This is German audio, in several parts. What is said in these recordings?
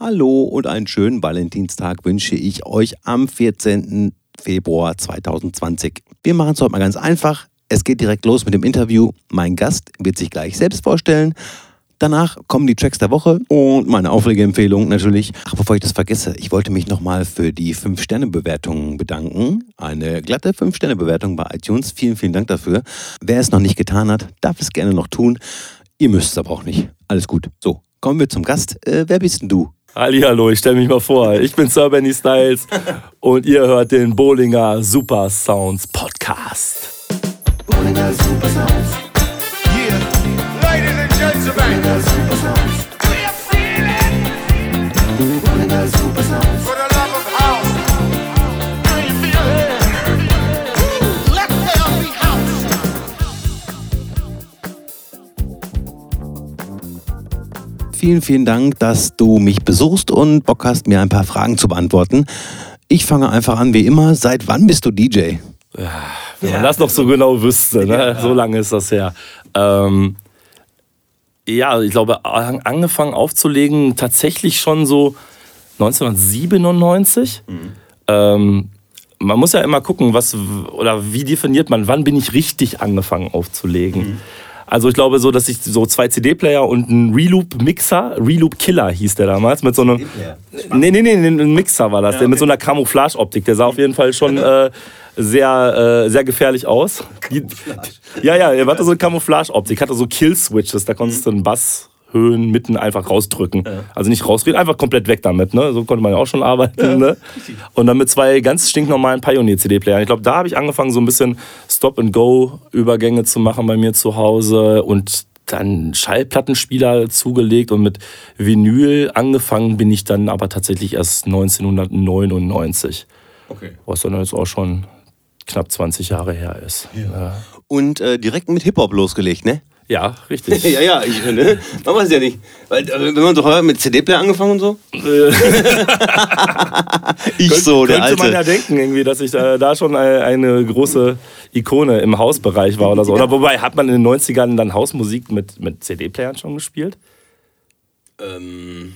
Hallo und einen schönen Valentinstag wünsche ich euch am 14. Februar 2020. Wir machen es heute mal ganz einfach. Es geht direkt los mit dem Interview. Mein Gast wird sich gleich selbst vorstellen. Danach kommen die Tracks der Woche und meine Aufregeempfehlung natürlich. Ach, bevor ich das vergesse, ich wollte mich nochmal für die 5-Sterne-Bewertung bedanken. Eine glatte 5-Sterne-Bewertung bei iTunes. Vielen, vielen Dank dafür. Wer es noch nicht getan hat, darf es gerne noch tun. Ihr müsst es aber auch nicht. Alles gut. So, kommen wir zum Gast. Äh, wer bist denn du? Hallo, ich stelle mich mal vor. Ich bin Sir Benny Styles und ihr hört den Bowlinger Super Sounds Podcast. Bowlinger Super Sounds. Yeah. Ladies and gentlemen. Vielen, vielen Dank, dass du mich besuchst und Bock hast, mir ein paar Fragen zu beantworten. Ich fange einfach an wie immer. Seit wann bist du DJ? Ja, wenn man das noch so genau wüsste, ne? Ja. so lange ist das her. Ähm, ja, ich glaube, angefangen aufzulegen tatsächlich schon so 1997. Mhm. Ähm, man muss ja immer gucken, was oder wie definiert man, wann bin ich richtig angefangen aufzulegen. Mhm. Also ich glaube so, dass ich so zwei CD-Player und einen Reloop-Mixer, Reloop-Killer hieß der damals, mit so einem... Nee, nee, nee, ein Mixer war das, ja, okay. der mit so einer Camouflage-Optik, der sah auf jeden Fall schon äh, sehr, äh, sehr gefährlich aus. ja, ja, er hatte so eine Camouflage-Optik, hatte so Kill-Switches, da konntest du einen Bass Höhen, Mitten einfach rausdrücken. Ja. Also nicht rausreden, einfach komplett weg damit. Ne? So konnte man ja auch schon arbeiten. Ja. Ne? Und dann mit zwei ganz stinknormalen Pioneer-CD-Playern. Ich glaube, da habe ich angefangen, so ein bisschen Stop-and-Go-Übergänge zu machen bei mir zu Hause und dann Schallplattenspieler zugelegt und mit Vinyl angefangen bin ich dann aber tatsächlich erst 1999. Okay. Was dann jetzt auch schon knapp 20 Jahre her ist. Ja. Und äh, direkt mit Hip-Hop losgelegt, ne? Ja, richtig. ja, ja, ich, ne? Man weiß ja nicht. Weil, äh, wenn man so heuer mit CD-Player angefangen und so. ich so, der Könnte Alte. man ja denken, irgendwie, dass ich da, da schon eine große Ikone im Hausbereich war oder so. Oder wobei, hat man in den 90ern dann Hausmusik mit, mit CD-Playern schon gespielt? Ähm.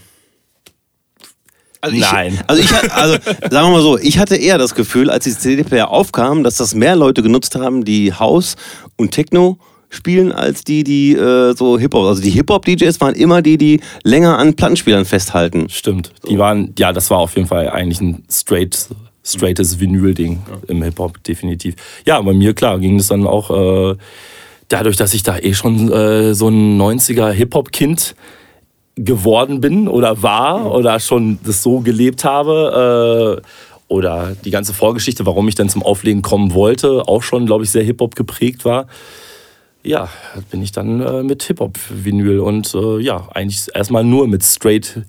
Also Nein. Ich, also, ich, also sagen wir mal so, ich hatte eher das Gefühl, als die CD-Player aufkamen, dass das mehr Leute genutzt haben, die Haus und Techno spielen als die, die äh, so Hip-Hop. Also die Hip-Hop-DJs waren immer die, die länger an Plattenspielern festhalten. Stimmt. Die waren, ja, das war auf jeden Fall eigentlich ein straight, straightes Vinyl-Ding ja. im Hip-Hop, definitiv. Ja, bei mir, klar, ging es dann auch äh, dadurch, dass ich da eh schon äh, so ein 90er Hip-Hop-Kind geworden bin oder war oder schon das so gelebt habe. Äh, oder die ganze Vorgeschichte, warum ich dann zum Auflegen kommen wollte, auch schon, glaube ich, sehr Hip-Hop geprägt war ja, bin ich dann äh, mit Hip-Hop-Vinyl und äh, ja, eigentlich erstmal nur mit straight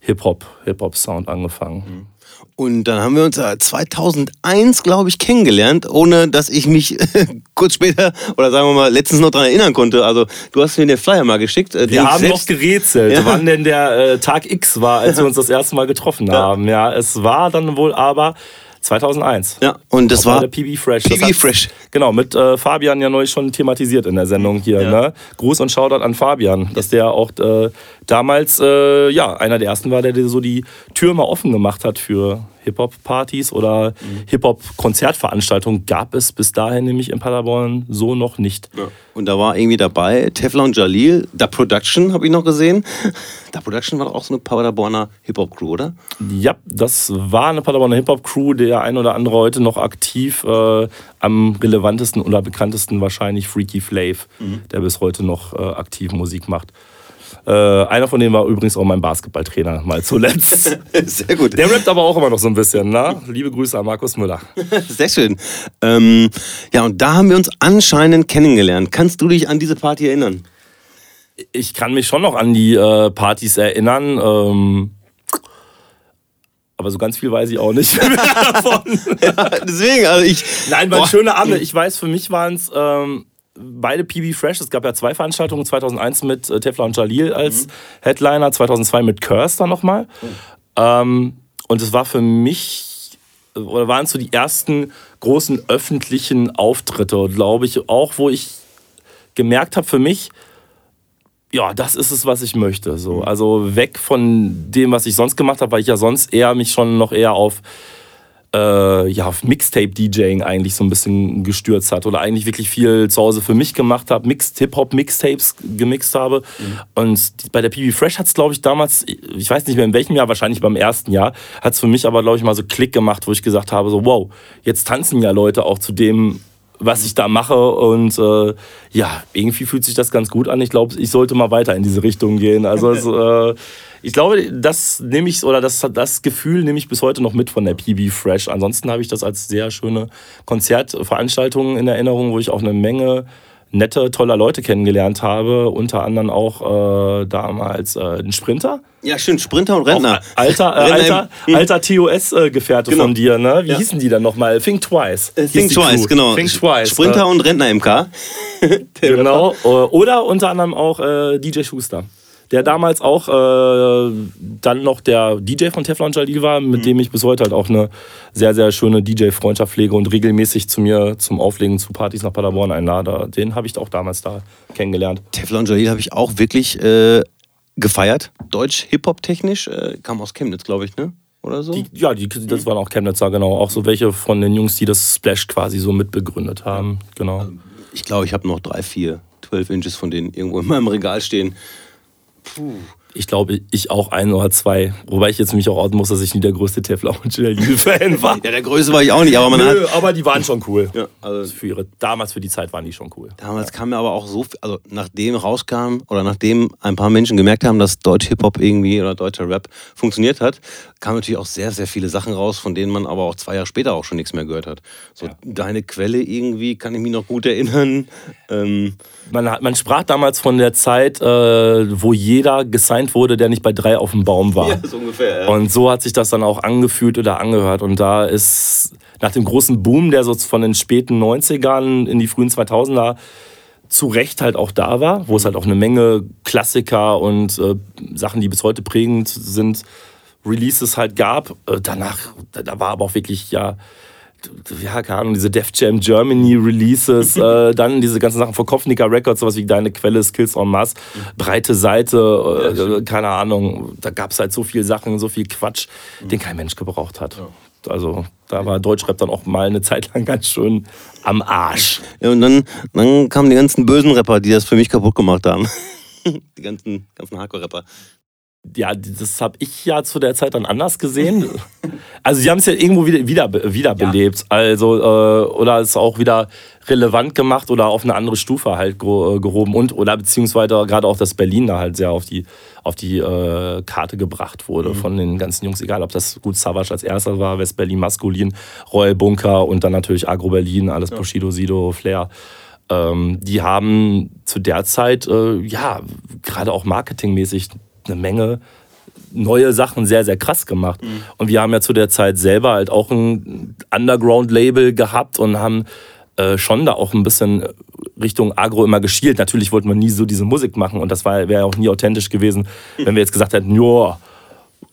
Hip-Hop, Hip-Hop-Sound angefangen. Mhm. Und dann haben wir uns 2001, glaube ich, kennengelernt, ohne dass ich mich kurz später oder sagen wir mal letztens noch daran erinnern konnte. Also du hast mir den Flyer mal geschickt. Äh, wir haben selbst... noch gerätselt, ja. wann denn der äh, Tag X war, als wir uns das erste Mal getroffen ja. haben. Ja, es war dann wohl aber 2001. Ja, und das war, der PB Fresh. PB hat, Fresh. Genau, mit äh, Fabian ja neulich schon thematisiert in der Sendung hier. Ja. Ne? Gruß und Shoutout an Fabian, dass der auch äh, damals äh, ja, einer der ersten war, der so die Tür mal offen gemacht hat für Hip-Hop-Partys oder mhm. Hip-Hop-Konzertveranstaltungen gab es bis dahin nämlich in Paderborn so noch nicht. Ja. Und da war irgendwie dabei Teflon Jalil, Da Production habe ich noch gesehen. Da Production war doch auch so eine Paderborner Hip-Hop-Crew, oder? Ja, das war eine Paderborner Hip-Hop-Crew, der ein oder andere heute noch aktiv, äh, am relevantesten oder bekanntesten wahrscheinlich Freaky Flav, mhm. der bis heute noch äh, aktiv Musik macht. Äh, einer von denen war übrigens auch mein Basketballtrainer, mal zuletzt. Sehr gut. Der rappt aber auch immer noch so ein bisschen, ne? Liebe Grüße an Markus Müller. Sehr schön. Ähm, ja, und da haben wir uns anscheinend kennengelernt. Kannst du dich an diese Party erinnern? Ich kann mich schon noch an die äh, Partys erinnern. Ähm, aber so ganz viel weiß ich auch nicht davon. ja, deswegen, also ich. Nein, war ein schöner Abend. Ich weiß, für mich waren es ähm, beide PB Fresh. Es gab ja zwei Veranstaltungen, 2001 mit äh, und Jalil als mhm. Headliner, 2002 mit Curse dann nochmal. Mhm. Ähm, und es war für mich, oder waren so die ersten großen öffentlichen Auftritte, glaube ich, auch wo ich gemerkt habe für mich, ja, das ist es, was ich möchte. So. Also weg von dem, was ich sonst gemacht habe, weil ich ja sonst eher mich schon noch eher auf äh, ja, auf Mixtape-DJing eigentlich so ein bisschen gestürzt hat oder eigentlich wirklich viel zu Hause für mich gemacht habe, Mixed Hip-Hop-Mixtapes gemixt habe. Mhm. Und bei der PB Fresh hat es, glaube ich, damals, ich weiß nicht mehr in welchem Jahr, wahrscheinlich beim ersten Jahr, hat es für mich aber, glaube ich, mal so Klick gemacht, wo ich gesagt habe, so wow, jetzt tanzen ja Leute auch zu dem, was ich da mache. Und äh, ja, irgendwie fühlt sich das ganz gut an. Ich glaube, ich sollte mal weiter in diese Richtung gehen. Also es, äh, ich glaube, das nehme ich oder das, das Gefühl nehme ich bis heute noch mit von der PB Fresh. Ansonsten habe ich das als sehr schöne Konzertveranstaltung in Erinnerung, wo ich auch eine Menge nette, toller Leute kennengelernt habe. Unter anderem auch äh, damals äh, einen Sprinter. Ja, stimmt, Sprinter und Rentner. Auch alter, äh, alter, alter TOS-Gefährte genau. von dir, ne? Wie ja. hießen die dann nochmal? Think Twice. Äh, Think Twice, genau. Think Twice. Sprinter äh. und Rentner MK. genau. Oder unter anderem auch äh, DJ Schuster der damals auch äh, dann noch der DJ von Teflon Jalil war, mit mhm. dem ich bis heute halt auch eine sehr, sehr schöne DJ-Freundschaft pflege und regelmäßig zu mir zum Auflegen zu Partys nach Paderborn einlade. Den habe ich auch damals da kennengelernt. Teflon Jalil habe ich auch wirklich äh, gefeiert. Deutsch, Hip-Hop-technisch. Äh, kam aus Chemnitz, glaube ich, ne? Oder so? Die, ja, die, das waren auch Chemnitzer, genau. Auch so welche von den Jungs, die das Splash quasi so mitbegründet haben. Genau. Also, ich glaube, ich habe noch drei, vier 12 Inches von denen irgendwo in meinem Regal stehen. phew, Ich glaube, ich auch ein oder zwei. Wobei ich jetzt mich auch outen muss, dass ich nie der größte Teflon und Fan war. ja, der größte war ich auch nicht, aber man Nö, hat. Aber die waren schon cool. Ja, also für ihre, damals für die Zeit waren die schon cool. Damals ja. kam mir aber auch so viel, also nachdem rauskam oder nachdem ein paar Menschen gemerkt haben, dass Deutsch Hip-Hop irgendwie oder deutscher Rap funktioniert hat, kamen natürlich auch sehr, sehr viele Sachen raus, von denen man aber auch zwei Jahre später auch schon nichts mehr gehört hat. So ja. deine Quelle irgendwie, kann ich mich noch gut erinnern. Ähm, man, man sprach damals von der Zeit, äh, wo jeder gesigned wurde, der nicht bei drei auf dem Baum war. Ja, so ungefähr. Ja. Und so hat sich das dann auch angefühlt oder angehört. Und da ist nach dem großen Boom, der so von den späten 90ern in die frühen 2000er zu Recht halt auch da war, wo es halt auch eine Menge Klassiker und äh, Sachen, die bis heute prägend sind, Releases halt gab. Äh, danach, da war aber auch wirklich ja ja, keine Ahnung, diese Def Jam Germany Releases, äh, dann diese ganzen Sachen von Kopfnicker Records, sowas wie Deine Quelle, Skills en Masse, breite Seite, äh, keine Ahnung, da gab es halt so viele Sachen, so viel Quatsch, den kein Mensch gebraucht hat. Also da war Deutschrap dann auch mal eine Zeit lang ganz schön am Arsch. Ja, und dann, dann kamen die ganzen bösen Rapper, die das für mich kaputt gemacht haben. die ganzen, ganzen Hardcore-Rapper ja, das habe ich ja zu der Zeit dann anders gesehen. Also sie haben es ja irgendwo wieder, wieder wiederbelebt. Ja. Also, äh, oder es auch wieder relevant gemacht oder auf eine andere Stufe halt äh, gehoben und oder beziehungsweise gerade auch, dass Berlin da halt sehr auf die, auf die äh, Karte gebracht wurde mhm. von den ganzen Jungs, egal ob das gut Savage als erster war, West-Berlin maskulin, Royal Bunker und dann natürlich Agro Berlin, alles ja. Bushido, Sido, Flair ähm, die haben zu der Zeit, äh, ja, gerade auch marketingmäßig eine Menge neue Sachen sehr, sehr krass gemacht. Mhm. Und wir haben ja zu der Zeit selber halt auch ein Underground-Label gehabt und haben äh, schon da auch ein bisschen Richtung Agro immer geschielt. Natürlich wollten wir nie so diese Musik machen und das wäre auch nie authentisch gewesen, wenn wir jetzt gesagt hätten, ja,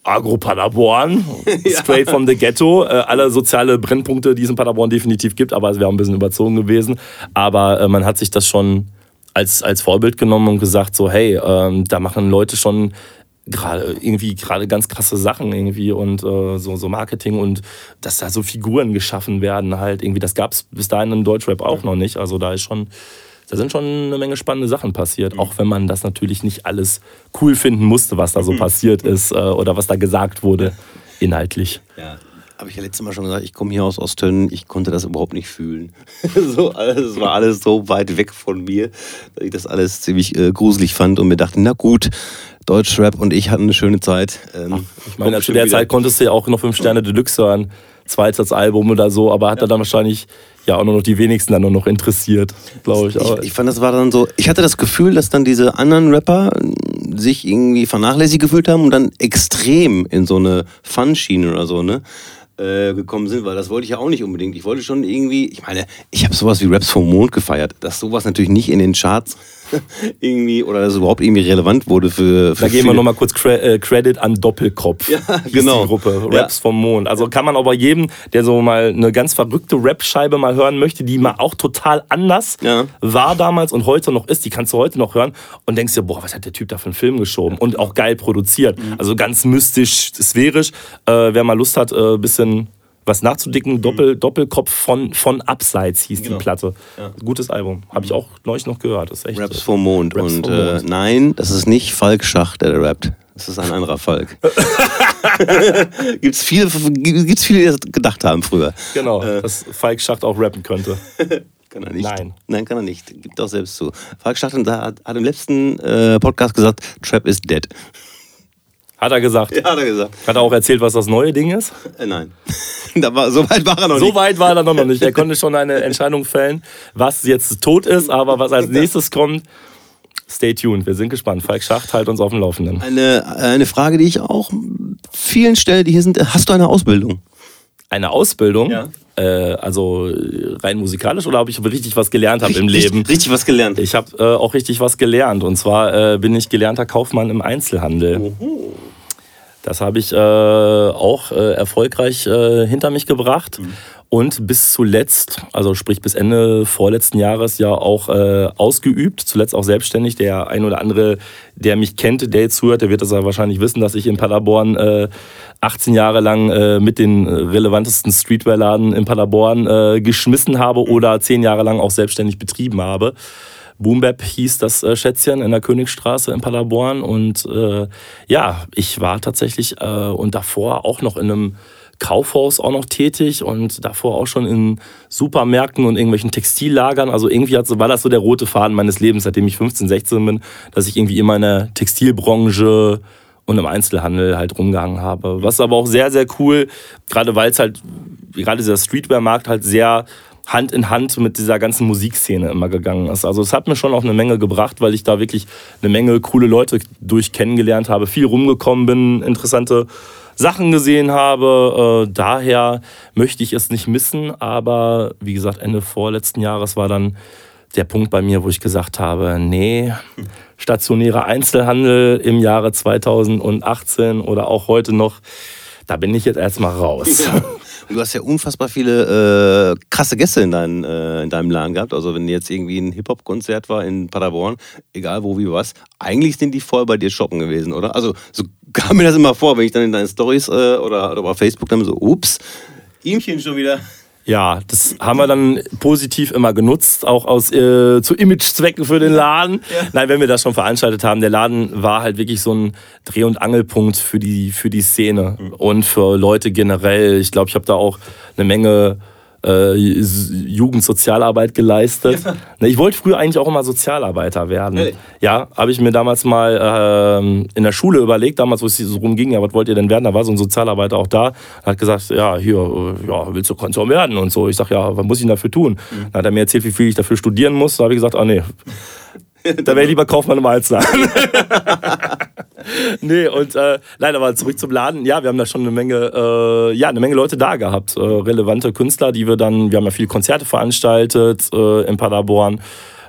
Agro Paderborn, straight ja. from the ghetto. Äh, alle soziale Brennpunkte, die es in Paderborn definitiv gibt, aber es wäre ein bisschen überzogen gewesen. Aber äh, man hat sich das schon als, als Vorbild genommen und gesagt, so, hey, ähm, da machen Leute schon gerade irgendwie gerade ganz krasse Sachen irgendwie und äh, so, so Marketing und dass da so Figuren geschaffen werden halt irgendwie, das gab es bis dahin in Deutschrap auch noch nicht. Also da ist schon, da sind schon eine Menge spannende Sachen passiert, mhm. auch wenn man das natürlich nicht alles cool finden musste, was da so mhm. passiert ist äh, oder was da gesagt wurde inhaltlich. Ja, habe ich ja letztes Mal schon gesagt, ich komme hier aus Ostönen, ich konnte das überhaupt nicht fühlen. so, alles, es war alles so weit weg von mir, dass ich das alles ziemlich äh, gruselig fand und mir dachte, na gut, Deutschrap und ich hatten eine schöne Zeit. Ähm, ich meine, zu der wieder. Zeit konntest du ja auch noch fünf Sterne Deluxe hören, zweites Album oder so, aber hat ja. er dann wahrscheinlich ja auch nur noch die wenigsten dann nur noch interessiert, glaube ich. ich. Ich fand, das war dann so, ich hatte das Gefühl, dass dann diese anderen Rapper sich irgendwie vernachlässigt gefühlt haben und dann extrem in so eine Fun-Schiene oder so, ne? Äh, gekommen sind, weil das wollte ich ja auch nicht unbedingt. Ich wollte schon irgendwie, ich meine, ich habe sowas wie Raps vom Mond gefeiert, dass sowas natürlich nicht in den Charts irgendwie oder dass es überhaupt irgendwie relevant wurde für. für da geben wir nochmal kurz Credit an Doppelkopf. Ja, genau. Die Gruppe Raps ja. vom Mond. Also kann man aber jedem, der so mal eine ganz verrückte Rap-Scheibe mal hören möchte, die mal auch total anders ja. war damals und heute noch ist, die kannst du heute noch hören und denkst dir, boah, was hat der Typ da für einen Film geschoben und auch geil produziert. Mhm. Also ganz mystisch, sphärisch. Äh, wer mal Lust hat, ein äh, bisschen was nachzudicken. Mhm. Doppel, Doppelkopf von, von Abseits hieß genau. die Platte. Ja. Gutes Album. Habe ich auch neulich noch gehört. Das ist echt, Raps vom Mond. Raps und vom Mond. Äh, nein, das ist nicht Falk Schacht, der rappt. Das ist ein anderer Falk. gibt's viele, gibt's viele, die das gedacht haben früher. Genau, äh. dass Falk Schacht auch rappen könnte. Kann er nicht. Nein. Nein, kann er nicht. Gibt auch selbst zu. Falk Schacht hat, hat im letzten äh, Podcast gesagt, Trap is dead. Hat er gesagt? Ja, hat er gesagt. Hat er auch erzählt, was das neue Ding ist? Äh, nein. da war, so weit war er noch nicht. So weit war er noch nicht. Er konnte schon eine Entscheidung fällen, was jetzt tot ist, aber was als nächstes kommt. Stay tuned, wir sind gespannt. Falk Schacht halt uns auf dem Laufenden. Eine, eine Frage, die ich auch vielen stelle, die hier sind. Hast du eine Ausbildung? Eine Ausbildung? Ja. Äh, also rein musikalisch oder habe ich richtig was gelernt habe im Leben? Richtig was gelernt. Ich habe äh, auch richtig was gelernt. Und zwar äh, bin ich gelernter Kaufmann im Einzelhandel. Oho. Das habe ich äh, auch äh, erfolgreich äh, hinter mich gebracht. Mhm. Und bis zuletzt, also sprich bis Ende vorletzten Jahres ja auch äh, ausgeübt, zuletzt auch selbstständig. Der ein oder andere, der mich kennt, der jetzt zuhört, der wird das ja wahrscheinlich wissen, dass ich in Paderborn äh, 18 Jahre lang äh, mit den relevantesten Streetwear-Laden in Paderborn äh, geschmissen habe oder 10 Jahre lang auch selbstständig betrieben habe. Boombap hieß das äh, Schätzchen in der Königstraße in Paderborn. Und äh, ja, ich war tatsächlich äh, und davor auch noch in einem Kaufhaus auch noch tätig und davor auch schon in Supermärkten und irgendwelchen Textillagern. Also irgendwie war das so der rote Faden meines Lebens, seitdem ich 15, 16 bin, dass ich irgendwie immer in der Textilbranche und im Einzelhandel halt rumgehangen habe. Was aber auch sehr, sehr cool, gerade weil es halt, gerade dieser Streetwear-Markt halt sehr Hand in Hand mit dieser ganzen Musikszene immer gegangen ist. Also es hat mir schon auch eine Menge gebracht, weil ich da wirklich eine Menge coole Leute durch kennengelernt habe, viel rumgekommen bin, interessante Sachen gesehen habe. Äh, daher möchte ich es nicht missen, aber wie gesagt, Ende vorletzten Jahres war dann der Punkt bei mir, wo ich gesagt habe, nee, stationärer Einzelhandel im Jahre 2018 oder auch heute noch, da bin ich jetzt erstmal raus. Und du hast ja unfassbar viele äh, krasse Gäste in, dein, äh, in deinem Laden gehabt. Also wenn jetzt irgendwie ein Hip-Hop-Konzert war in Paderborn, egal wo, wie was, eigentlich sind die voll bei dir shoppen gewesen, oder? Also so kam mir das immer vor, wenn ich dann in deinen Stories äh, oder, oder auf Facebook dann so, ups, ihmchen schon wieder. Ja, das haben wir dann positiv immer genutzt, auch aus äh, zu Imagezwecken für den Laden. Ja. Nein, wenn wir das schon veranstaltet haben, der Laden war halt wirklich so ein Dreh- und Angelpunkt für die für die Szene mhm. und für Leute generell. Ich glaube, ich habe da auch eine Menge äh, Jugendsozialarbeit geleistet. Ja. Ne, ich wollte früher eigentlich auch immer Sozialarbeiter werden. Hey. Ja, habe ich mir damals mal äh, in der Schule überlegt, damals, wo es so rumging, ja, was wollt ihr denn werden? Da war so ein Sozialarbeiter auch da, hat gesagt, ja, hier, äh, ja, willst du Konzern werden und so. Ich sage, ja, was muss ich denn dafür tun? Mhm. Dann hat er mir erzählt, wie viel ich dafür studieren muss. Da habe ich gesagt, ah nee, da wäre ich lieber Kaufmann im Einzelhandel. nee, und äh, nein, aber zurück zum Laden. Ja, wir haben da schon eine Menge, äh, ja, eine Menge Leute da gehabt. Äh, relevante Künstler, die wir dann, wir haben ja viele Konzerte veranstaltet äh, in Paderborn.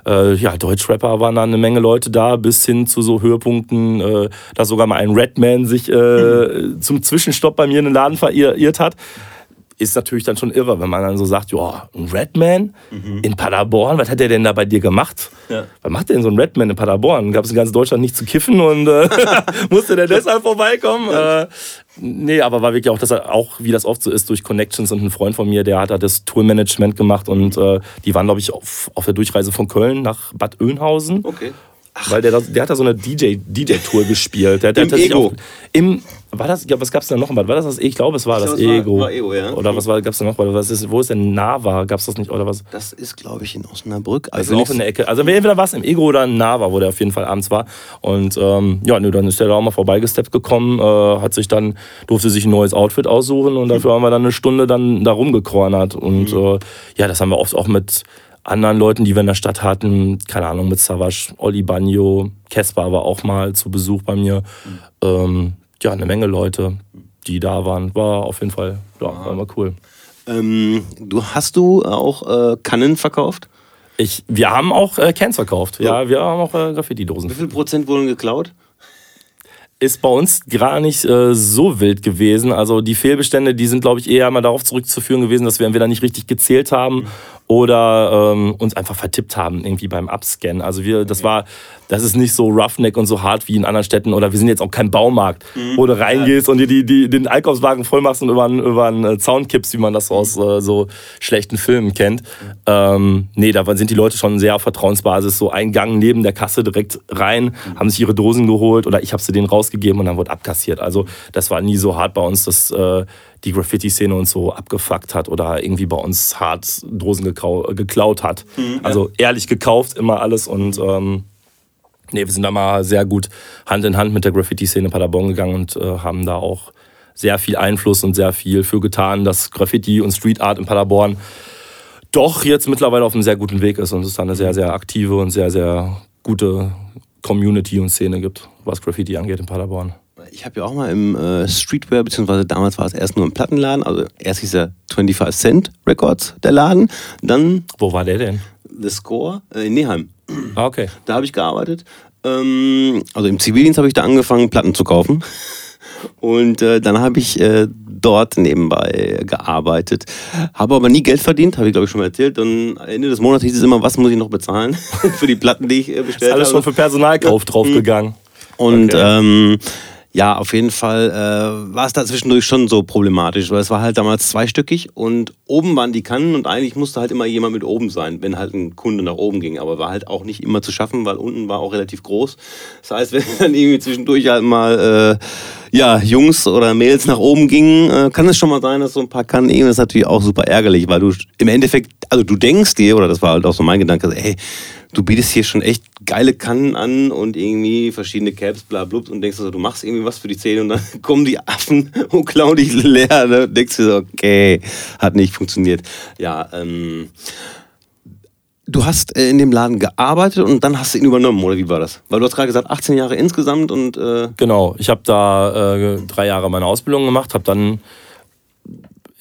Äh, ja, Deutschrapper waren da eine Menge Leute da, bis hin zu so Höhepunkten, äh, dass sogar mal ein Redman sich äh, zum Zwischenstopp bei mir in den Laden verirrt hat ist natürlich dann schon irre, wenn man dann so sagt, ja, ein Redman mhm. in Paderborn, was hat der denn da bei dir gemacht? Ja. Was macht denn so ein Redman in Paderborn? Gab es in ganz Deutschland nicht zu kiffen und äh, musste der deshalb vorbeikommen? Ja. Äh, nee, aber war wirklich auch, dass er auch, wie das oft so ist, durch Connections und ein Freund von mir, der hat da das Tourmanagement gemacht und äh, die waren, glaube ich, auf, auf der Durchreise von Köln nach Bad Oeynhausen. Okay. Weil der, der hat da so eine DJ-Tour DJ gespielt. Der, der Im Ego. Auch, Im, war das, ja, was gab es da noch? War das das? Ich glaube, es war ich das glaube, Ego. War, Ego ja. Oder was gab es da noch? Was ist, wo ist denn Nava? Gab es das nicht? Oder was? Das ist, glaube ich, in Osnabrück. Also auch in der Ecke. Also entweder war es im Ego oder in Nava, wo der auf jeden Fall abends war. Und ähm, ja, nö, dann ist der da auch mal vorbeigesteppt gekommen, äh, hat sich dann, durfte sich ein neues Outfit aussuchen und dafür haben wir dann eine Stunde dann da rumgekornert. Und mhm. äh, ja, das haben wir oft auch mit anderen Leuten, die wir in der Stadt hatten, keine Ahnung, mit Savage, Olli Bagno, Kesper war auch mal zu Besuch bei mir. Mhm. Ähm, ja, eine Menge Leute, die da waren. War auf jeden Fall, ja, war mal cool. Ähm, du hast du auch äh, Kannen verkauft? Ich, wir haben auch äh, Cans verkauft. Ja, wir haben auch äh, Graffiti-Dosen. Wie viel Prozent wurden geklaut? ist bei uns gar nicht äh, so wild gewesen. Also die Fehlbestände, die sind, glaube ich, eher mal darauf zurückzuführen gewesen, dass wir entweder nicht richtig gezählt haben oder ähm, uns einfach vertippt haben irgendwie beim Abscannen. Also wir, das war, das ist nicht so roughneck und so hart wie in anderen Städten oder wir sind jetzt auch kein Baumarkt, mhm. wo du reingehst und dir die, die, den Einkaufswagen voll machst und über, einen, über einen äh, Zaun kippst, wie man das aus äh, so schlechten Filmen kennt. Mhm. Ähm, nee, da sind die Leute schon sehr auf Vertrauensbasis, so ein Gang neben der Kasse direkt rein, mhm. haben sich ihre Dosen geholt oder ich habe sie denen rausgegeben und dann wurde abkassiert. Also das war nie so hart bei uns, dass äh, die Graffiti-Szene uns so abgefuckt hat oder irgendwie bei uns hart Dosen geklaut hat. Mhm, also ehrlich gekauft, immer alles und ähm, nee, wir sind da mal sehr gut Hand in Hand mit der Graffiti-Szene Paderborn gegangen und äh, haben da auch sehr viel Einfluss und sehr viel für getan, dass Graffiti und Street Art in Paderborn doch jetzt mittlerweile auf einem sehr guten Weg ist und es da eine sehr, sehr aktive und sehr, sehr gute Community und Szene gibt, was Graffiti angeht in Paderborn. Ich habe ja auch mal im äh, Streetwear, beziehungsweise damals war es erst nur im Plattenladen, also erst hieß er 25 Cent Records, der Laden. Dann. Wo war der denn? The Score äh, in Neheim. Ah, okay. Da habe ich gearbeitet. Ähm, also im Zivildienst habe ich da angefangen, Platten zu kaufen. Und äh, dann habe ich äh, dort nebenbei gearbeitet. Habe aber nie Geld verdient, habe ich glaube ich schon mal erzählt. Und Ende des Monats hieß es immer, was muss ich noch bezahlen für die Platten, die ich äh, bestellt habe. Ist alles schon für Personalkauf draufgegangen. Und okay. ähm, ja, auf jeden Fall äh, war es da zwischendurch schon so problematisch, weil es war halt damals zweistöckig und oben waren die Kannen und eigentlich musste halt immer jemand mit oben sein, wenn halt ein Kunde nach oben ging. Aber war halt auch nicht immer zu schaffen, weil unten war auch relativ groß. Das heißt, wenn dann irgendwie zwischendurch halt mal äh, ja, Jungs oder Mädels nach oben gingen, äh, kann es schon mal sein, dass so ein paar Kannen eben, das ist natürlich auch super ärgerlich, weil du im Endeffekt, also du denkst dir, oder das war halt auch so mein Gedanke, ey, du bietest hier schon echt geile Kannen an und irgendwie verschiedene Caps, bla blub und denkst also, du machst irgendwie was für die Zähne und dann kommen die Affen und klauen dich leer. Ne? Und denkst du so, okay, hat nicht funktioniert. Ja, ähm, Du hast äh, in dem Laden gearbeitet und dann hast du ihn übernommen, oder wie war das? Weil du hast gerade gesagt, 18 Jahre insgesamt und. Äh genau, ich habe da äh, drei Jahre meine Ausbildung gemacht, habe dann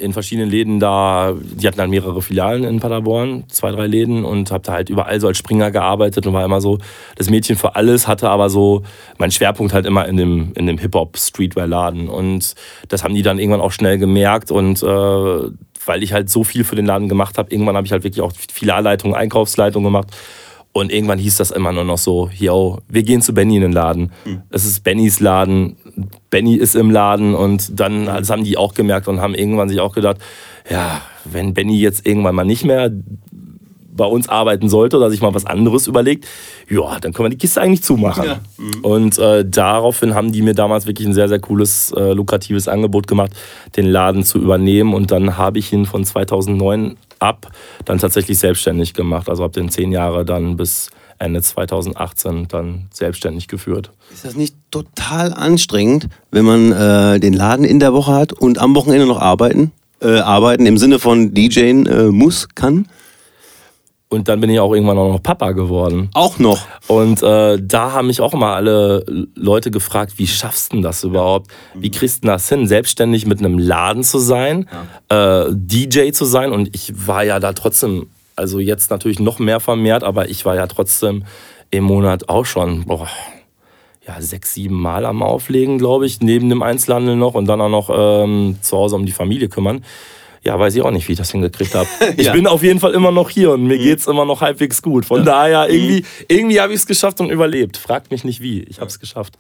in verschiedenen Läden da, die hatten dann mehrere Filialen in Paderborn, zwei, drei Läden und habe da halt überall so als Springer gearbeitet und war immer so das Mädchen für alles, hatte aber so meinen Schwerpunkt halt immer in dem, in dem Hip-Hop-Streetwear-Laden und das haben die dann irgendwann auch schnell gemerkt und äh, weil ich halt so viel für den Laden gemacht habe, irgendwann habe ich halt wirklich auch Filialleitung, Einkaufsleitung gemacht und irgendwann hieß das immer nur noch so, yo, wir gehen zu Benny in den Laden. Mhm. Es ist Bennys Laden, Benny ist im Laden und dann das haben die auch gemerkt und haben irgendwann sich auch gedacht, ja, wenn Benny jetzt irgendwann mal nicht mehr bei uns arbeiten sollte oder sich mal was anderes überlegt, ja, dann können wir die Kiste eigentlich zumachen. Ja. Mhm. Und äh, daraufhin haben die mir damals wirklich ein sehr, sehr cooles, äh, lukratives Angebot gemacht, den Laden zu übernehmen. Und dann habe ich ihn von 2009 ab dann tatsächlich selbstständig gemacht. Also habe den zehn Jahre dann bis Ende 2018 dann selbstständig geführt. Ist das nicht total anstrengend, wenn man äh, den Laden in der Woche hat und am Wochenende noch arbeiten? Äh, arbeiten im Sinne von DJen äh, muss, kann? Und dann bin ich auch irgendwann auch noch Papa geworden. Auch noch. Und äh, da haben mich auch immer alle Leute gefragt, wie schaffst du das überhaupt? Wie kriegst du das hin, selbstständig mit einem Laden zu sein, ja. äh, DJ zu sein? Und ich war ja da trotzdem, also jetzt natürlich noch mehr vermehrt, aber ich war ja trotzdem im Monat auch schon, boah, ja, sechs, sieben Mal am Auflegen, glaube ich, neben dem Einzelhandel noch und dann auch noch ähm, zu Hause um die Familie kümmern. Ja, weiß ich auch nicht, wie ich das hingekriegt habe. Ich ja. bin auf jeden Fall immer noch hier und mir mhm. geht's immer noch halbwegs gut. Von ja. daher, mhm. irgendwie, irgendwie habe ich es geschafft und überlebt. Fragt mich nicht wie. Ich habe es geschafft.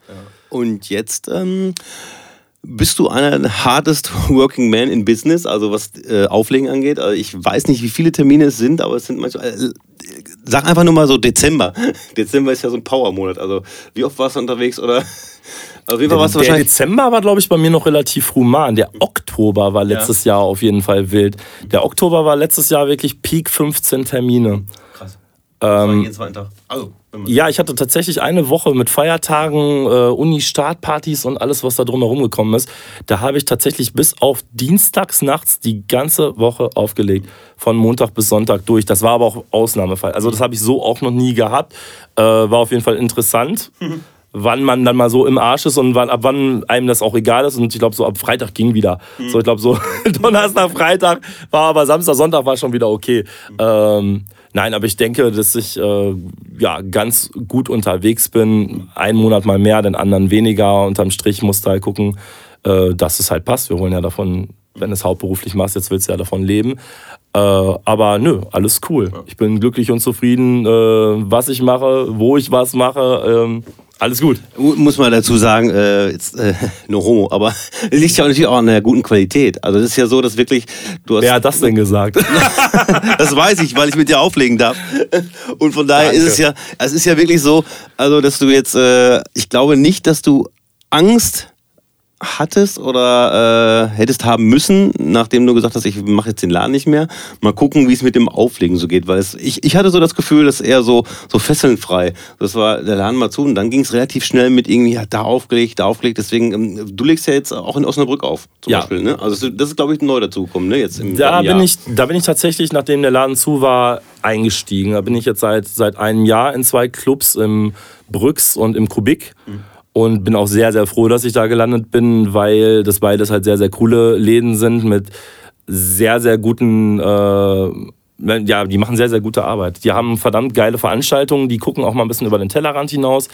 Und jetzt ähm, bist du einer der hardest working man in Business, also was äh, Auflegen angeht. Also ich weiß nicht, wie viele Termine es sind, aber es sind manchmal. Äh, sag einfach nur mal so Dezember. Dezember ist ja so ein Power-Monat. Also wie oft warst du unterwegs oder auf jeden Fall warst du wahrscheinlich. Der Dezember war, glaube ich, bei mir noch relativ human. Der Oktober war letztes ja. Jahr auf jeden Fall wild. Der Oktober war letztes Jahr wirklich Peak 15 Termine. Krass. Ähm, jeden zweiten Tag. Also, ja, ich hatte tatsächlich eine Woche mit Feiertagen, äh, Uni-Startpartys und alles, was da drumherum gekommen ist. Da habe ich tatsächlich bis auf dienstags nachts die ganze Woche aufgelegt. Von Montag bis Sonntag durch. Das war aber auch Ausnahmefall. Also, das habe ich so auch noch nie gehabt. Äh, war auf jeden Fall interessant. Mhm wann man dann mal so im Arsch ist und wann, ab wann einem das auch egal ist. Und ich glaube, so ab Freitag ging wieder. Mhm. So, ich glaube, so Donnerstag, Freitag war aber Samstag, Sonntag war schon wieder okay. Mhm. Ähm, Nein, aber ich denke, dass ich äh, ja, ganz gut unterwegs bin. Einen Monat mal mehr, den anderen weniger. Unterm Strich musst du halt gucken, äh, dass es halt passt. Wir wollen ja davon, wenn du es hauptberuflich machst, jetzt willst du ja davon leben. Äh, aber nö, alles cool. Ich bin glücklich und zufrieden, äh, was ich mache, wo ich was mache. Ähm, alles gut. Muss man dazu sagen, äh, jetzt, äh, no homo, aber liegt ja natürlich auch an der guten Qualität. Also es ist ja so, dass wirklich du hast. Wer hat das denn gesagt? das weiß ich, weil ich mit dir auflegen darf. Und von daher Danke. ist es ja, es ist ja wirklich so, also dass du jetzt, äh, ich glaube nicht, dass du Angst hattest oder äh, hättest haben müssen, nachdem du gesagt hast, ich mache jetzt den Laden nicht mehr. Mal gucken, wie es mit dem Auflegen so geht, weil es, ich, ich hatte so das Gefühl, dass eher so so fesselnfrei. Das war der Laden mal zu und dann ging es relativ schnell mit irgendwie ja, da aufgelegt, da aufgelegt. Deswegen, ähm, du legst ja jetzt auch in Osnabrück auf, zum ja. Beispiel. Ne? Also das ist, glaube ich, neu dazugekommen, ne? Jetzt im, da bin ich, da bin ich tatsächlich, nachdem der Laden zu war, eingestiegen. Da bin ich jetzt seit seit einem Jahr in zwei Clubs im Brüx und im Kubik. Mhm und bin auch sehr, sehr froh, dass ich da gelandet bin, weil das beides halt sehr, sehr coole Läden sind mit sehr, sehr guten, äh, ja, die machen sehr, sehr gute Arbeit. Die haben verdammt geile Veranstaltungen, die gucken auch mal ein bisschen über den Tellerrand hinaus.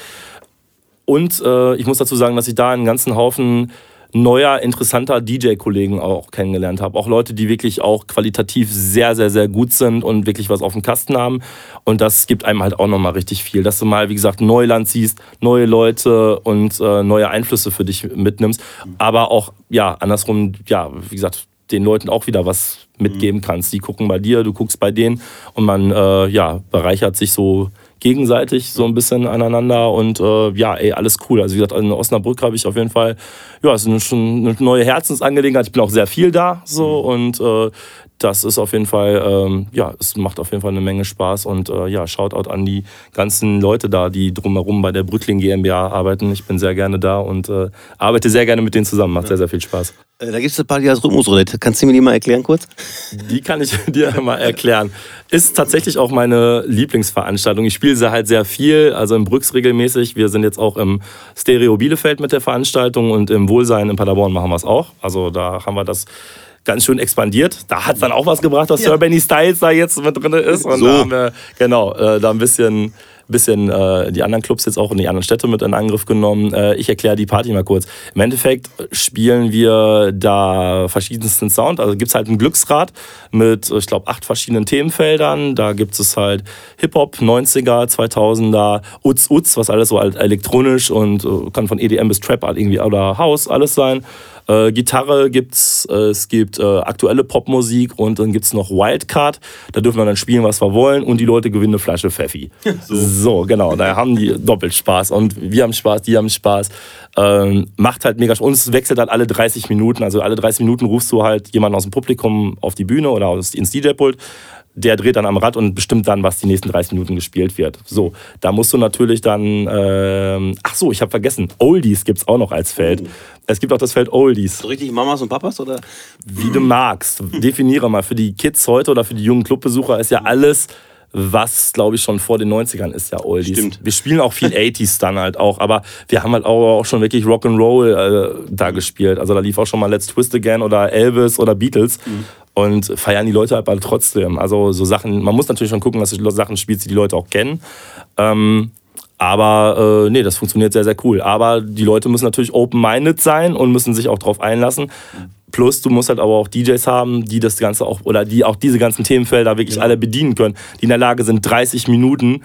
Und äh, ich muss dazu sagen, dass ich da einen ganzen Haufen neuer, interessanter DJ-Kollegen auch kennengelernt habe. Auch Leute, die wirklich auch qualitativ sehr, sehr, sehr gut sind und wirklich was auf dem Kasten haben. Und das gibt einem halt auch nochmal richtig viel, dass du mal, wie gesagt, Neuland siehst, neue Leute und äh, neue Einflüsse für dich mitnimmst. Aber auch, ja, andersrum, ja, wie gesagt, den Leuten auch wieder was mitgeben kannst. Die gucken bei dir, du guckst bei denen und man, äh, ja, bereichert sich so gegenseitig so ein bisschen aneinander und äh, ja, ey, alles cool. Also wie gesagt, in Osnabrück habe ich auf jeden Fall, ja, es ist schon eine neue Herzensangelegenheit. Ich bin auch sehr viel da so mhm. und äh, das ist auf jeden Fall, ähm, ja, es macht auf jeden Fall eine Menge Spaß und äh, ja, Shoutout an die ganzen Leute da, die drumherum bei der Brückling GmbH arbeiten. Ich bin sehr gerne da und äh, arbeite sehr gerne mit denen zusammen. Macht ja. sehr, sehr viel Spaß. Äh, da gibt es eine Party als Rhythmusroulette. Kannst du mir die mal erklären kurz? Die kann ich dir mal erklären. Ist tatsächlich auch meine Lieblingsveranstaltung. Ich spiele sie halt sehr viel, also im Brücks regelmäßig. Wir sind jetzt auch im Stereo Bielefeld mit der Veranstaltung und im Wohlsein in Paderborn machen wir es auch. Also da haben wir das ganz schön expandiert. Da hat es dann auch was gebracht, dass ja. Sir Benny Styles da jetzt mit drin ist. Und so. da haben wir, genau, äh, da ein bisschen bisschen äh, die anderen Clubs jetzt auch in die anderen Städte mit in Angriff genommen. Äh, ich erkläre die Party mal kurz. Im Endeffekt spielen wir da verschiedensten Sound. Also gibt es halt ein Glücksrad mit, ich glaube, acht verschiedenen Themenfeldern. Da gibt es halt Hip-Hop, 90er, 2000er, Utz Utz, was alles so halt elektronisch und äh, kann von EDM bis Trap halt irgendwie oder House alles sein. Äh, Gitarre gibt's, äh, es gibt äh, aktuelle Popmusik und dann gibt's noch Wildcard. Da dürfen wir dann spielen, was wir wollen und die Leute gewinnen eine Flasche Pfeffi. So, so genau. Da haben die doppelt Spaß und wir haben Spaß, die haben Spaß. Ähm, macht halt mega Spaß. Und es wechselt halt alle 30 Minuten. Also alle 30 Minuten rufst du halt jemanden aus dem Publikum auf die Bühne oder ins DJ-Pult der dreht dann am Rad und bestimmt dann, was die nächsten 30 Minuten gespielt wird. So, da musst du natürlich dann, ähm, ach so, ich habe vergessen, Oldies gibt es auch noch als Feld. Oh. Es gibt auch das Feld Oldies. So richtig Mamas und Papas oder? Wie du magst. Definiere mal. Für die Kids heute oder für die jungen Clubbesucher ist ja alles was glaube ich schon vor den 90ern ist ja Oldies. Stimmt. Wir spielen auch viel 80s dann halt auch, aber wir haben halt auch schon wirklich Rock'n'Roll äh, da gespielt. Also da lief auch schon mal Let's Twist Again oder Elvis oder Beatles. Mhm. Und feiern die Leute halt alle trotzdem. Also so Sachen, man muss natürlich schon gucken, dass du Sachen spielst, die die Leute auch kennen. Ähm, aber äh, nee, das funktioniert sehr, sehr cool. Aber die Leute müssen natürlich open-minded sein und müssen sich auch darauf einlassen. Plus, du musst halt aber auch DJs haben, die das Ganze auch, oder die auch diese ganzen Themenfelder wirklich ja. alle bedienen können, die in der Lage sind, 30 Minuten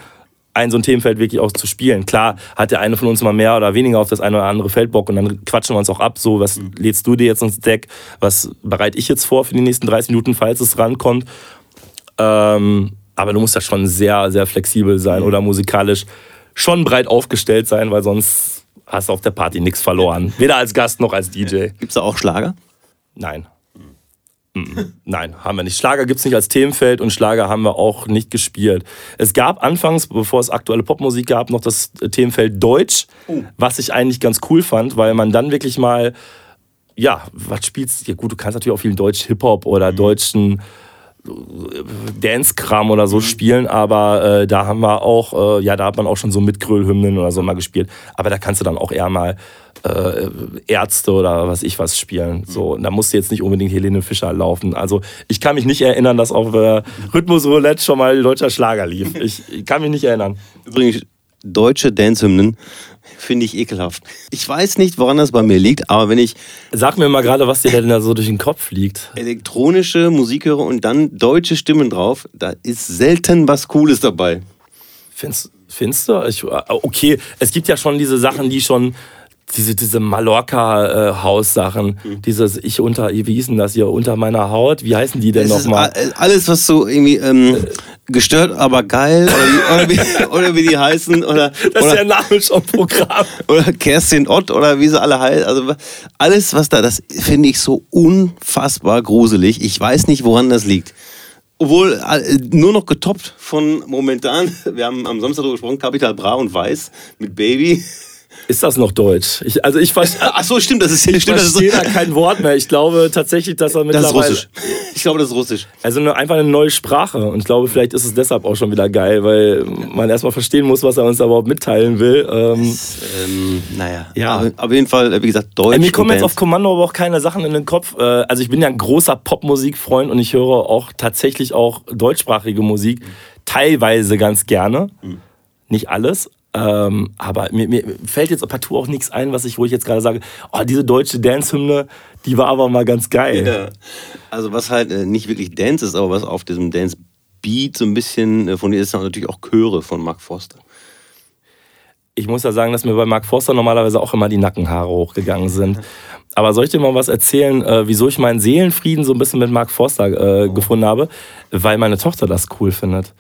ein so ein Themenfeld wirklich auch zu spielen. Klar hat der eine von uns mal mehr oder weniger auf das eine oder andere Feld Bock und dann quatschen wir uns auch ab, so was mhm. lädst du dir jetzt ins Deck, was bereite ich jetzt vor für die nächsten 30 Minuten, falls es rankommt. Ähm, aber du musst da schon sehr, sehr flexibel sein mhm. oder musikalisch schon breit aufgestellt sein, weil sonst hast du auf der Party nichts verloren. Weder als Gast noch als DJ. Gibt es da auch Schlager? Nein. Nein, haben wir nicht. Schlager gibt es nicht als Themenfeld und Schlager haben wir auch nicht gespielt. Es gab anfangs, bevor es aktuelle Popmusik gab, noch das Themenfeld Deutsch, oh. was ich eigentlich ganz cool fand, weil man dann wirklich mal, ja, was spielst du? Ja gut, du kannst natürlich auch viel Deutsch-Hip-Hop oder mhm. deutschen Dance-Kram oder so mhm. spielen, aber äh, da haben wir auch, äh, ja, da hat man auch schon so Mitgröl-Hymnen oder so mal gespielt. Aber da kannst du dann auch eher mal äh, Ärzte oder was ich was spielen. So, und da musste jetzt nicht unbedingt Helene Fischer laufen. Also ich kann mich nicht erinnern, dass auf äh, Rhythmus Roulette schon mal deutscher Schlager lief. Ich, ich kann mich nicht erinnern. Übrigens, deutsche Dancehymnen finde ich ekelhaft. Ich weiß nicht, woran das bei mir liegt, aber wenn ich Sag mir mal gerade, was dir denn da so durch den Kopf liegt. elektronische Musik höre und dann deutsche Stimmen drauf, da ist selten was Cooles dabei. Findest, findest du? Ich, okay, es gibt ja schon diese Sachen, die schon. Diese, diese Mallorca-Haus-Sachen, dieses Ich unter, wie hieß denn das hier, unter meiner Haut, wie heißen die denn ist nochmal? alles, was so irgendwie ähm, gestört, aber geil oder wie, oder wie, oder wie die heißen oder, Das ist oder, der Name schon Programm. oder Kerstin Ott oder wie sie alle heißen. Also alles, was da, das finde ich so unfassbar gruselig. Ich weiß nicht, woran das liegt. Obwohl äh, nur noch getoppt von momentan, wir haben am Samstag darüber gesprochen, Capital Bra und Weiß mit Baby. Ist das noch Deutsch? Ich, also ich, ver- Ach so, stimmt, das ist, ich stimmt, das ist, verstehe da kein Wort mehr. Ich glaube tatsächlich, dass er das ist mittlerweile... Russisch. Ich glaube, das ist Russisch. Also eine, einfach eine neue Sprache. Und ich glaube, vielleicht ist es deshalb auch schon wieder geil, weil man erstmal verstehen muss, was er uns da überhaupt mitteilen will. Ähm, Ähm, naja, Ja. Aber auf jeden Fall, wie gesagt, Deutsch. Äh, Mir kommen jetzt auf. Kommando aber auch keine Sachen in den Kopf. Äh, Also ich bin ja ein großer Popmusikfreund und ich höre auch tatsächlich auch deutschsprachige Musik teilweise ganz gerne. Nicht alles. Ähm, aber mir, mir fällt jetzt partout auch nichts ein, was ich, wo ich jetzt gerade sage, oh, diese deutsche Dance-Hymne, die war aber mal ganz geil. Ja. Also was halt äh, nicht wirklich Dance ist, aber was auf diesem Dance Beat so ein bisschen äh, von dir ist, sind natürlich auch Chöre von Mark Forster. Ich muss ja sagen, dass mir bei Mark Forster normalerweise auch immer die Nackenhaare hochgegangen sind. Aber soll ich dir mal was erzählen, äh, wieso ich meinen Seelenfrieden so ein bisschen mit Mark Forster äh, gefunden habe? Weil meine Tochter das cool findet.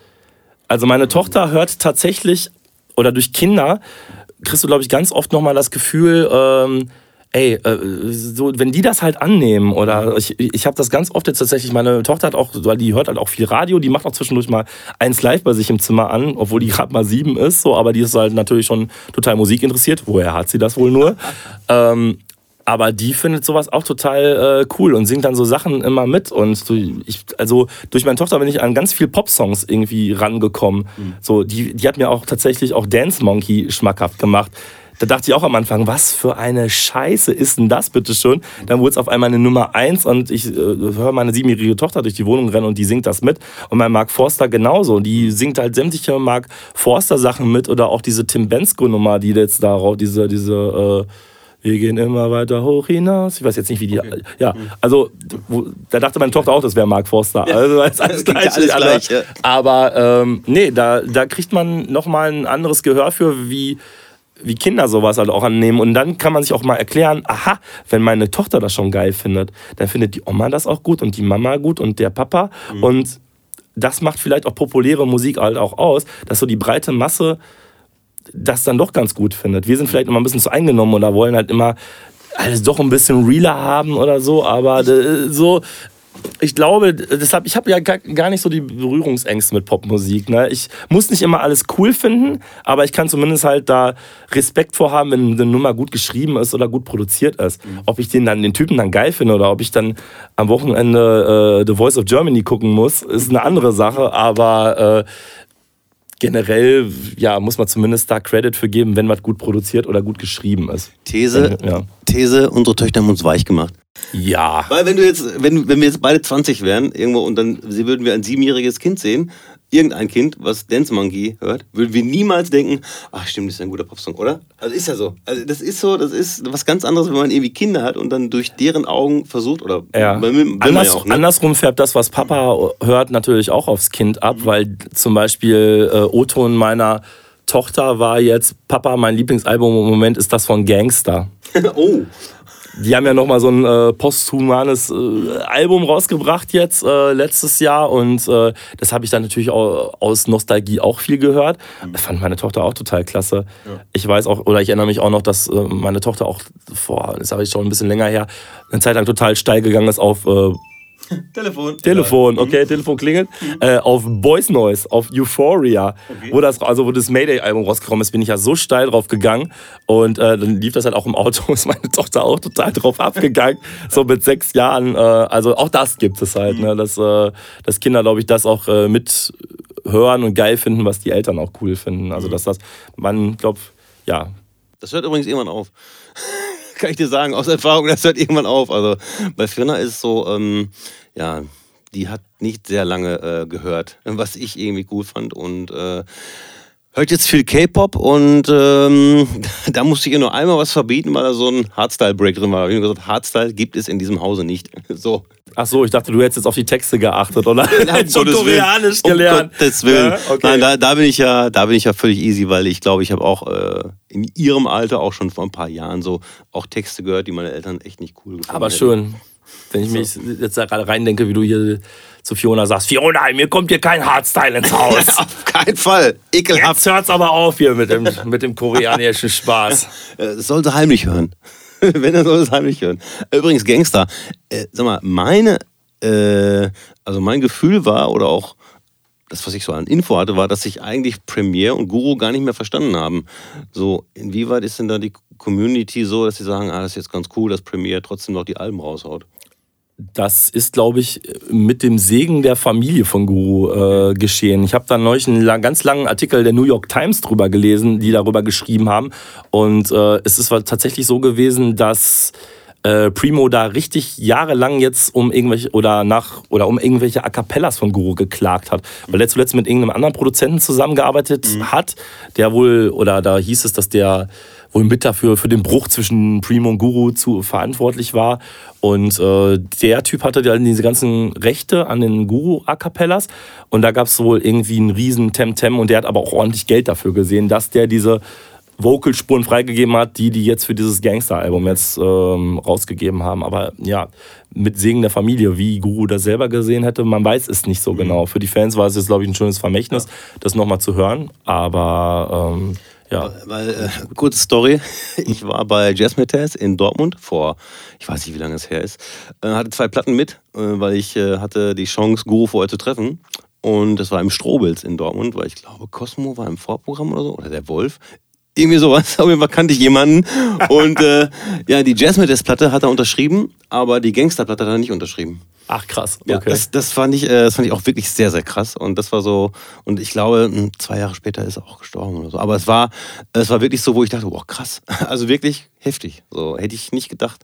Also meine Tochter hört tatsächlich, oder durch Kinder, kriegst du, glaube ich, ganz oft nochmal das Gefühl, ähm, ey, äh, so, wenn die das halt annehmen, oder ich, ich habe das ganz oft jetzt tatsächlich, meine Tochter hat auch, weil die hört halt auch viel Radio, die macht auch zwischendurch mal eins live bei sich im Zimmer an, obwohl die gerade mal sieben ist, so, aber die ist halt natürlich schon total Musik interessiert. Woher hat sie das wohl nur? ähm, aber die findet sowas auch total äh, cool und singt dann so Sachen immer mit. Und so, ich, also durch meine Tochter bin ich an ganz viel Pop-Songs irgendwie rangekommen. So, die, die hat mir auch tatsächlich auch Dance Monkey schmackhaft gemacht. Da dachte ich auch am Anfang, was für eine Scheiße ist denn das bitte schon? Dann wurde es auf einmal eine Nummer eins und ich äh, höre meine siebenjährige Tochter durch die Wohnung rennen und die singt das mit. Und mein Mark Forster genauso. Die singt halt sämtliche Mark Forster Sachen mit oder auch diese Tim Bensko Nummer, die jetzt darauf, diese, diese, äh, wir gehen immer weiter hoch hinaus. Ich weiß jetzt nicht, wie die. Ja, also wo, da dachte meine Tochter auch, das wäre Mark Forster. Also ist alles gleich. alles gleich, ja. Aber ähm, nee, da, da kriegt man nochmal ein anderes Gehör für, wie, wie Kinder sowas halt auch annehmen. Und dann kann man sich auch mal erklären, aha, wenn meine Tochter das schon geil findet, dann findet die Oma das auch gut und die Mama gut und der Papa. Und das macht vielleicht auch populäre Musik halt auch aus, dass so die breite Masse das dann doch ganz gut findet. Wir sind vielleicht immer ein bisschen zu eingenommen oder wollen halt immer alles doch ein bisschen realer haben oder so, aber äh, so ich glaube, deshalb, ich habe ja gar, nicht so die Berührungsängste mit Popmusik. Ne? Ich muss nicht immer alles cool finden, aber ich kann zumindest halt da Respekt vorhaben, wenn eine Nummer gut geschrieben ist oder gut produziert ist. Ob ich den dann den Typen dann geil finde oder ob ich dann am Wochenende äh, The Voice of Germany gucken muss, ist eine andere Sache. Aber äh, generell ja, muss man zumindest da Credit für geben, wenn was gut produziert oder gut geschrieben ist. These, Ja. These, unsere Töchter haben uns weich gemacht. Ja. Weil wenn du jetzt, wenn, wenn wir jetzt beide 20 wären, irgendwo und dann sie würden wir ein siebenjähriges Kind sehen, irgendein Kind, was Dance Monkey hört, würden wir niemals denken, ach stimmt, das ist ein guter Popsong, oder? Also ist ja so. Also das ist so, das ist was ganz anderes, wenn man irgendwie Kinder hat und dann durch deren Augen versucht, oder Ja. Anders, ja auch, ne? Andersrum färbt das, was Papa hört, natürlich auch aufs Kind ab, weil zum Beispiel äh, O-Ton meiner Tochter war jetzt, Papa, mein Lieblingsalbum im Moment ist das von Gangster. oh. Die haben ja nochmal so ein äh, posthumanes äh, Album rausgebracht jetzt äh, letztes Jahr und äh, das habe ich dann natürlich auch, aus Nostalgie auch viel gehört. Das fand meine Tochter auch total klasse. Ich weiß auch, oder ich erinnere mich auch noch, dass äh, meine Tochter auch vor, das habe ich schon ein bisschen länger her, eine Zeit lang total steil gegangen ist auf Telefon. Telefon, okay, Telefon klingelt, äh, auf Boys Noise, auf Euphoria, wo das, also wo das Mayday-Album rausgekommen ist, bin ich ja so steil drauf gegangen. Und äh, dann lief das halt auch im Auto, ist meine Tochter auch total drauf abgegangen, so mit sechs Jahren, äh, also auch das gibt es halt, ne, dass, äh, dass Kinder, glaube ich, das auch äh, mit hören und geil finden, was die Eltern auch cool finden, also dass das, man, glaubt, ja, Das hört übrigens irgendwann auf. kann ich dir sagen, aus Erfahrung, das hört irgendwann auf. Also bei Firna ist es so, ähm, ja, die hat nicht sehr lange äh, gehört, was ich irgendwie cool fand und äh, hört jetzt viel K-Pop und ähm, da musste ich ihr nur einmal was verbieten, weil da so ein Hardstyle-Break drin war. Ich habe gesagt, Hardstyle gibt es in diesem Hause nicht. So. Ach so, ich dachte, du hättest jetzt auf die Texte geachtet, oder? Nein, Willen. Koreanisch Um gelernt. Gottes Willen. Ja, okay. Nein, da, da bin ich ja, da bin ich ja völlig easy, weil ich glaube, ich habe auch äh, in ihrem Alter auch schon vor ein paar Jahren so auch Texte gehört, die meine Eltern echt nicht cool gefunden Aber hätten. schön, wenn ich mich jetzt da gerade reindenke, wie du hier zu Fiona sagst, Fiona, mir kommt hier kein Hardstyle ins Haus. Auf keinen Fall. Ekelhaft. Jetzt hört's aber auf hier mit dem, mit dem koreanischen Spaß. Äh, Das soll sie heimlich hören. Wenn, dann soll es heimlich hören. Übrigens, Gangster. Äh, sag mal, meine, äh, also mein Gefühl war, oder auch das, was ich so an Info hatte, war, dass sich eigentlich Premiere und Guru gar nicht mehr verstanden haben. So, inwieweit ist denn da die Community so, dass sie sagen, ah, das ist jetzt ganz cool, dass Premiere trotzdem noch die Alben raushaut? Das ist, glaube ich, mit dem Segen der Familie von Guru äh, geschehen. Ich habe da neulich einen lang, ganz langen Artikel der New York Times drüber gelesen, die darüber geschrieben haben. Und äh, es ist tatsächlich so gewesen, dass äh, Primo da richtig jahrelang jetzt um irgendwelche oder nach oder um irgendwelche A cappellas von Guru geklagt hat, weil er zuletzt mit irgendeinem anderen Produzenten zusammengearbeitet hat, der wohl oder da hieß es, dass der wohl mit dafür für den Bruch zwischen Primo und Guru zu verantwortlich war und äh, der Typ hatte dann diese ganzen Rechte an den Guru A cappellas und da gab es wohl irgendwie einen riesen Temtem und der hat aber auch ordentlich Geld dafür gesehen, dass der diese Vocalspuren freigegeben hat, die die jetzt für dieses Gangster-Album jetzt ähm, rausgegeben haben. Aber ja, mit Segen der Familie, wie Guru das selber gesehen hätte, man weiß es nicht so genau. Für die Fans war es jetzt, glaube ich, ein schönes Vermächtnis, das nochmal zu hören. Aber ähm, ja, Weil, äh, kurze Story, ich war bei Jazzmetaz in Dortmund vor, ich weiß nicht, wie lange es her ist, äh, hatte zwei Platten mit, äh, weil ich äh, hatte die Chance, Guru vorher zu treffen. Und das war im Strobels in Dortmund, weil ich glaube, Cosmo war im Vorprogramm oder so, oder der Wolf. Irgendwie sowas, auf jeden Fall kannte ich jemanden. Und äh, ja, die Jazzmetaz-Platte hat er unterschrieben, aber die Gangster-Platte hat er nicht unterschrieben. ach krass, Ja, okay. das, das, fand ich, äh, das fand ich auch wirklich sehr, sehr krass. Und das war so, und ich glaube, mh, zwei Jahre später ist er auch gestorben oder so. Aber es war, es war wirklich so, wo ich dachte, boah, krass. Also wirklich heftig. So hätte ich nicht gedacht.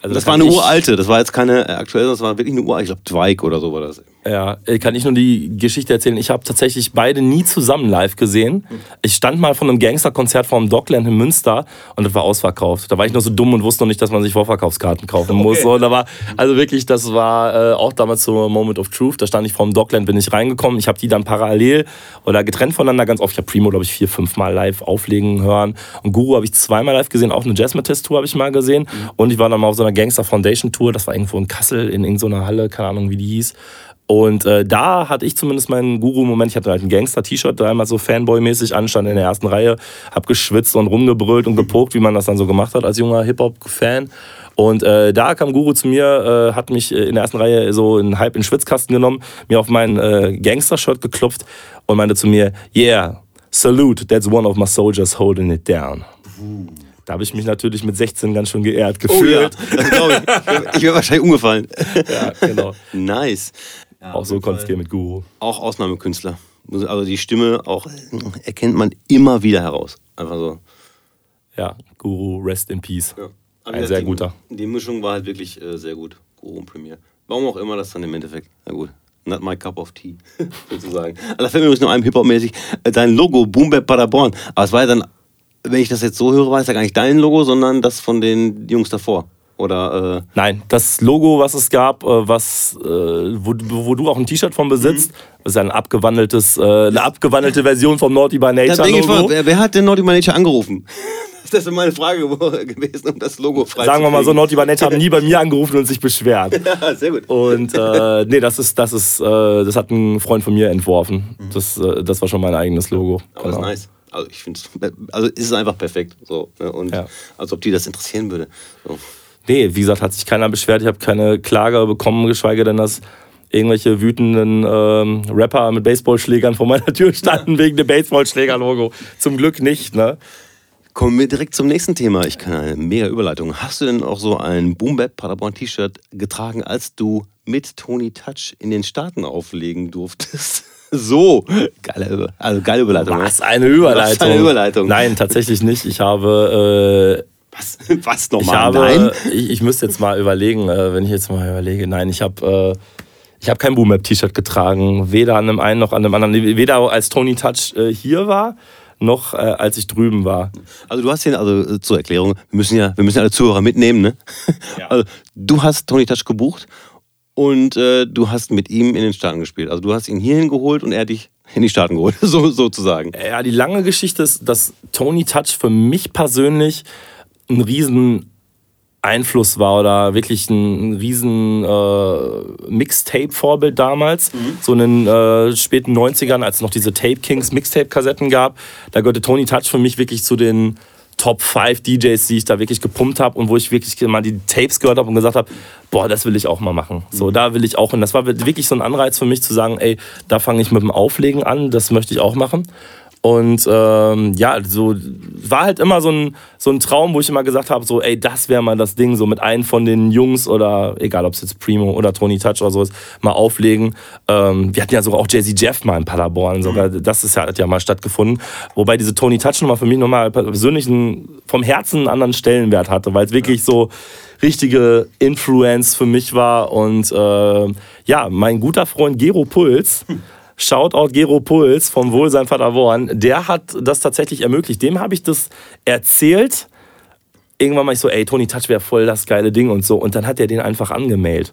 Also das da war eine uralte, das war jetzt keine äh, aktuelle, das war wirklich eine uralte. Ich glaube, Dwight oder so war das. Ja, äh, kann ich nur die Geschichte erzählen. Ich habe tatsächlich beide nie zusammen live gesehen. Ich stand mal von einem Gangsterkonzert vom Dockland in Münster und das war ausverkauft. Da war ich noch so dumm und wusste noch nicht, dass man sich Vorverkaufskarten kaufen muss. Und da war, also wirklich, das war äh, auch damals so Moment of Truth. Da stand ich vom Dockland, bin ich reingekommen. Ich habe die dann parallel oder getrennt voneinander ganz oft. Ich habe Primo, glaube ich, vier, fünf Mal live auflegen hören. Und Guru habe ich zweimal live gesehen. Auch eine Jazzmetist-Tour habe ich mal gesehen. Und ich war dann mal auf so einer Gangster Foundation Tour. Das war irgendwo in Kassel in irgendeiner Halle, keine Ahnung, wie die hieß. Und äh, da hatte ich zumindest meinen Guru-Moment. Ich hatte halt ein Gangster-T-Shirt, da einmal so Fanboy-mäßig anstand in der ersten Reihe, hab geschwitzt und rumgebrüllt und gepokt, wie man das dann so gemacht hat als junger Hip-Hop-Fan. Und äh, da kam Guru zu mir, äh, hat mich äh, in der ersten Reihe so in halb in den Schwitzkasten genommen, mir auf mein äh, Gangster-Shirt geklopft und meinte zu mir, yeah, salute, that's one of my soldiers holding it down. Da habe ich mich natürlich mit 16 ganz schön geehrt Oh ja, gefühlt. das glaube ich. Ich wäre wär wahrscheinlich umgefallen. ja, genau. nice. Auch so konnte es gehen mit Guru. Auch Ausnahmekünstler. Also die Stimme auch äh, erkennt man immer wieder heraus. Einfach so. Ja, Guru, rest in peace. Ja. Ein sehr die, guter. Die Mischung war halt wirklich äh, sehr gut. Guru und Premiere. Warum auch immer das dann im Endeffekt. Na gut. Not my cup of tea, sozusagen. Also da fällt mir übrigens noch einem Hip-Hop-mäßig äh, dein Logo, Boom Bap Paderborn. Aber es war ja dann, wenn ich das jetzt so höre, war es ja gar nicht dein Logo, sondern das von den Jungs davor. Oder, äh, Nein, das Logo, was es gab, äh, was, äh, wo, wo du auch ein T-Shirt von besitzt, Mhm. ist ein abgewandeltes, äh, eine abgewandelte Version vom Naughty by Nature Logo. wer, wer hat denn Naughty Manager angerufen? Das ist meine Frage gewesen, um das Logo frei Sagen wir mal so, Naughty by Nature haben nie bei mir angerufen und sich beschwert. Ja, sehr gut. Und äh, nee, das ist, das ist, äh, das hat ein Freund von mir entworfen. Mhm. Das, das war schon mein eigenes Logo. Aber das ist Genau. nice. Also ich finde also ist es einfach perfekt. So, ne? Und Ja. als ob die das interessieren würde. So. Nee, wie gesagt, hat sich keiner beschwert. Ich habe keine Klage bekommen, geschweige denn, dass irgendwelche wütenden ähm, Rapper mit Baseballschlägern vor meiner Tür standen wegen dem Baseballschläger-Logo. Zum Glück nicht, ne? Kommen wir direkt zum nächsten Thema. Ich kann eine mega Überleitung. Hast du denn auch so ein Boom Bap Paderborn T-Shirt getragen, als du mit Tony Touch in den Staaten auflegen durftest? So, geile, also geile Überleitung. Was ne? eine Überleitung. Was eine Überleitung. Nein, tatsächlich nicht. Ich habe Was? Was nochmal? Ich, habe, nein? Ich, ich, müsste jetzt mal überlegen, äh, wenn ich jetzt mal überlege. Nein, ich habe äh, ich hab kein Boom-Map-T-Shirt getragen. Weder an dem einen noch an dem anderen. Weder als Tony Touch äh, hier war, noch äh, als ich drüben war. Also du hast hier, also äh, zur Erklärung, wir müssen ja, wir müssen alle Zuhörer mitnehmen, ne? Ja. Also du hast Tony Touch gebucht und äh, du hast mit ihm in den Staaten gespielt. Also du hast ihn hierhin geholt und er dich in die Staaten geholt, so, sozusagen. Ja, die lange Geschichte ist, dass Tony Touch für mich persönlich ein riesen Einfluss war oder wirklich ein, ein riesen äh, Mixtape-Vorbild damals. Mhm. So in den äh, späten 90ern, als es noch diese Tape Kings Mixtape-Kassetten gab. Da gehörte Tony Touch für mich wirklich zu den Top 5 DJs, die ich da wirklich gepumpt habe und wo ich wirklich mal die Tapes gehört habe und gesagt habe, boah, das will ich auch mal machen. So, mhm. da will ich auch hin. Das war wirklich so ein Anreiz für mich zu sagen, ey, da fange ich mit dem Auflegen an, das möchte ich auch machen. Und ähm, ja, so war halt immer so ein, so ein Traum, wo ich immer gesagt habe, so, ey, das wäre mal das Ding, so mit einem von den Jungs oder egal, ob es jetzt Primo oder Tony Touch oder so ist, mal auflegen. Ähm, wir hatten ja sogar auch Jay-Z Jeff mal in Paderborn, sogar das ist ja, hat ja mal stattgefunden. Wobei diese Tony Touch Nummer für mich nochmal persönlich einen, vom Herzen einen anderen Stellenwert hatte, weil es wirklich so richtige Influence für mich war. Und äh, ja, mein guter Freund Gero Puls. Shoutout Gero Puls vom Wohlsein Paderborn, der hat das tatsächlich ermöglicht. Dem habe ich das erzählt. Irgendwann mal ich so, ey, Tony Touch wäre voll das geile Ding und so. Und dann hat er den einfach angemeldet.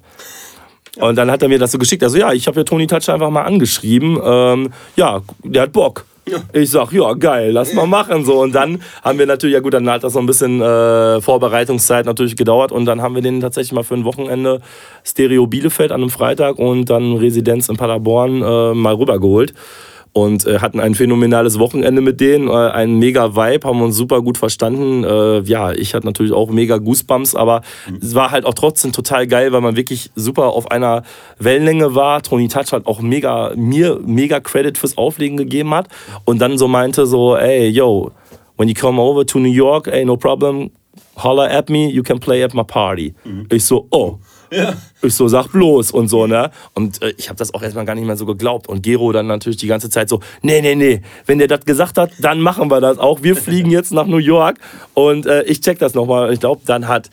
Und dann hat er mir das so geschickt. Also ja, ich habe ja Tony Touch einfach mal angeschrieben. Ähm, ja, der hat Bock. Ja. Ich sag, ja, geil, lass mal machen. So. Und dann haben wir natürlich, ja gut, dann hat das so ein bisschen äh, Vorbereitungszeit natürlich gedauert und dann haben wir den tatsächlich mal für ein Wochenende Stereo Bielefeld an einem Freitag und dann Residenz in Paderborn äh, mal rübergeholt und äh, hatten ein phänomenales Wochenende mit denen, äh, einen mega Vibe, haben uns super gut verstanden. Äh, ja, ich hatte natürlich auch mega Goosebumps, aber mhm. es war halt auch trotzdem total geil, weil man wirklich super auf einer Wellenlänge war. Tony Touch hat auch mega mir mega Credit fürs Auflegen gegeben hat und dann so meinte so, ey, yo, when you come over to New York, ey, no problem, holler at me, you can play at my party. Mhm. Ich so, oh. Ja. Ich so, sag bloß und so, ne? Und äh, ich habe das auch erstmal gar nicht mehr so geglaubt. Und Gero dann natürlich die ganze Zeit so, nee, nee, nee, wenn der das gesagt hat, dann machen wir das auch. Wir fliegen jetzt nach New York und äh, ich check das nochmal. Ich glaube, dann hat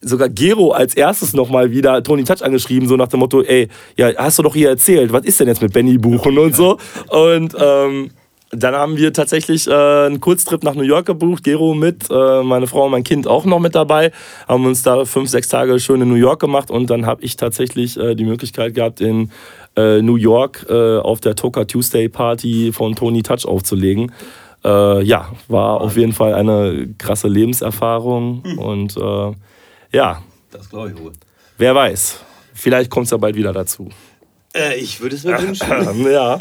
sogar Gero als erstes nochmal wieder Tony Touch angeschrieben, so nach dem Motto, ey, ja, hast du doch hier erzählt, was ist denn jetzt mit Benny buchen und so. Und ähm, dann haben wir tatsächlich äh, einen Kurztrip nach New York gebucht, Gero mit, äh, meine Frau und mein Kind auch noch mit dabei, haben uns da fünf, sechs Tage schön in New York gemacht und dann habe ich tatsächlich äh, die Möglichkeit gehabt, in äh, New York äh, auf der Toka Tuesday Party von Tony Touch aufzulegen. Äh, ja, war auf jeden Fall eine krasse Lebenserfahrung hm. und ja. Das glaube ich wohl. Wer weiß, vielleicht kommt es ja bald wieder dazu. Äh, ich würde es mir wünschen. ja.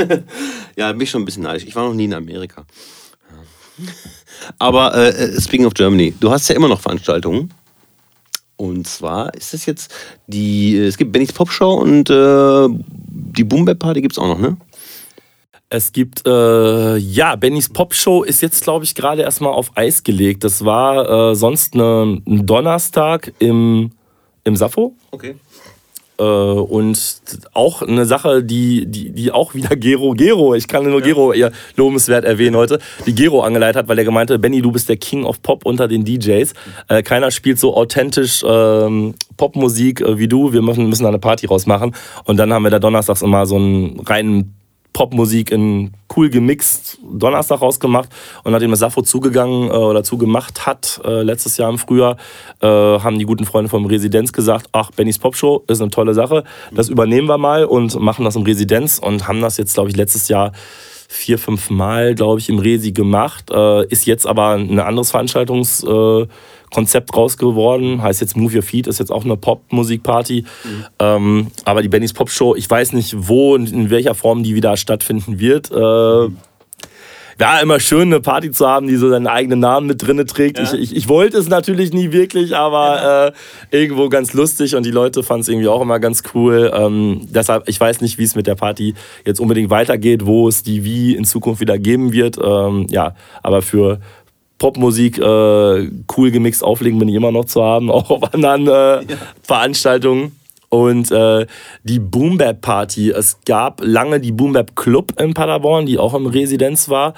ja, bin ich schon ein bisschen neidisch. Ich war noch nie in Amerika. Aber äh, speaking of Germany, du hast ja immer noch Veranstaltungen. Und zwar ist es jetzt die, es gibt Bennys Popshow und äh, die Boom Bap Party gibt es auch noch, ne? Es gibt, äh, ja, Bennys Popshow ist jetzt, glaube ich, gerade erstmal auf Eis gelegt. Das war äh, sonst eine, ein Donnerstag im, im Sappho. Okay. Äh, und auch eine Sache, die, die, die auch wieder Gero, Gero, ich kann nur. Gero ihr lobenswert erwähnen heute, die Gero angeleitet hat, weil er gemeinte, Benny, du bist der King of Pop unter den DJs. Äh, keiner spielt so authentisch ähm, Popmusik äh, wie du. Wir müssen, müssen da eine Party rausmachen. Und dann haben wir da donnerstags immer so einen reinen Popmusik in cool gemixt Donnerstag rausgemacht und nachdem das Safo zugegangen äh, oder zugemacht hat, äh, letztes Jahr im Frühjahr, äh, haben die guten Freunde vom Residenz gesagt, ach, Bennys Popshow ist eine tolle Sache, das übernehmen wir mal und machen das im Residenz und haben das jetzt, glaube ich, letztes Jahr vier, fünf Mal, glaube ich, im Resi gemacht, äh, ist jetzt aber ein anderes Veranstaltungs- äh, Konzept raus geworden. Heißt jetzt Move Your Feet, ist jetzt auch eine Pop-Musikparty. Mhm. Ähm, aber die Bennys Pop Show, ich weiß nicht, wo und in welcher Form die wieder stattfinden wird. Äh, ja, immer schön, eine Party zu haben, die so seinen eigenen Namen mit drinne trägt. Ja. Ich, ich, ich, wollte es natürlich nie wirklich, aber äh, irgendwo ganz lustig und die Leute fanden es irgendwie auch immer ganz cool. Ähm, deshalb, ich weiß nicht, wie es mit der Party jetzt unbedingt weitergeht, wo es die wie in Zukunft wieder geben wird. Ähm, ja, aber für Popmusik äh, cool gemixt auflegen bin ich immer noch zu haben, auch auf anderen äh, ja. Veranstaltungen. Und äh, die Boom Bap Party, es gab lange die Boom Bap Club in Paderborn, die auch im Residenz war.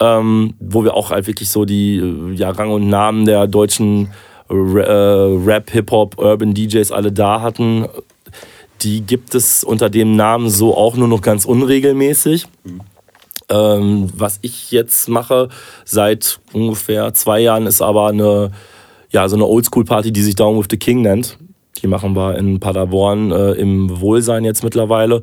ähm, wo wir auch halt wirklich so die äh, ja, Rang und Namen der deutschen äh, Rap, Hip-Hop, Urban DJs alle da hatten. Die gibt es unter dem Namen so auch nur noch ganz unregelmäßig. Mhm. Ähm, was ich jetzt mache seit ungefähr zwei Jahren ist aber eine, ja, so eine Oldschool-Party, die sich Down with the King nennt. Die machen wir in Paderborn äh, im Wohlsein jetzt mittlerweile.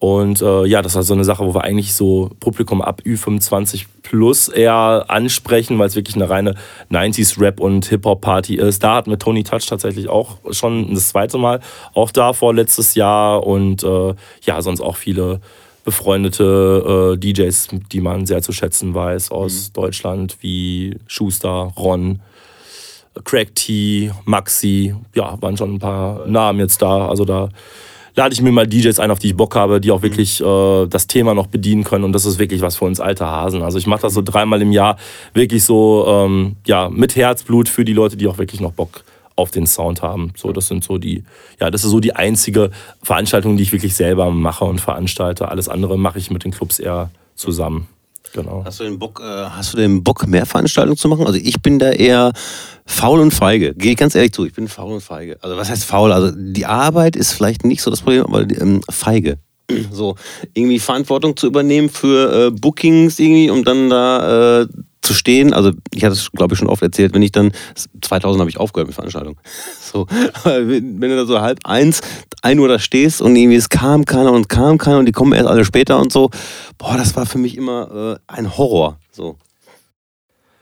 Und äh, ja, das ist so eine Sache, wo wir eigentlich so Publikum ab Ü25 plus eher ansprechen, weil es wirklich eine reine 90s Rap und Hip-Hop-Party ist. Da hatten wir Tony Touch tatsächlich auch schon das zweite Mal, auch da vorletztes Jahr und äh, ja, sonst auch viele befreundete äh, DJs, die man sehr zu schätzen weiß aus mhm. Deutschland, wie Schuster, Ron, Craig T, Maxi, ja, waren schon ein paar Namen jetzt da. Also da lade ich mir mal DJs ein, auf die ich Bock habe, die auch wirklich äh, das Thema noch bedienen können. Und das ist wirklich was für uns alte Hasen. Also ich mache das so dreimal im Jahr wirklich so ähm, ja, mit Herzblut für die Leute, die auch wirklich noch Bock auf den Sound haben. So, das sind so die, ja, das ist so die einzige Veranstaltung, die ich wirklich selber mache und veranstalte. Alles andere mache ich mit den Clubs eher zusammen. Genau. Hast du den Bock, äh, hast du den Bock, mehr Veranstaltungen zu machen? Also ich bin da eher faul und feige. Gehe ganz ehrlich zu, ich bin faul und feige. Also was heißt faul? Also die Arbeit ist vielleicht nicht so das Problem, aber ähm, feige. So, irgendwie Verantwortung zu übernehmen für äh, Bookings irgendwie, um dann da äh, zu stehen. Also ich hatte es, glaube ich, schon oft erzählt, wenn ich dann, 2000 habe ich aufgehört mit Veranstaltungen. So, wenn du da so halb eins, ein Uhr da stehst und irgendwie es kam keiner und kam keiner und die kommen erst alle später und so, boah, das war für mich immer äh, ein Horror. So.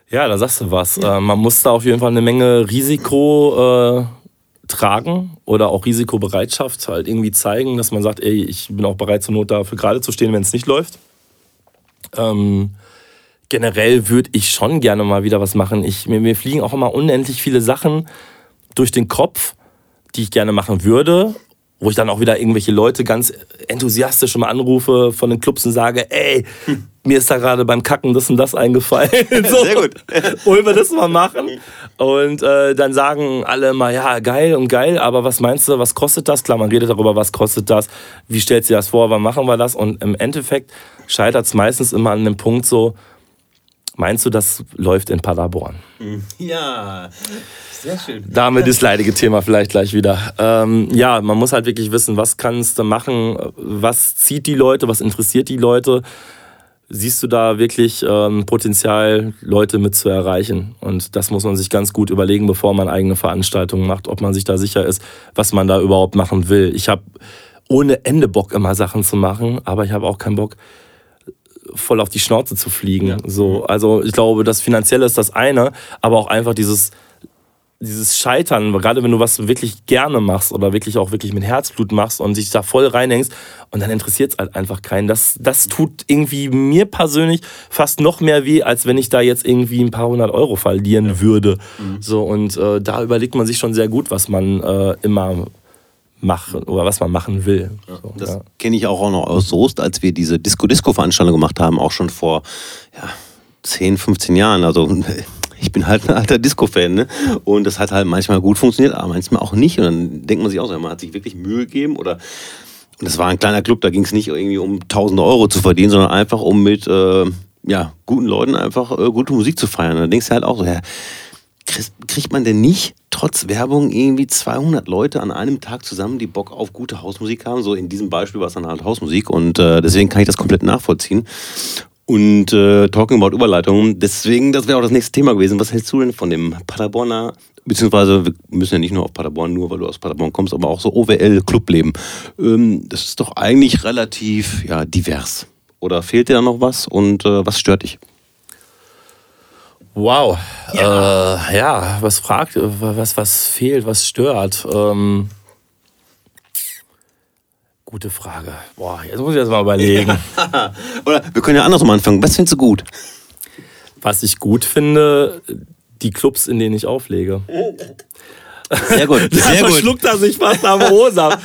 Ja, da sagst du was. Ja. Äh, man muss da auf jeden Fall eine Menge Risiko äh, tragen oder auch Risikobereitschaft halt irgendwie zeigen, dass man sagt, ey, ich bin auch bereit zur Not dafür gerade zu stehen, wenn es nicht läuft. Ähm, generell würde ich schon gerne mal wieder was machen. Ich, mir, mir fliegen auch immer unendlich viele Sachen durch den Kopf, die ich gerne machen würde wo ich dann auch wieder irgendwelche Leute ganz enthusiastisch mal anrufe von den Clubs und sage, ey, hm. mir ist da gerade beim Kacken das und das eingefallen. so, Sehr gut. Wollen wir das mal machen? Und äh, dann sagen alle mal, ja, geil und geil, aber was meinst du, was kostet das? Klar, man redet darüber, was kostet das, wie stellt sich das vor, wann machen wir das? Und im Endeffekt scheitert es meistens immer an dem Punkt so, meinst du, das läuft in Paderborn? Ja, sehr schön. Damit ist leidige Thema vielleicht gleich wieder. Ähm, ja, man muss halt wirklich wissen, was kannst du machen, was zieht die Leute, was interessiert die Leute. Siehst du da wirklich ähm, Potenzial, Leute mit zu erreichen? Und das muss man sich ganz gut überlegen, bevor man eigene Veranstaltungen macht, ob man sich da sicher ist, was man da überhaupt machen will. Ich habe ohne Ende Bock, immer Sachen zu machen, aber ich habe auch keinen Bock, voll auf die Schnauze zu fliegen. Ja. So, also ich glaube, das Finanzielle ist das eine, aber auch einfach dieses dieses Scheitern, gerade wenn du was wirklich gerne machst oder wirklich auch wirklich mit Herzblut machst und dich da voll reinhängst und dann interessiert es halt einfach keinen. Das, das tut irgendwie mir persönlich fast noch mehr weh, als wenn ich da jetzt irgendwie ein paar hundert Euro verlieren ja. würde. Mhm. So, und äh, da überlegt man sich schon sehr gut, was man äh, immer machen oder was man machen will. Ja, so, das ja. kenne ich auch noch aus Soest, als wir diese Disco-Disco-Veranstaltung gemacht haben, auch schon vor ja, 10, 15 Jahren. Also ich bin halt ein alter Disco-Fan, ne? Und das hat halt manchmal gut funktioniert, aber manchmal auch nicht. Und dann denkt man sich auch so, man hat sich wirklich Mühe gegeben oder und das war ein kleiner Club, da ging es nicht irgendwie um tausende Euro zu verdienen, sondern einfach um mit äh, ja, guten Leuten einfach äh, gute Musik zu feiern. Und da denkst du halt auch so, ja, kriegt man denn nicht trotz Werbung irgendwie 200 Leute an einem Tag zusammen, die Bock auf gute Hausmusik haben? So in diesem Beispiel war es dann halt Hausmusik und äh, deswegen kann ich das komplett nachvollziehen. Und äh, talking about Überleitungen, deswegen, das wäre auch das nächste Thema gewesen. Was hältst du denn von dem Paderborner, beziehungsweise wir müssen ja nicht nur auf Paderborn, nur weil du aus Paderborn kommst, aber auch so OWL-Clubleben. Ähm, das ist doch eigentlich relativ ja, divers. Oder fehlt dir da noch was und äh, was stört dich? Wow. Ja, äh, ja was fragt, was, was fehlt, was stört? Ähm Gute Frage. Boah, jetzt muss ich das mal überlegen. Oder wir können ja andersrum anfangen. Was findest du gut? Was ich gut finde, die Clubs, in denen ich auflege. Sehr gut. da Sehr verschluckt gut. er sich fast am Rosa.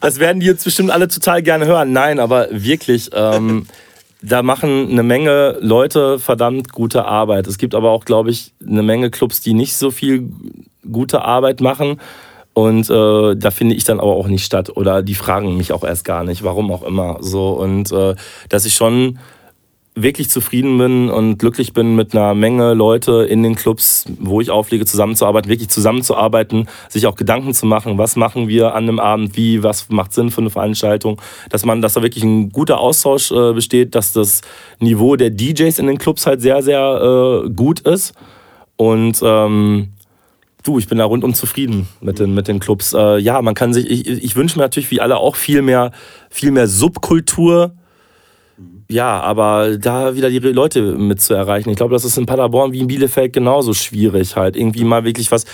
Das werden die jetzt bestimmt alle total gerne hören. Nein, aber wirklich, ähm, da machen eine Menge Leute verdammt gute Arbeit. Es gibt aber auch, glaube ich, eine Menge Clubs, die nicht so viel gute Arbeit machen. Und äh, da finde ich dann aber auch nicht statt. Oder die fragen mich auch erst gar nicht, warum auch immer. So. Und äh, dass ich schon wirklich zufrieden bin und glücklich bin, mit einer Menge Leute in den Clubs, wo ich auflege, zusammenzuarbeiten, wirklich zusammenzuarbeiten, sich auch Gedanken zu machen, was machen wir an einem Abend, wie, was macht Sinn für eine Veranstaltung, dass man, dass da wirklich ein guter Austausch äh, besteht, dass das Niveau der DJs in den Clubs halt sehr, sehr äh, gut ist und ähm, Du, ich bin da rundum zufrieden mit den, mit den Clubs. Äh, ja, man kann sich, ich, ich wünsche mir natürlich wie alle auch viel mehr, viel mehr Subkultur. Ja, aber da wieder die Leute mit zu erreichen. Ich glaube, das ist in Paderborn wie in Bielefeld genauso schwierig, halt irgendwie mal wirklich was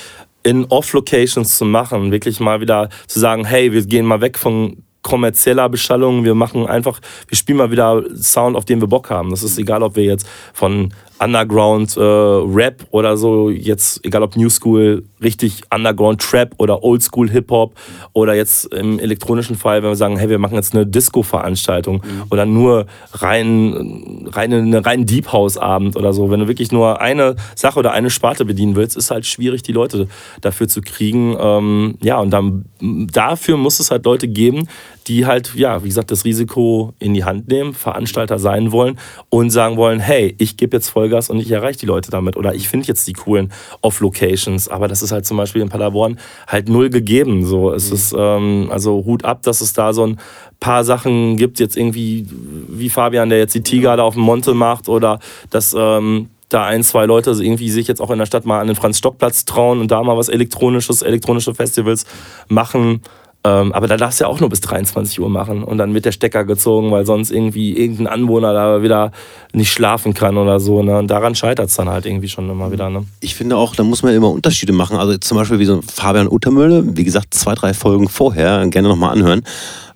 in Off-Locations zu machen. Wirklich mal wieder zu sagen, hey, wir gehen mal weg von kommerzieller Beschallung. Wir machen einfach, wir spielen mal wieder Sound, auf den wir Bock haben. Das ist egal, ob wir jetzt von Underground äh, Rap oder so, jetzt egal ob New School, richtig Underground Trap oder Old School Hip Hop oder jetzt im elektronischen Fall, wenn wir sagen, hey, wir machen jetzt eine Disco-Veranstaltung mhm. oder nur rein, rein eine rein Deep House Abend oder so. Wenn du wirklich nur eine Sache oder eine Sparte bedienen willst, ist halt schwierig, die Leute dafür zu kriegen. Ähm, ja, und dann dafür muss es halt Leute geben, die halt, ja, wie gesagt, das Risiko in die Hand nehmen, Veranstalter sein wollen und sagen wollen, hey, ich gebe jetzt Vollgas und ich erreiche die Leute damit oder ich finde jetzt die coolen Off-Locations. Aber das ist halt zum Beispiel in Paderborn halt null gegeben. So, es mhm. ist ähm, also Hut ab, dass es da so ein paar Sachen gibt, jetzt irgendwie wie Fabian, der jetzt die Tiger da auf dem Monte macht oder dass ähm, da ein, zwei Leute irgendwie sich jetzt auch in der Stadt mal an den Franz-Stock-Platz trauen und da mal was Elektronisches, elektronische Festivals machen. Ähm, aber da darfst du ja auch nur bis 23 Uhr machen und dann wird der Stecker gezogen, weil sonst irgendwie irgendein Anwohner da wieder nicht schlafen kann oder so. Ne? Und daran scheitert es dann halt irgendwie schon immer wieder. Ne? Ich finde auch, da muss man immer Unterschiede machen. Also zum Beispiel wie so Fabian Uttermühle, wie gesagt, zwei, drei Folgen vorher, gerne nochmal anhören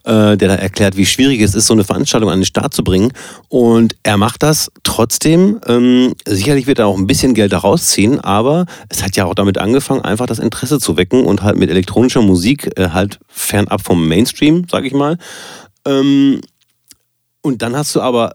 äh, der da erklärt, wie schwierig es ist, so eine Veranstaltung an den Start zu bringen. Und er macht das trotzdem. Ähm, sicherlich wird er auch ein bisschen Geld daraus ziehen, aber es hat ja auch damit angefangen, einfach das Interesse zu wecken und halt mit elektronischer Musik äh, halt fernab vom Mainstream, sag ich mal. Ähm, und dann hast du aber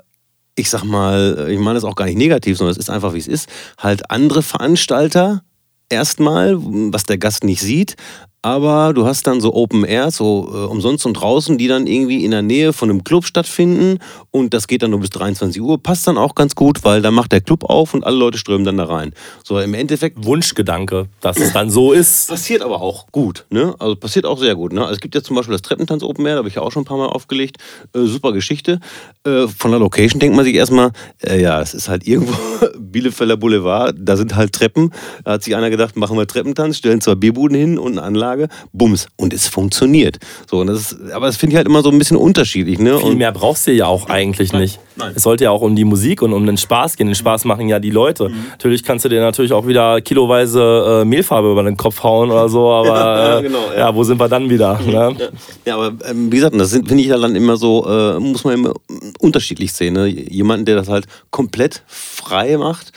ich sag mal, ich meine das auch gar nicht negativ, sondern es ist einfach wie es ist, halt andere Veranstalter erstmal, was der Gast nicht sieht, aber du hast dann so Open Air, so äh, umsonst und draußen, die dann irgendwie in der Nähe von einem Club stattfinden und das geht dann nur bis 23 Uhr. Passt dann auch ganz gut, weil dann macht der Club auf und alle Leute strömen dann da rein. So im Endeffekt. Wunschgedanke, dass es dann so ist. Passiert aber auch gut, ne? Also passiert auch sehr gut, ne? Also es gibt ja zum Beispiel das Treppentanz Open Air, da habe ich ja auch schon ein paar Mal aufgelegt. Äh, super Geschichte. Äh, von der Location denkt man sich erstmal, äh, ja, es ist halt irgendwo Bielefelder Boulevard, da sind halt Treppen. Da hat sich einer gedacht, machen wir Treppentanz, stellen zwei Bierbuden hin und eine Anlage Anlage, bums, und es funktioniert. So, und das ist, aber das finde ich halt immer so ein bisschen unterschiedlich. Ne? Viel mehr brauchst du ja auch eigentlich Nein. nicht. Nein. Es sollte ja auch um die Musik und um den Spaß gehen. Den Spaß machen ja die Leute. Mhm. Natürlich kannst du dir natürlich auch wieder kiloweise äh, Mehlfarbe über den Kopf hauen oder so, aber äh, genau, ja. ja. wo sind wir dann wieder? Mhm. Ne? Ja. ja. aber ähm, wie gesagt, das finde ich dann immer so, äh, muss man immer unterschiedlich sehen. Ne? Jemanden, der das halt komplett frei macht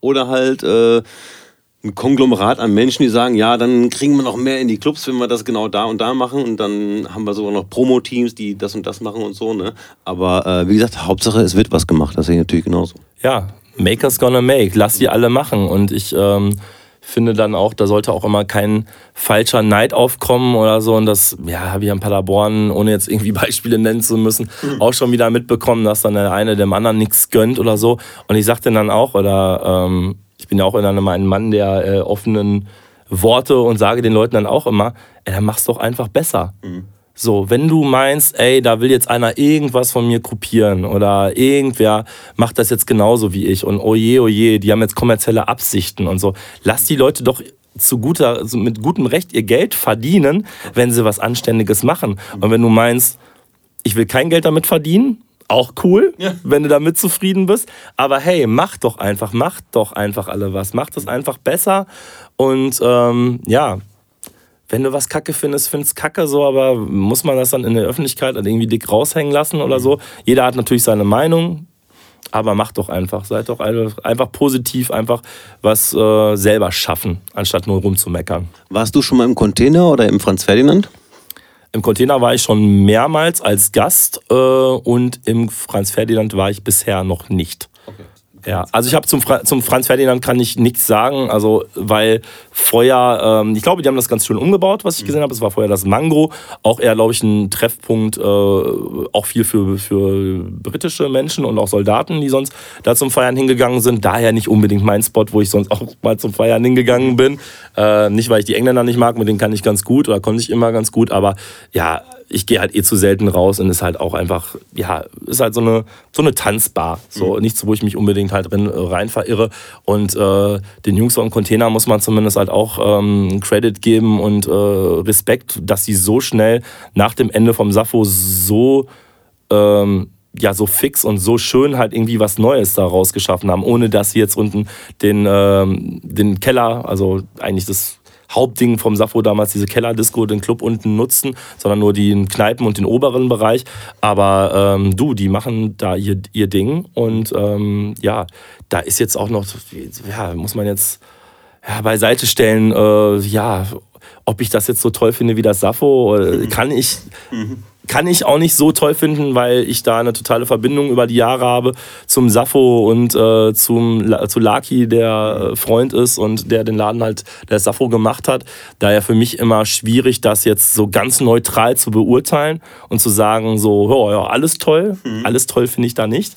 oder halt äh, ein Konglomerat an Menschen, die sagen, ja, dann kriegen wir noch mehr in die Clubs, wenn wir das genau da und da machen. Und dann haben wir sogar noch Promo-Teams, die das und das machen und so. Ne? Aber äh, wie gesagt, Hauptsache, es wird was gemacht. Das sehe ich natürlich genauso. Ja, Makers gonna make. Lass die alle machen. Und ich ähm, finde dann auch, da sollte auch immer kein falscher Neid aufkommen oder so. Und das, ja, habe ich an Paderborn, ohne jetzt irgendwie Beispiele nennen zu müssen, mhm. auch schon wieder mitbekommen, dass dann der eine dem anderen nichts gönnt oder so. Und ich sagte dann auch, oder ähm, ich bin ja auch in einem, ein Mann der äh, offenen Worte und sage den Leuten dann auch immer, ey, dann mach's doch einfach besser. Mhm. So, wenn du meinst, ey, da will jetzt einer irgendwas von mir kopieren oder irgendwer macht das jetzt genauso wie ich und oje, oje, die haben jetzt kommerzielle Absichten und so, lass die Leute doch zu guter, also mit gutem Recht ihr Geld verdienen, wenn sie was Anständiges machen. Und wenn du meinst, ich will kein Geld damit verdienen, auch cool, ja. wenn du damit zufrieden bist. Aber hey, mach doch einfach, mach doch einfach alle was. Mach das einfach besser. Und ähm, ja, wenn du was kacke findest, findest kacke so, aber muss man das dann in der Öffentlichkeit irgendwie dick raushängen lassen oder so? Jeder hat natürlich seine Meinung, aber mach doch einfach. Seid doch einfach positiv, einfach was äh, selber schaffen, anstatt nur rumzumeckern. Warst du schon mal im Container oder im Franz Ferdinand? Im Container war ich schon mehrmals als Gast äh, und im Franz Ferdinand war ich bisher noch nicht. Okay. Ja, also ich habe zum, Fra zum Franz Ferdinand kann ich nichts sagen, also weil vorher, ähm, ich glaube, die haben das ganz schön umgebaut, was ich gesehen habe. Es war vorher das Mango, auch eher, glaube ich, ein Treffpunkt, äh, auch viel für, für britische Menschen und auch Soldaten, die sonst da zum Feiern hingegangen sind. Daher nicht unbedingt mein Spot, wo ich sonst auch mal zum Feiern hingegangen bin. Äh, nicht, weil ich die Engländer nicht mag, mit denen kann ich ganz gut oder konnte ich immer ganz gut, aber ja, ich gehe halt eh zu selten raus und ist halt auch einfach, ja, ist halt so eine, so eine Tanzbar. So mhm. nichts, wo ich mich unbedingt halt drin, äh, rein verirre. Und äh, den Jungs vom Container muss man zumindest halt auch ähm, Credit geben und äh, Respekt, dass sie so schnell nach dem Ende vom Sappho so ähm, ja so fix und so schön halt irgendwie was Neues daraus geschaffen haben, ohne dass sie jetzt unten den, ähm, den Keller, also eigentlich das Hauptding vom Sappho damals, diese Kellerdisco, den Club unten nutzen, sondern nur die Kneipen und den oberen Bereich. Aber ähm, du, die machen da ihr, ihr Ding und ähm, ja, da ist jetzt auch noch, ja, muss man jetzt ja, beiseite stellen, äh, ja, ob ich das jetzt so toll finde wie das Sappho, mhm. kann ich. Mhm kann ich auch nicht so toll finden, weil ich da eine totale Verbindung über die Jahre habe zum Sappho und äh, zum, zu Laki, der äh, Freund ist und der den Laden halt, der Sappho gemacht hat. Daher für mich immer schwierig, das jetzt so ganz neutral zu beurteilen und zu sagen, so, oh, ja, alles toll, mhm. alles toll finde ich da nicht.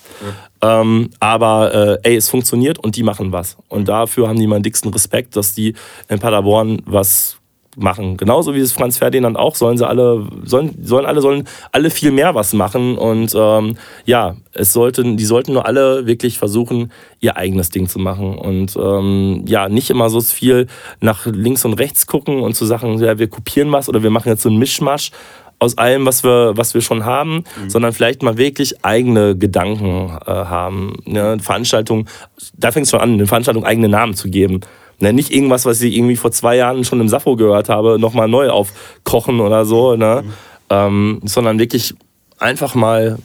Ja. Ähm, aber äh, ey, es funktioniert und die machen was. Und dafür haben die meinen dicksten Respekt, dass die in Paderborn was machen. Genauso wie es Franz Ferdinand auch, sollen sie alle, sollen, sollen alle, sollen alle viel mehr was machen. Und ähm, ja, es sollten, die sollten nur alle wirklich versuchen, ihr eigenes Ding zu machen. Und ähm, ja, nicht immer so viel nach links und rechts gucken und zu sagen, ja, wir kopieren was oder wir machen jetzt so einen Mischmasch aus allem, was wir, was wir schon haben, mhm. sondern vielleicht mal wirklich eigene Gedanken äh, haben. Ne? Veranstaltungen, da fängt es schon an, eine Veranstaltung eigene Namen zu geben. Ne, nicht irgendwas, was ich irgendwie vor zwei Jahren schon im Sappho gehört habe, nochmal neu aufkochen oder so, ne? Mhm. Ähm, sondern wirklich einfach mal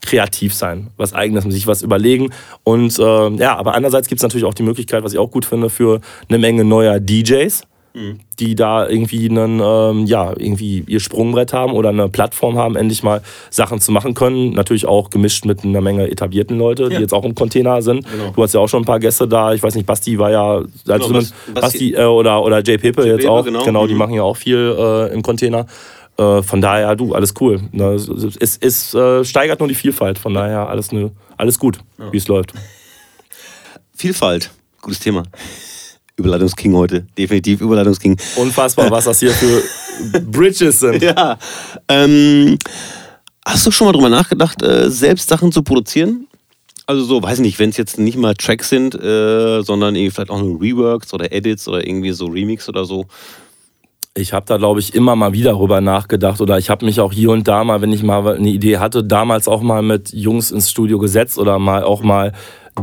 kreativ sein, was eigenes, sich was überlegen. Und äh, ja, aber andererseits gibt es natürlich auch die Möglichkeit, was ich auch gut finde, für eine Menge neuer DJs Mhm. die da irgendwie einen, ähm, ja, irgendwie ihr Sprungbrett haben oder eine Plattform haben, endlich mal Sachen zu machen können. Natürlich auch gemischt mit einer Menge etablierten Leute, ja. die jetzt auch im Container sind. Genau. Du hast ja auch schon ein paar Gäste da. Ich weiß nicht, Basti war ja, also genau, Basti, Basti äh, oder, oder Jay Pepe jetzt Pepe, auch. Genau, genau die mhm. machen ja auch viel äh, im Container. Äh, von daher, du, alles cool. Es, es äh, steigert nur die Vielfalt. Von daher, alles, ne, alles gut, ja. wie es läuft. Vielfalt, gutes Thema. Überleitungsking heute. Definitiv Überleitungsking. Unfassbar, was das hier für Bridges sind. Ja. Ähm, hast du schon mal drüber nachgedacht, äh, selbst Sachen zu produzieren? Also so, weiß nicht, wenn es jetzt nicht mal Tracks sind, äh, sondern irgendwie vielleicht auch nur Reworks oder Edits oder irgendwie so Remix oder so. Ich habe da, glaube ich, immer mal wieder drüber nachgedacht oder ich habe mich auch hier und da mal, wenn ich mal eine Idee hatte, damals auch mal mit Jungs ins Studio gesetzt oder mal auch mal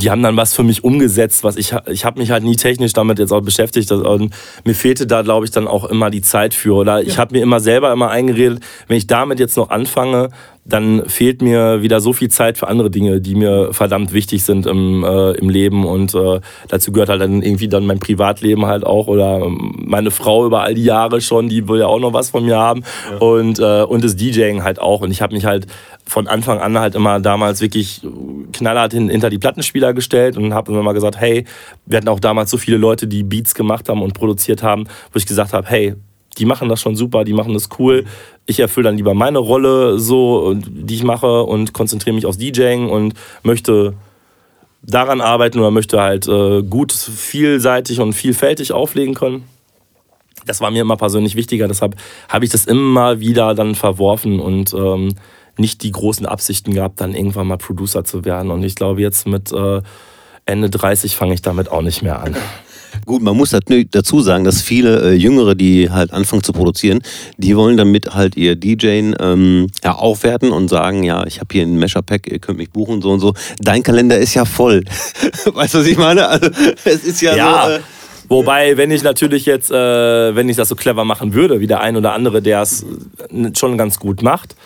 die haben dann was für mich umgesetzt, was ich ich habe mich halt nie technisch damit jetzt auch beschäftigt. Das, und mir fehlte da glaube ich dann auch immer die Zeit für oder ich habe mir immer selber immer eingeredet, wenn ich damit jetzt noch anfange, dann fehlt mir wieder so viel Zeit für andere Dinge, die mir verdammt wichtig sind im, äh, im Leben. Und äh, dazu gehört halt dann irgendwie dann mein Privatleben halt auch oder ähm, meine Frau über all die Jahre schon, die will ja auch noch was von mir haben. Ja. Und, äh, und das DJing halt auch. Und ich habe mich halt von Anfang an halt immer damals wirklich knallhart hinter die Plattenspieler gestellt und habe immer gesagt, hey, wir hatten auch damals so viele Leute, die Beats gemacht haben und produziert haben, wo ich gesagt habe, hey, die machen das schon super, die machen das cool. Ich erfülle dann lieber meine Rolle so, die ich mache und konzentriere mich aufs DJing und möchte daran arbeiten oder möchte halt äh, gut, vielseitig und vielfältig auflegen können. Das war mir immer persönlich wichtiger, deshalb habe ich das immer wieder dann verworfen und ähm, nicht die großen Absichten gehabt, dann irgendwann mal Producer zu werden. Und ich glaube, jetzt mit äh, Ende 30 fange ich damit auch nicht mehr an. Gut, man muss dazu sagen, dass viele äh, Jüngere, die halt anfangen zu produzieren, die wollen damit halt ihr DJing ähm, ja, aufwerten und sagen, ja, ich habe hier ein Mesher-Pack, ihr könnt mich buchen, so und so. Dein Kalender ist ja voll. weißt du, was ich meine? Also, es ist ja, ja. so... Äh, Wobei, wenn ich natürlich jetzt, äh, wenn ich das so clever machen würde, wie der ein oder andere, der es schon ganz gut macht,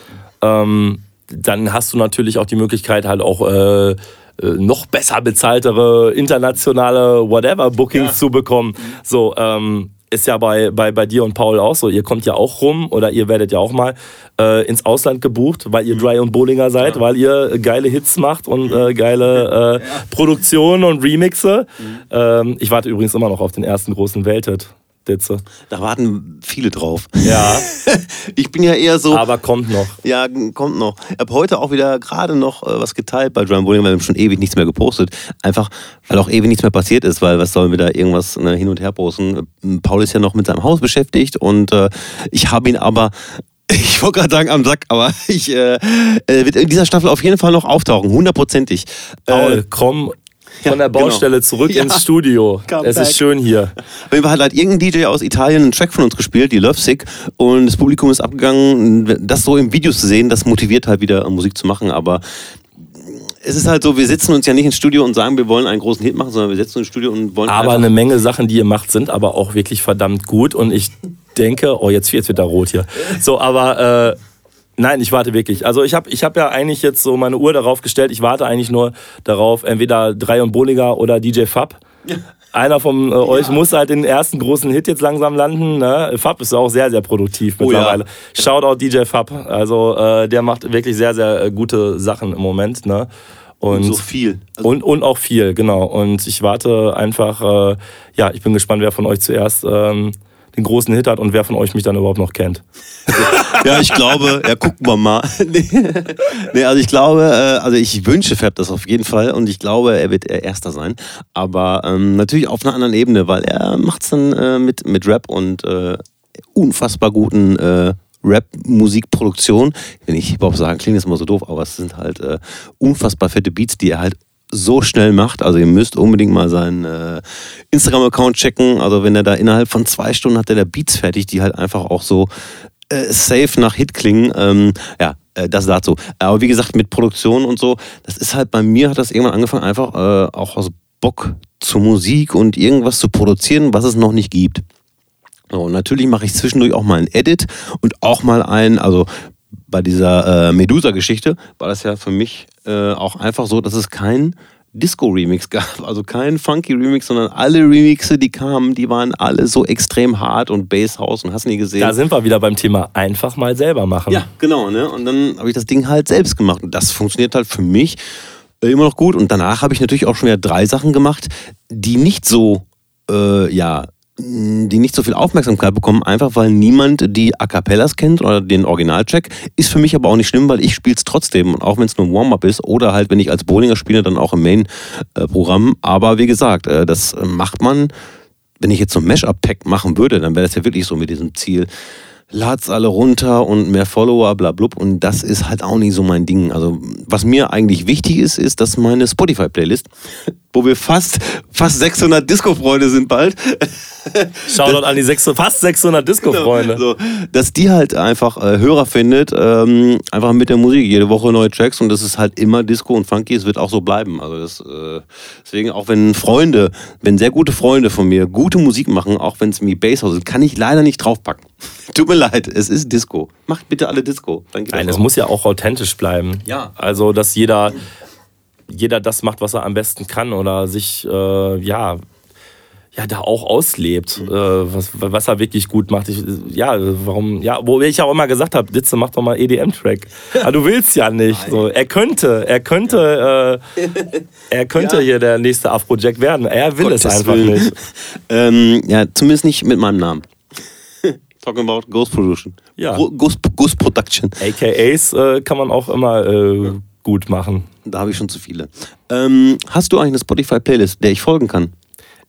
ähm, dann hast du natürlich auch die Möglichkeit, halt auch äh, äh, noch besser bezahltere internationale whatever Bookings ja. zu bekommen. So, ähm, ist ja bei, bei, bei dir und Paul auch so. Ihr kommt ja auch rum oder ihr werdet ja auch mal äh, ins Ausland gebucht, weil ihr Dry und Bollinger seid, ja. weil ihr geile Hits macht und äh, geile äh, ja. Produktionen und Remixe. Mhm. Ähm, ich warte übrigens immer noch auf den ersten großen Welthit. Ditze. Da warten viele drauf. Ja. ich bin ja eher so. Aber kommt noch. Ja, kommt noch. Ich habe heute auch wieder gerade noch äh, was geteilt bei Drum Bowling, weil wir haben schon ewig nichts mehr gepostet. Einfach, weil auch ewig nichts mehr passiert ist, weil was sollen wir da irgendwas ne, hin und her posten? Paul ist ja noch mit seinem Haus beschäftigt und äh, ich habe ihn aber ich wollte gerade sagen am Sack, aber ich äh, wird in dieser Staffel auf jeden Fall noch auftauchen, hundertprozentig. Paul, äh, komm von der genau. Baustelle genau. zurück ja. ins Studio. Come es back. ist schön hier. Auf jeden Fall hat halt irgendein DJ aus Italien einen Track von uns gespielt, die Love Sick, und das Publikum ist abgegangen. Das so im Video zu sehen, das motiviert halt wieder Musik zu machen, aber es ist halt so, wir sitzen uns ja nicht ins Studio und sagen, wir wollen einen großen Hit machen, sondern wir sitzen uns ins Studio und wollen. Aber eine Menge Sachen, die ihr macht, sind aber auch wirklich verdammt gut. Und ich denke, oh, jetzt, jetzt wird da rot hier. So, aber äh, Nein, ich warte wirklich. Also ich habe ich hab ja eigentlich jetzt so meine Uhr darauf gestellt, ich warte eigentlich nur darauf, entweder Drei und Bolliger oder DJ Fab. Ja. Einer von äh, euch ja. muss halt den ersten großen Hit jetzt langsam landen. Ne? Fab ist auch sehr, sehr produktiv mittlerweile. Oh ja. Shoutout DJ Fab. Also äh, der macht wirklich sehr, sehr äh, gute Sachen im Moment. Ne? Und, und, so viel. Also und, und auch viel, genau. Und ich warte einfach, äh, ja, ich bin gespannt, wer von euch zuerst ähm, den großen Hit hat und wer von euch mich dann überhaupt noch kennt. ja, ich glaube, ja, gucken wir mal. nee, also ich glaube, äh, also ich wünsche Fab das auf jeden Fall und ich glaube, er wird Erster sein. Aber ähm, natürlich auf einer anderen Ebene, weil er macht es dann äh, mit, mit Rap und äh, unfassbar guten äh, Rap-Musikproduktion. Wenn ich überhaupt sagen, klingt jetzt mal so doof, aber es sind halt äh, unfassbar fette Beats, die er halt so schnell macht. Also ihr müsst unbedingt mal seinen äh, Instagram-Account checken. Also wenn er da innerhalb von zwei Stunden hat er da Beats fertig, die halt einfach auch so äh, safe nach Hit klingen. Ähm, ja, äh, das dazu. Aber wie gesagt, mit Produktion und so, das ist halt bei mir hat das irgendwann angefangen, einfach äh, auch aus Bock zur Musik und irgendwas zu produzieren, was es noch nicht gibt. So, und natürlich mache ich zwischendurch auch mal ein Edit und auch mal ein, also bei dieser äh, Medusa-Geschichte war das ja für mich äh, auch einfach so, dass es kein Disco-Remix gab. Also kein Funky-Remix, sondern alle Remixe, die kamen, die waren alle so extrem hart und Basshouse und hast nie gesehen. Da sind wir wieder beim Thema einfach mal selber machen. Ja, genau. Ne? Und dann habe ich das Ding halt selbst gemacht. Und das funktioniert halt für mich immer noch gut. Und danach habe ich natürlich auch schon wieder drei Sachen gemacht, die nicht so, äh, ja, die nicht so viel Aufmerksamkeit bekommen, einfach weil niemand die A Cappellas kennt oder den Originalcheck. Ist für mich aber auch nicht schlimm, weil ich spiele es trotzdem, auch wenn es nur ein Warm-up ist oder halt, wenn ich als Bowlinger spiele, dann auch im Main-Programm. Aber wie gesagt, äh, das macht man, wenn ich jetzt so ein Mesh-Up-Pack machen würde, dann wäre das ja wirklich so mit diesem Ziel, lad's alle runter und mehr Follower, bla, bla. Und das ist halt auch nicht so mein Ding. Also, was mir eigentlich wichtig ist, ist, dass meine Spotify-Playlist, wo wir fast, fast 600 Disco-Freunde sind bald. Shoutout an die 600, fast 600 Disco-Freunde. Genau, so, dass die halt einfach äh, Hörer findet, ähm, einfach mit der Musik. Jede Woche neue Tracks und das ist halt immer Disco und Funky. Es wird auch so bleiben. Also, das, äh, deswegen, auch wenn Freunde, wenn sehr gute Freunde von mir gute Musik machen, auch wenn es mir Basshouse ist, kann ich leider nicht draufpacken. Tut mir leid, es ist Disco. Macht bitte alle Disco. Nein, es muss ja auch authentisch bleiben. Ja. Also, dass jeder, jeder das macht, was er am besten kann oder sich, äh, ja, ja, da auch auslebt, mhm. äh, was, was er wirklich gut macht. Ich, ja, warum, ja, wo ich auch immer gesagt habe, Ditze, mach doch mal EDM-Track. Aber du willst ja nicht. So. Er könnte, er könnte, ja. äh, er könnte ja. hier der nächste Afrojack werden. Er will Gottes es einfach Willen. nicht. ähm, ja, zumindest nicht mit meinem Namen. Talking about Ghost Production. Ja. Ghost, Ghost Production. AKAs äh, kann man auch immer äh, gut machen. Da habe ich schon zu viele. Ähm, hast du eigentlich eine Spotify-Playlist, der ich folgen kann?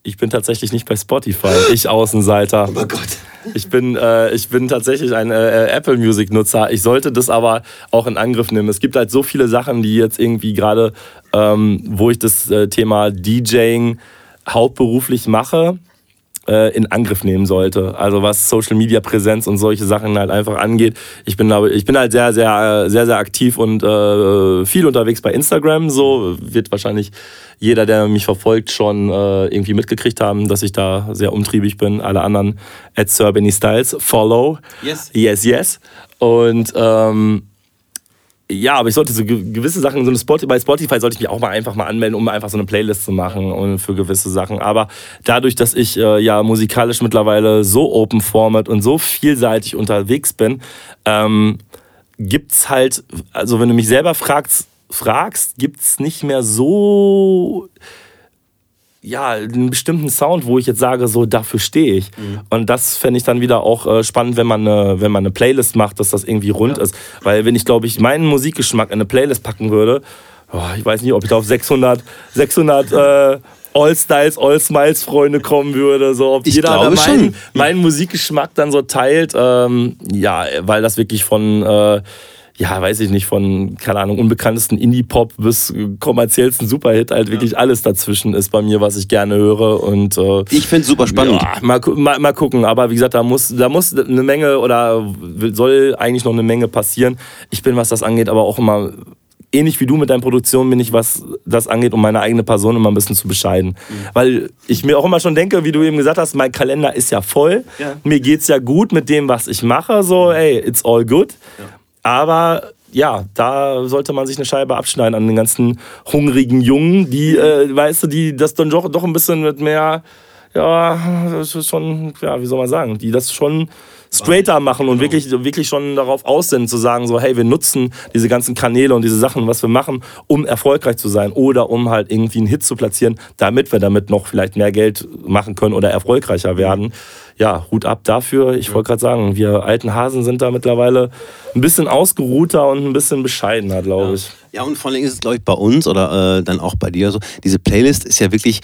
Ich bin tatsächlich nicht bei Spotify. Ich Außenseiter. Oh Gott. Ich bin, äh, ich bin tatsächlich ein äh, Apple Music Nutzer. Ich sollte das aber auch in Angriff nehmen. Es gibt halt so viele Sachen, die jetzt irgendwie gerade, ähm, wo ich das äh, Thema DJing hauptberuflich mache, äh, in Angriff nehmen sollte. Also was Social Media Präsenz und solche Sachen halt einfach angeht. Ich bin, ich bin halt sehr, sehr, sehr, sehr aktiv und äh, viel unterwegs bei Instagram. So wird wahrscheinlich jeder, der mich verfolgt, schon äh, irgendwie mitgekriegt haben, dass ich da sehr umtriebig bin. Alle anderen at Sir Benny Styles follow. Yes. Yes, yes. Und ähm, Ja, aber ich sollte so gewisse Sachen, so eine Spotify, bei Spotify sollte ich mich auch mal einfach mal anmelden, um einfach so eine Playlist zu machen und für gewisse Sachen. Aber dadurch, dass ich äh, ja musikalisch mittlerweile so Open Format und so vielseitig unterwegs bin, ähm, gibt's halt, also wenn du mich selber fragst, fragst, gibt's nicht mehr so ja, einen bestimmten Sound, wo ich jetzt sage, so dafür stehe ich. Mhm. Und das fände ich dann wieder auch äh, spannend, wenn man, eine, wenn man eine Playlist macht, dass das irgendwie rund ja. ist. Weil wenn ich, glaube ich, meinen Musikgeschmack in eine Playlist packen würde, oh, ich weiß nicht, ob ich da auf 600, 600 äh, All Styles, All Smiles Freunde kommen würde. So, ob ich jeder glaube meinen, meinen Musikgeschmack dann so teilt. Ähm, ja, weil das wirklich von... Äh, ja, weiß ich nicht, von, keine Ahnung, unbekanntesten Indie-Pop bis kommerziellsten Superhit halt ja. wirklich alles dazwischen ist bei mir, was ich gerne höre. Und, äh, ich finde es super spannend. Ja, mal, mal, mal, gucken, aber wie gesagt, da muss, da muss eine Menge oder soll eigentlich noch eine Menge passieren. Ich bin, was das angeht, aber auch immer ähnlich wie du mit deinen Produktionen bin ich, was das angeht, um meine eigene Person immer ein bisschen zu bescheiden. Mhm. Weil ich mir auch immer schon denke, wie du eben gesagt hast, mein Kalender ist ja voll. Ja. Mir es ja gut mit dem, was ich mache. So, ey, it's all good. Ja. Aber ja, da sollte man sich eine Scheibe abschneiden an den ganzen hungrigen Jungen, die, äh, weißt du, die das dann doch, doch ein bisschen mit mehr, ja, das ist schon, ja, wie soll man sagen, die das schon straighter machen und wirklich, wirklich schon darauf aus sind, zu sagen, so, hey, wir nutzen diese ganzen Kanäle und diese Sachen, was wir machen, um erfolgreich zu sein oder um halt irgendwie einen Hit zu platzieren, damit wir damit noch vielleicht mehr Geld machen können oder erfolgreicher werden ja, Hut ab dafür. Ich wollte gerade sagen, wir alten Hasen sind da mittlerweile ein bisschen ausgeruhter und ein bisschen bescheidener, glaube ja. ich. Ja, und vor allem ist es, glaube ich, bei uns oder äh, dann auch bei dir so, diese Playlist ist ja wirklich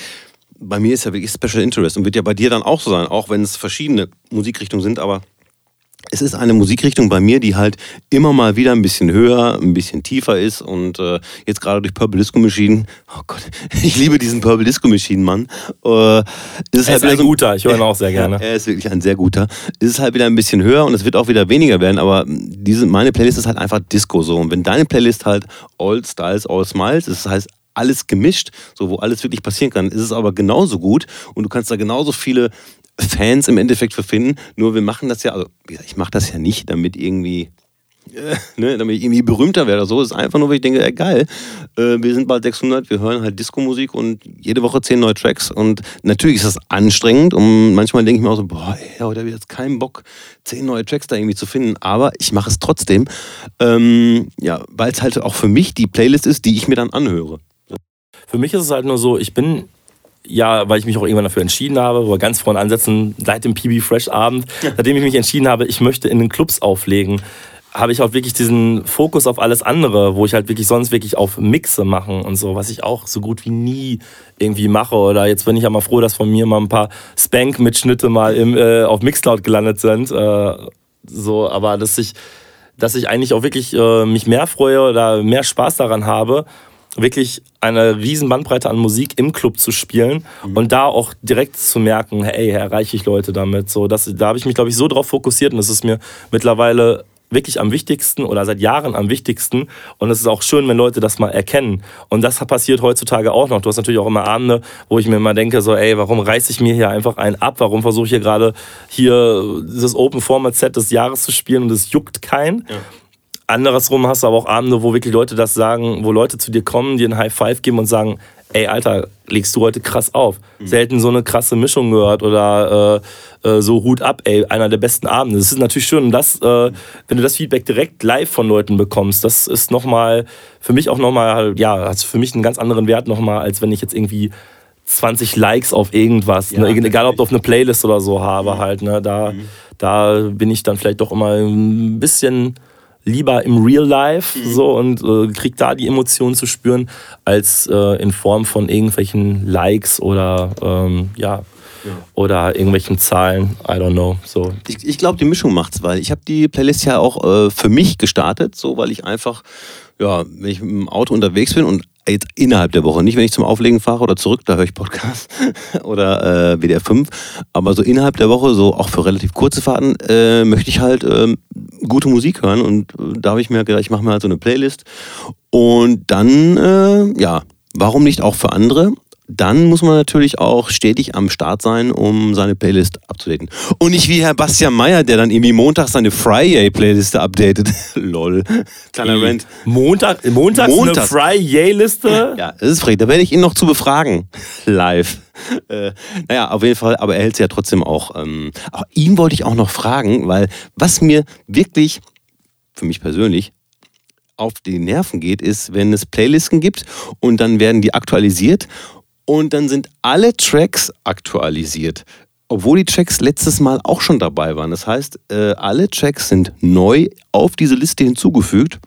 bei mir ist ja wirklich Special Interest und wird ja bei dir dann auch so sein, auch wenn es verschiedene Musikrichtungen sind, aber es ist eine Musikrichtung bei mir, die halt immer mal wieder ein bisschen höher, ein bisschen tiefer ist und äh, jetzt gerade durch Purple Disco Machine, oh Gott, ich liebe diesen Purple Disco Machine Mann. Äh, ist er halt ist ein so, guter, ich höre ihn auch sehr gerne. Er ist wirklich ein sehr guter. Es ist halt wieder ein bisschen höher und es wird auch wieder weniger werden, aber diese, meine Playlist ist halt einfach Disco so und wenn deine Playlist halt All Styles, All Smiles, das heißt alles gemischt, so wo alles wirklich passieren kann, ist es aber genauso gut und du kannst da genauso viele Fans im Endeffekt für finden. Nur wir machen das ja, also ich mache das ja nicht, damit irgendwie äh, ne, damit ich irgendwie berühmter werde oder so. Es ist einfach nur, weil ich denke, ey, geil, äh, wir sind bald 600, wir hören halt Disco-Musik und jede Woche zehn neue Tracks. Und natürlich ist das anstrengend und manchmal denke ich mir auch so, boah, ey, heute habe ich jetzt keinen Bock, zehn neue Tracks da irgendwie zu finden. Aber ich mache es trotzdem, ähm, ja, weil es halt auch für mich die Playlist ist, die ich mir dann anhöre. Für mich ist es halt nur so, ich bin ja, weil ich mich auch irgendwann dafür entschieden habe, wo wir ganz vorne ansetzen, seit dem PB Fresh Abend, ja. seitdem ich mich entschieden habe, ich möchte in den Clubs auflegen, habe ich auch wirklich diesen Fokus auf alles andere, wo ich halt wirklich sonst wirklich auf Mixe machen und so, was ich auch so gut wie nie irgendwie mache. Oder jetzt bin ich ja mal froh, dass von mir mal ein paar Spank-Mitschnitte mal im, äh, auf Mixcloud gelandet sind. Äh, so, aber dass ich, dass ich eigentlich auch wirklich äh, mich mehr freue oder mehr Spaß daran habe, wirklich eine riesen Bandbreite an Musik im Club zu spielen mhm. und da auch direkt zu merken, hey, erreiche ich Leute damit. So, das, da habe ich mich, glaube ich, so drauf fokussiert und das ist mir mittlerweile wirklich am wichtigsten oder seit Jahren am wichtigsten. Und es ist auch schön, wenn Leute das mal erkennen. Und das passiert heutzutage auch noch. Du hast natürlich auch immer Abende, wo ich mir immer denke, so, ey, warum reiße ich mir hier einfach einen ab? Warum versuche ich hier gerade hier das Open Format Set des Jahres zu spielen und es juckt keinen? Ja. Andersrum hast du aber auch Abende, wo wirklich Leute das sagen, wo Leute zu dir kommen, dir einen High Five geben und sagen, ey Alter, legst du heute krass auf. Mhm. Selten so eine krasse Mischung gehört oder äh, äh, so Hut ab, ey, einer der besten Abende. Das ist natürlich schön, dass, äh, wenn du das Feedback direkt live von Leuten bekommst, das ist nochmal, für mich auch nochmal, ja, hat für mich einen ganz anderen Wert nochmal, als wenn ich jetzt irgendwie 20 Likes auf irgendwas, ja, ne? egal ob du auf eine Playlist oder so habe mhm. halt, ne? da, mhm. da bin ich dann vielleicht doch immer ein bisschen lieber im Real Life mhm. so und äh, krieg da die Emotionen zu spüren, als äh, in Form von irgendwelchen Likes oder ähm, ja, ja. Oder irgendwelchen Zahlen, I don't know. So. Ich, ich glaube, die Mischung macht's, weil ich habe die Playlist ja auch äh, für mich gestartet, so weil ich einfach, ja, wenn ich mit dem Auto unterwegs bin und jetzt innerhalb der Woche, nicht wenn ich zum Auflegen fahre oder zurück, da höre ich Podcast oder äh, WDR 5, aber so innerhalb der Woche, so auch für relativ kurze Fahrten, äh, möchte ich halt äh, gute Musik hören. Und äh, da habe ich mir gedacht, ich mache mir halt so eine Playlist. Und dann, äh, ja, warum nicht auch für andere? Dann muss man natürlich auch stetig am Start sein, um seine Playlist abzudaten. Und nicht wie Herr Bastian Meyer, der dann irgendwie montags seine Friday-Playliste updatet. Lol. Kleiner Rant. Montag, montags, montags eine Friday-Liste? Ja, das ist frech. Da werde ich ihn noch zu befragen. Live. Äh, naja, auf jeden Fall, aber er hält es ja trotzdem auch. Ähm, auch ihn wollte ich auch noch fragen, weil was mir wirklich, für mich persönlich, auf die Nerven geht, ist, wenn es Playlisten gibt und dann werden die aktualisiert und dann sind alle Tracks aktualisiert. Obwohl die Tracks letztes Mal auch schon dabei waren. Das heißt, äh, alle Tracks sind neu auf diese Liste hinzugefügt.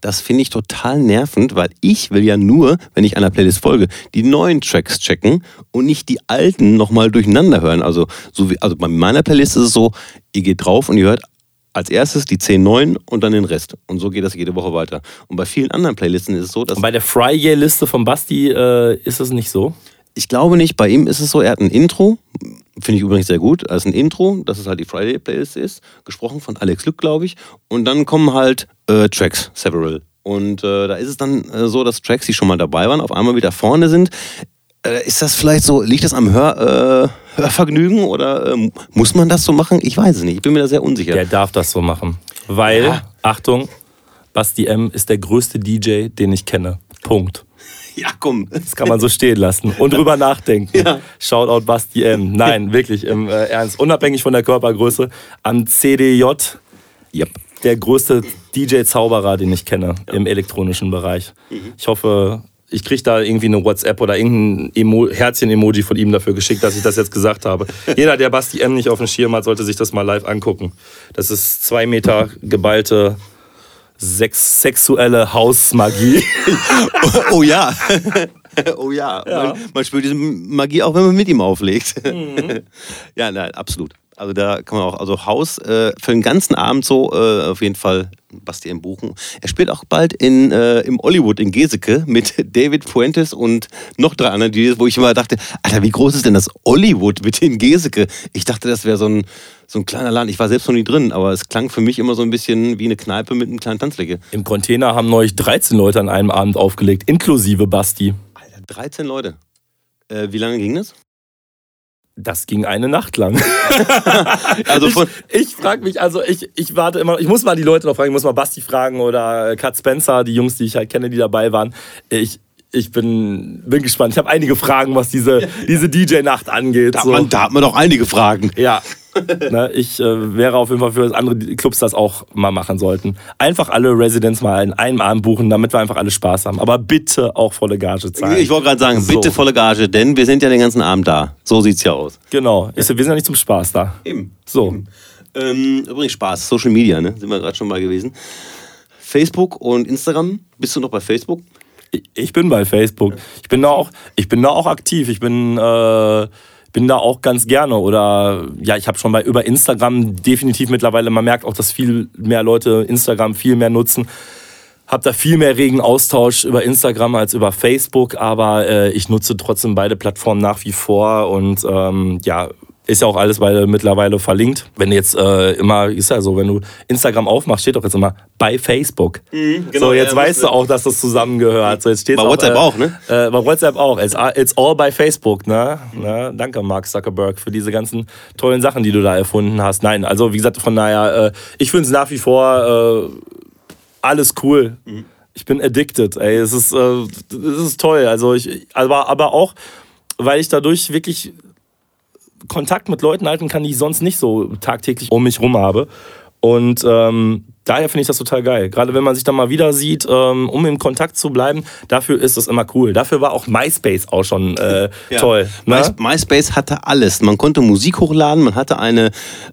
Das finde ich total nervend, weil ich will ja nur, wenn ich einer Playlist folge, die neuen Tracks checken und nicht die alten nochmal durcheinander hören. Also, so wie, also bei meiner Playlist ist es so, ihr geht drauf und ihr hört als erstes die 10 neuen und dann den Rest. Und so geht das jede Woche weiter. Und bei vielen anderen Playlisten ist es so, dass. Und bei der Friday-Liste von Basti äh, ist es nicht so? Ich glaube nicht. Bei ihm ist es so, er hat ein Intro. Finde ich übrigens sehr gut. Also ein Intro, das ist halt die Friday-Playlist ist. Gesprochen von Alex Lück, glaube ich. Und dann kommen halt äh, Tracks, several. Und äh, da ist es dann äh, so, dass Tracks, die schon mal dabei waren, auf einmal wieder vorne sind. Äh, ist das vielleicht so, liegt das am Hör, äh, Hörvergnügen oder äh, muss man das so machen? Ich weiß es nicht. Ich bin mir da sehr unsicher. Der darf das so machen. Weil, ja. Achtung, Basti M ist der größte DJ, den ich kenne. Punkt. Ja, komm. Das kann man so stehen lassen und drüber nachdenken. Ja. Shoutout Basti M. Nein, wirklich, im äh, Ernst. Unabhängig von der Körpergröße. Am CDJ. Yep. Der größte DJ-Zauberer, den ich kenne ja. im elektronischen Bereich. Mhm. Ich hoffe, ich kriege da irgendwie eine WhatsApp oder irgendein Emo Herzchen-Emoji von ihm dafür geschickt, dass ich das jetzt gesagt habe. Jeder, der Basti M nicht auf dem Schirm hat, sollte sich das mal live angucken. Das ist zwei Meter geballte sex sexuelle Hausmagie. oh ja. oh ja. ja. Man, man, spürt diese Magie auch, wenn man mit ihm auflegt. Mhm. ja, nein, absolut. Also da kann man auch, also Haus äh, für den ganzen Abend so äh, auf jeden Fall Bastian buchen. Er spielt auch bald in, äh, im Hollywood in Geseke mit David Fuentes und noch drei anderen DJs, wo ich immer dachte, Alter, wie groß ist denn das Hollywood mit in Geseke? Ich dachte, das wäre so ein, so ein kleiner Laden. Ich war selbst noch nie drin, aber es klang für mich immer so ein bisschen wie eine Kneipe mit einem kleinen Tanzfläche. Im Container haben neulich 13 Leute an einem Abend aufgelegt, inklusive Basti. Alter, 13 Leute. Äh, wie lange ging das? Das ging eine Nacht lang. also ich, ich frage mich, also ich, ich warte immer, ich muss mal die Leute noch fragen, ich muss mal Basti fragen oder Kat Spencer, die Jungs, die ich halt kenne, die dabei waren. Ich, ich bin, bin gespannt. Ich habe einige Fragen, was diese, diese DJ-Nacht angeht. Da, so. man, da hat man doch einige Fragen. Ja, ne, ich äh, wäre auf jeden Fall für, dass andere Clubs das auch mal machen sollten. Einfach alle Residents mal in einem Abend buchen, damit wir einfach alle Spaß haben. Aber bitte auch volle Gage zahlen. Ich wollte gerade sagen, so. bitte volle Gage, denn wir sind ja den ganzen Abend da. So sieht's ja aus. Genau. Ist, wir sind ja nicht zum Spaß da. Eben. So. Eben. Ähm, übrigens Spaß, Social Media, ne? Sind wir gerade schon mal gewesen. Facebook und Instagram. Bist du noch bei Facebook? Ich, bin bei Facebook. Ich bin da auch, ich bin da auch aktiv. Ich bin äh, bin da auch ganz gerne. Oder ja, ich habe schon bei über Instagram definitiv mittlerweile, man merkt auch, dass viel mehr Leute Instagram viel mehr nutzen. Hab da viel mehr regen Austausch über Instagram als über Facebook, aber äh, ich nutze trotzdem beide Plattformen nach wie vor und ähm, ja, ist ja auch alles weil mittlerweile verlinkt. Wenn du jetzt äh, immer, ist ja so, wenn du Instagram aufmachst, steht doch jetzt immer bei Facebook. Mhm, genau, so, jetzt ja, weißt du auch, dass das zusammengehört. So, jetzt steht's bei WhatsApp auch, ne? Äh, bei WhatsApp auch. It's, it's all by Facebook, ne? Mhm. ne? Danke, Mark Zuckerberg, für diese ganzen tollen Sachen, die du da erfunden hast. Nein, also wie gesagt, von daher, äh, ich finde es nach wie vor äh, alles cool. Mhm. Ich bin addicted, ey. Es ist, äh, es ist toll. Also ich, aber, aber auch, weil ich dadurch wirklich Kontakt mit Leuten halten kann, die ich sonst nicht so tagtäglich um mich rum habe. Und ähm, daher finde ich das total geil. Gerade wenn man sich dann mal wieder sieht, ähm, um im Kontakt zu bleiben, dafür ist das immer cool. Dafür war auch MySpace auch schon äh, ja. toll. Ne? MySpace hatte alles. Man konnte Musik hochladen, man hatte eine,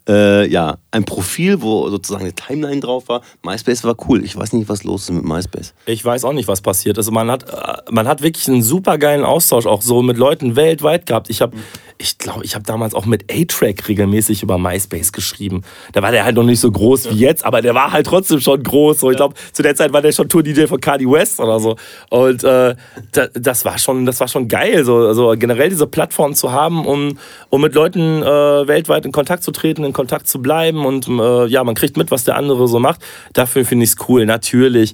äh, ja, ein Profil, wo sozusagen eine Timeline drauf war. MySpace war cool. Ich weiß nicht, was los ist mit MySpace. Ich weiß auch nicht, was passiert ist. Man hat, äh, man hat wirklich einen super geilen Austausch auch so mit Leuten weltweit gehabt. Ich habe, ich glaube, ich habe damals auch mit A-Track regelmäßig über MySpace geschrieben. Da war der halt noch nicht so groß wie jetzt, aber der war halt halt trotzdem schon groß. So. Ich glaube, zu der Zeit war der schon Tour-DJ von Cardi West oder so. Und äh, da, das, war schon, das war schon geil, so also generell diese Plattform zu haben, um, um mit Leuten äh, weltweit in Kontakt zu treten, in Kontakt zu bleiben und äh, ja, man kriegt mit, was der andere so macht. Dafür finde ich es cool. Natürlich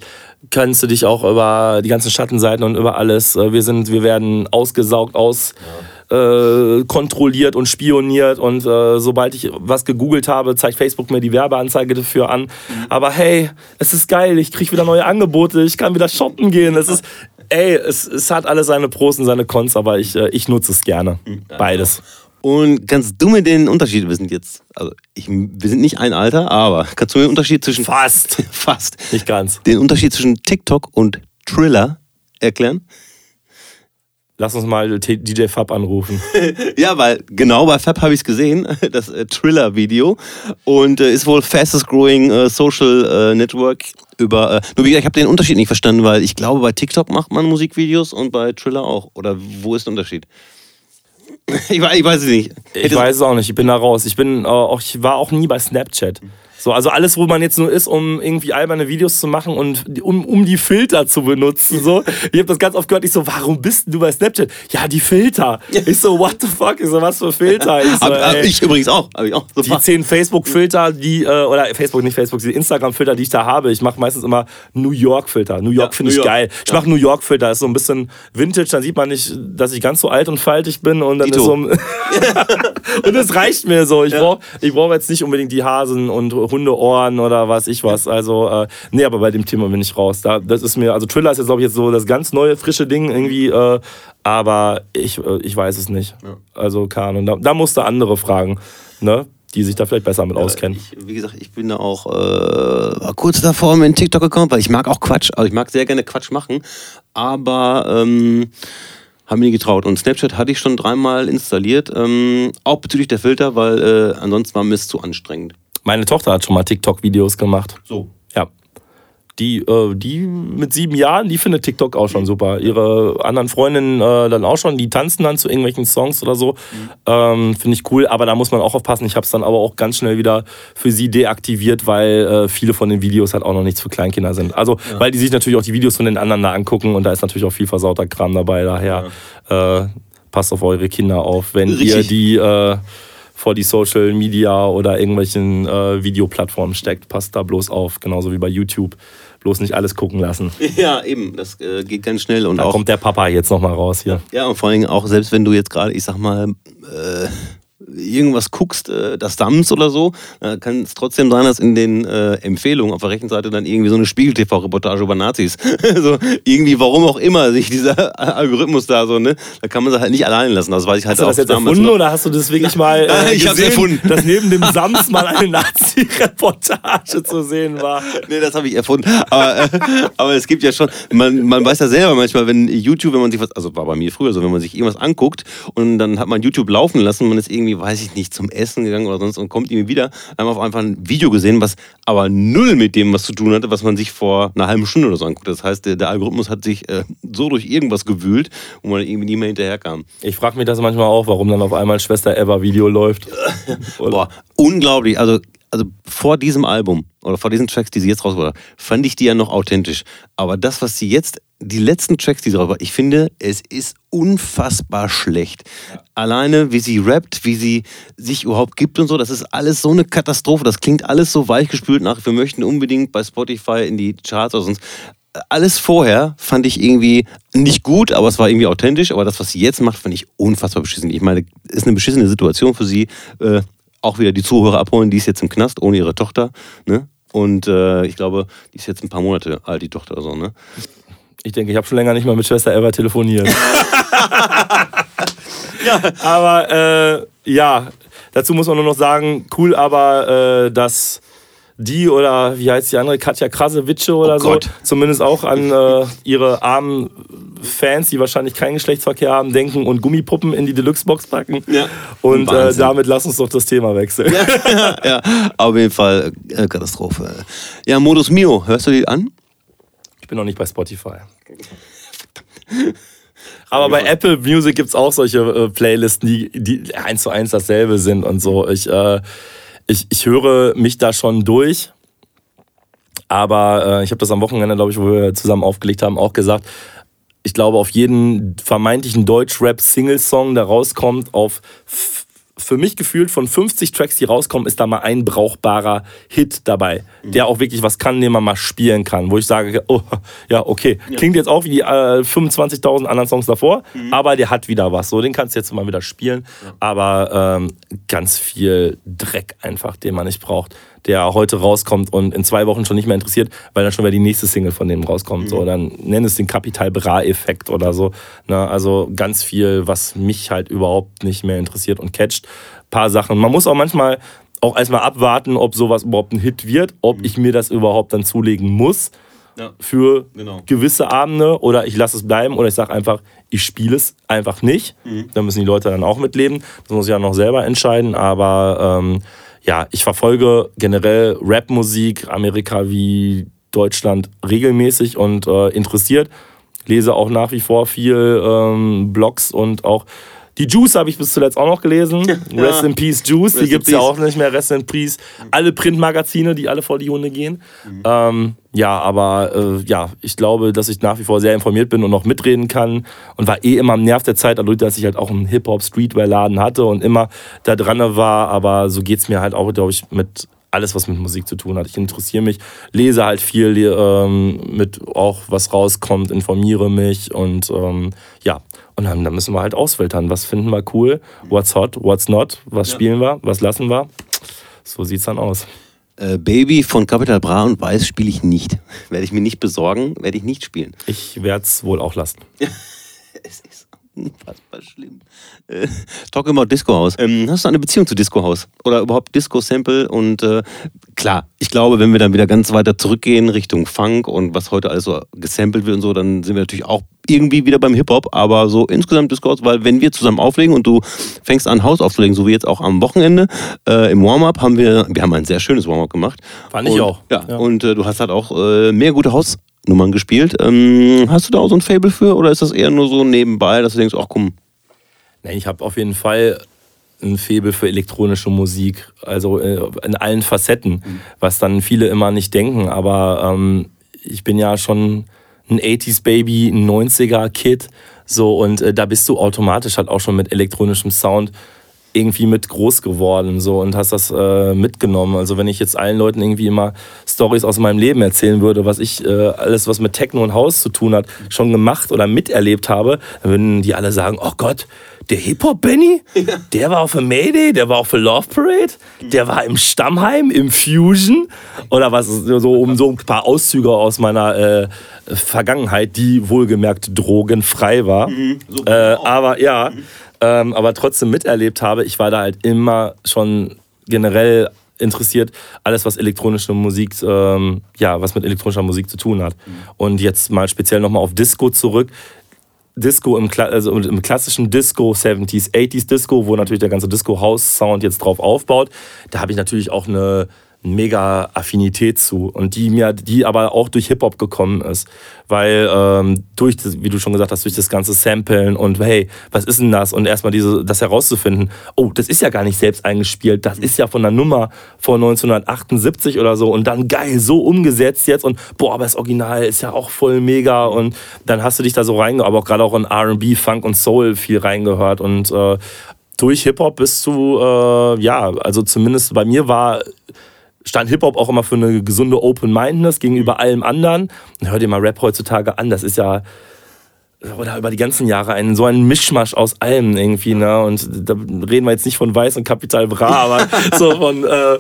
kannst du dich auch über die ganzen Schattenseiten und über alles. Äh, wir sind, wir werden ausgesaugt, aus. Ja äh, kontrolliert und spioniert und äh, sobald ich was gegoogelt habe, zeigt Facebook mir die Werbeanzeige dafür an. Mhm. Aber hey, es ist geil, ich kriege wieder neue Angebote, ich kann wieder shoppen gehen. Es ist, ey, es, es hat alles seine Pros und seine Cons, aber ich, äh, ich nutze es gerne. Mhm. Beides. Und kannst du mir den Unterschied, wir sind jetzt, also ich, wir sind nicht ein Alter, aber kannst du mir den Unterschied zwischen. Fast. fast. Nicht ganz. Den Unterschied zwischen TikTok und Triller erklären? Lass uns mal DJ Fab anrufen. ja, weil genau bei Fab habe ich es gesehen, das äh, Triller-Video. Und äh, ist wohl fastest growing äh, Social äh, Network über. Äh, nur wie gesagt, ich habe den Unterschied nicht verstanden, weil ich glaube, bei TikTok macht man Musikvideos und bei Triller auch. Oder wo ist der Unterschied? ich, weiß, ich weiß es nicht. Ich weiß es auch nicht. Ich bin da raus. Ich bin äh, auch, ich war auch nie bei Snapchat. So, also alles, wo man jetzt nur ist, um irgendwie alberne Videos zu machen und um, um die Filter zu benutzen. So. Ich habe das ganz oft gehört, ich so, warum bist du bei Snapchat? Ja, die Filter. Ich so, what the fuck? Ich so, was für Filter? Ich, so, hab, ich übrigens auch. ich auch die zehn Facebook-Filter, die, äh, oder Facebook, nicht Facebook, die Instagram-Filter, die ich da habe, ich mache meistens immer New York-Filter. New York ja, finde ich geil. Ich mache New York-Filter, ist so ein bisschen Vintage, dann sieht man nicht, dass ich ganz so alt und faltig bin und dann Dito. ist so. und es reicht mir so. Ich ja. brauche brauch jetzt nicht unbedingt die Hasen und Hundeohren oder was ich was. Also, äh, nee, aber bei dem Thema bin ich raus. Da, das ist mir, also Triller ist jetzt, glaube ich, jetzt so das ganz neue, frische Ding irgendwie, äh, aber ich, äh, ich weiß es nicht. Ja. Also, keine Ahnung. Da, da musst du andere fragen, ne? die sich da vielleicht besser mit auskennen. Ich, wie gesagt, ich bin da auch äh, kurz davor mit TikTok-Account, weil ich mag auch Quatsch, also ich mag sehr gerne Quatsch machen, aber ähm, haben mir nie getraut. Und Snapchat hatte ich schon dreimal installiert, ähm, auch bezüglich der Filter, weil äh, ansonsten war mir es zu anstrengend. Meine Tochter hat schon mal TikTok-Videos gemacht. So. Ja. Die, äh, die mit sieben Jahren, die findet TikTok auch schon super. Ihre anderen Freundinnen äh, dann auch schon, die tanzen dann zu irgendwelchen Songs oder so. Mhm. Ähm, Finde ich cool, aber da muss man auch aufpassen. Ich habe es dann aber auch ganz schnell wieder für sie deaktiviert, weil äh, viele von den Videos halt auch noch nichts für Kleinkinder sind. Also, ja. weil die sich natürlich auch die Videos von den anderen da angucken und da ist natürlich auch viel versauter Kram dabei. Daher ja. Äh, passt auf eure Kinder auf, wenn Richtig. ihr die äh, vor die Social Media oder irgendwelchen äh, Videoplattformen steckt. Passt da bloß auf, genauso wie bei YouTube. Bloß nicht alles gucken lassen. Ja, eben, das äh, geht ganz schnell. Und da auch, kommt der Papa jetzt nochmal raus hier. Ja, und vor allem auch, selbst wenn du jetzt gerade, ich sag mal, äh, irgendwas guckst, äh, das Dams oder so, äh, kann es trotzdem sein, dass in den äh, Empfehlungen auf der rechten Seite dann irgendwie so eine Spiegel-TV-Reportage über Nazis, so irgendwie, warum auch immer sich dieser Algorithmus da so, ne, da kann man sie halt nicht allein lassen. Das weiß ich halt hast auch. Hast du das jetzt erfunden noch. oder hast du das wirklich mal äh, ich gesehen, erfunden. dass neben dem Sams mal eine Nazi-Reportage zu sehen war? Nee, das habe ich erfunden. Aber, äh, aber es gibt ja schon, man, man weiß ja selber manchmal, wenn YouTube, wenn man sich was, also war bei mir früher so, wenn man sich irgendwas anguckt und dann hat man YouTube laufen lassen, man ist irgendwie irgendwie, weiß ich nicht, zum Essen gegangen oder sonst und kommt irgendwie wieder, haben auf einfach ein Video gesehen, was aber null mit dem was zu tun hatte, was man sich vor einer halben Stunde oder so anguckt. Das heißt, der, der Algorithmus hat sich äh, so durch irgendwas gewühlt, wo man irgendwie nie mehr hinterherkam. Ich frage mich das manchmal auch, warum dann auf einmal Schwester Eva Video läuft. Boah, unglaublich. Also also vor diesem Album oder vor diesen Tracks, die sie jetzt rausgebracht hat, fand ich die ja noch authentisch. Aber das, was sie jetzt, die letzten Tracks, die sie rausgebracht ich finde, es ist unfassbar schlecht. Ja. Alleine, wie sie rappt, wie sie sich überhaupt gibt und so, das ist alles so eine Katastrophe. Das klingt alles so weichgespült nach, wir möchten unbedingt bei Spotify in die Charts oder sonst alles vorher fand ich irgendwie nicht gut, aber es war irgendwie authentisch. Aber das, was sie jetzt macht, fand ich unfassbar beschissen. Ich meine, es ist eine beschissene Situation für sie. Äh, auch wieder die Zuhörer abholen. Die ist jetzt im Knast ohne ihre Tochter. Ne? Und äh, ich glaube, die ist jetzt ein paar Monate alt, die Tochter oder so. Ne? Ich denke, ich habe schon länger nicht mal mit Schwester Eva telefoniert. ja. Aber äh, ja, dazu muss man nur noch sagen, cool aber, äh, dass die oder wie heißt die andere, Katja Krasewitsche oder oh so, Gott. zumindest auch an äh, ihre armen Fans, die wahrscheinlich keinen Geschlechtsverkehr haben, denken und Gummipuppen in die Deluxe-Box packen. Ja. Und äh, damit lass uns doch das Thema wechseln. Ja, ja auf jeden Fall äh, Katastrophe. Ja, Modus Mio, hörst du die an? Ich bin noch nicht bei Spotify. Aber bei Apple Music gibt es auch solche äh, Playlisten, die, die eins zu eins dasselbe sind und so. Ich, äh, ich, ich höre mich da schon durch. Aber äh, ich habe das am Wochenende, glaube ich, wo wir zusammen aufgelegt haben, auch gesagt. Ich glaube, auf jeden vermeintlichen Deutsch-Rap-Single-Song, der rauskommt, auf für mich gefühlt von 50 Tracks, die rauskommen, ist da mal ein brauchbarer Hit dabei, mhm. der auch wirklich was kann, den man mal spielen kann, wo ich sage, oh, ja, okay, ja. klingt jetzt auch wie die äh, 25.000 anderen Songs davor, mhm. aber der hat wieder was, so, den kannst du jetzt mal wieder spielen, ja. aber ähm, ganz viel Dreck einfach, den man nicht braucht der heute rauskommt und in zwei Wochen schon nicht mehr interessiert, weil dann schon wieder die nächste Single von dem rauskommt. Mhm. So, dann nenn es den Kapital Bra-Effekt oder so. Ne? Also ganz viel, was mich halt überhaupt nicht mehr interessiert und catcht. Paar Sachen. Man muss auch manchmal auch erstmal abwarten, ob sowas überhaupt ein Hit wird, ob mhm. ich mir das überhaupt dann zulegen muss ja. für genau. gewisse Abende oder ich lasse es bleiben oder ich sage einfach, ich spiele es einfach nicht. Mhm. Da müssen die Leute dann auch mitleben. Das muss ich ja noch selber entscheiden, aber ähm, ja, ich verfolge generell Rapmusik, Amerika wie Deutschland regelmäßig und äh, interessiert. Lese auch nach wie vor viel ähm, Blogs und auch die Juice habe ich bis zuletzt auch noch gelesen. Ja. Rest in Peace Juice, Rest die gibt es ja auch nicht mehr. Rest in Peace. Alle Printmagazine, die alle vor die Hunde gehen. Mhm. Ähm, ja, aber äh, ja, ich glaube, dass ich nach wie vor sehr informiert bin und noch mitreden kann. Und war eh immer am Nerv der Zeit, dadurch, dass ich halt auch einen Hip-Hop-Streetwear-Laden hatte und immer da dran war. Aber so geht es mir halt auch, glaube ich, mit alles, was mit Musik zu tun hat. Ich interessiere mich, lese halt viel ähm, mit auch was rauskommt, informiere mich und ähm, ja, und dann, dann, müssen wir halt ausfiltern. Was finden wir cool? What's hot? What's not? Was ja. spielen wir? Was lassen wir? So sieht's dann aus. Äh, Baby von Capital Bra und Weiß spiele ich nicht. Werde ich mir nicht besorgen, werde ich nicht spielen. Ich werde es wohl auch lassen. es ist unfassbar schlimm. Äh, Talk about Disco House. Ähm, hast du eine Beziehung zu Disco House? Oder überhaupt Disco Sample? Und äh, klar, ich glaube, wenn wir dann wieder ganz weiter zurückgehen Richtung Funk und was heute alles so gesampelt wird und so, dann sind wir natürlich auch irgendwie wieder beim Hip-Hop, aber so insgesamt Disco House, weil wenn wir zusammen auflegen und du fängst an, Haus aufzulegen, so wie jetzt auch am Wochenende, äh, im Warm-Up haben wir, wir haben ein sehr schönes Warm-Up gemacht. Fand ich und, auch. Ja, ja. und äh, du hast halt auch äh, mehr gute Hausnummern gespielt. Ähm, hast du da auch so ein Fable für oder ist das eher nur so nebenbei, dass du denkst, ach komm, Nein, ich habe auf jeden Fall ein Faible für elektronische Musik, also äh, in allen Facetten, mhm. was dann viele immer nicht denken. Aber ähm, ich bin ja schon ein 80s Baby, ein 90er Kid, so und äh, da bist du automatisch halt auch schon mit elektronischem Sound irgendwie mit groß geworden so und hast das äh, mitgenommen. Also wenn ich jetzt allen Leuten irgendwie immer Stories aus meinem Leben erzählen würde, was ich äh, alles, was mit Techno und Haus zu tun hat, schon gemacht oder miterlebt habe, dann würden die alle sagen, oh Gott, der Hip-Hop-Benny, ja. der war auf der Mayday, der war auf der Love Parade, der war im Stammheim, im Fusion oder was, so um so ein paar Auszüge aus meiner äh, Vergangenheit, die wohlgemerkt drogenfrei war. Mhm, so äh, aber ja, mhm. Ähm, aber trotzdem miterlebt habe, ich war da halt immer schon generell interessiert, alles was elektronische Musik, ähm, ja, was mit elektronischer Musik zu tun hat. Mhm. Und jetzt mal speziell nochmal auf Disco zurück. Disco im, also im klassischen Disco, 70s, 80s Disco, wo natürlich der ganze Disco-House-Sound jetzt drauf aufbaut, da habe ich natürlich auch eine mega Affinität zu und die mir, die aber auch durch Hip-Hop gekommen ist. Weil ähm, durch, das, wie du schon gesagt hast, durch das ganze Samplen und hey, was ist denn das? Und erstmal diese, das herauszufinden, oh, das ist ja gar nicht selbst eingespielt, das ist ja von der Nummer von 1978 oder so und dann geil, so umgesetzt jetzt und boah, aber das Original ist ja auch voll mega und dann hast du dich da so reingehört, aber auch gerade auch in R&B, Funk und Soul viel reingehört und äh, durch Hip-Hop bist du, äh, ja, also zumindest bei mir war stand Hip-Hop auch immer für eine gesunde Open-Mindedness gegenüber mhm. allem anderen. Und hör dir mal Rap heutzutage an, das ist ja oder über die ganzen Jahre ein so ein Mischmasch aus allem irgendwie, ne? Und da reden wir jetzt nicht von Weiß und Kapital Bra, aber so von äh,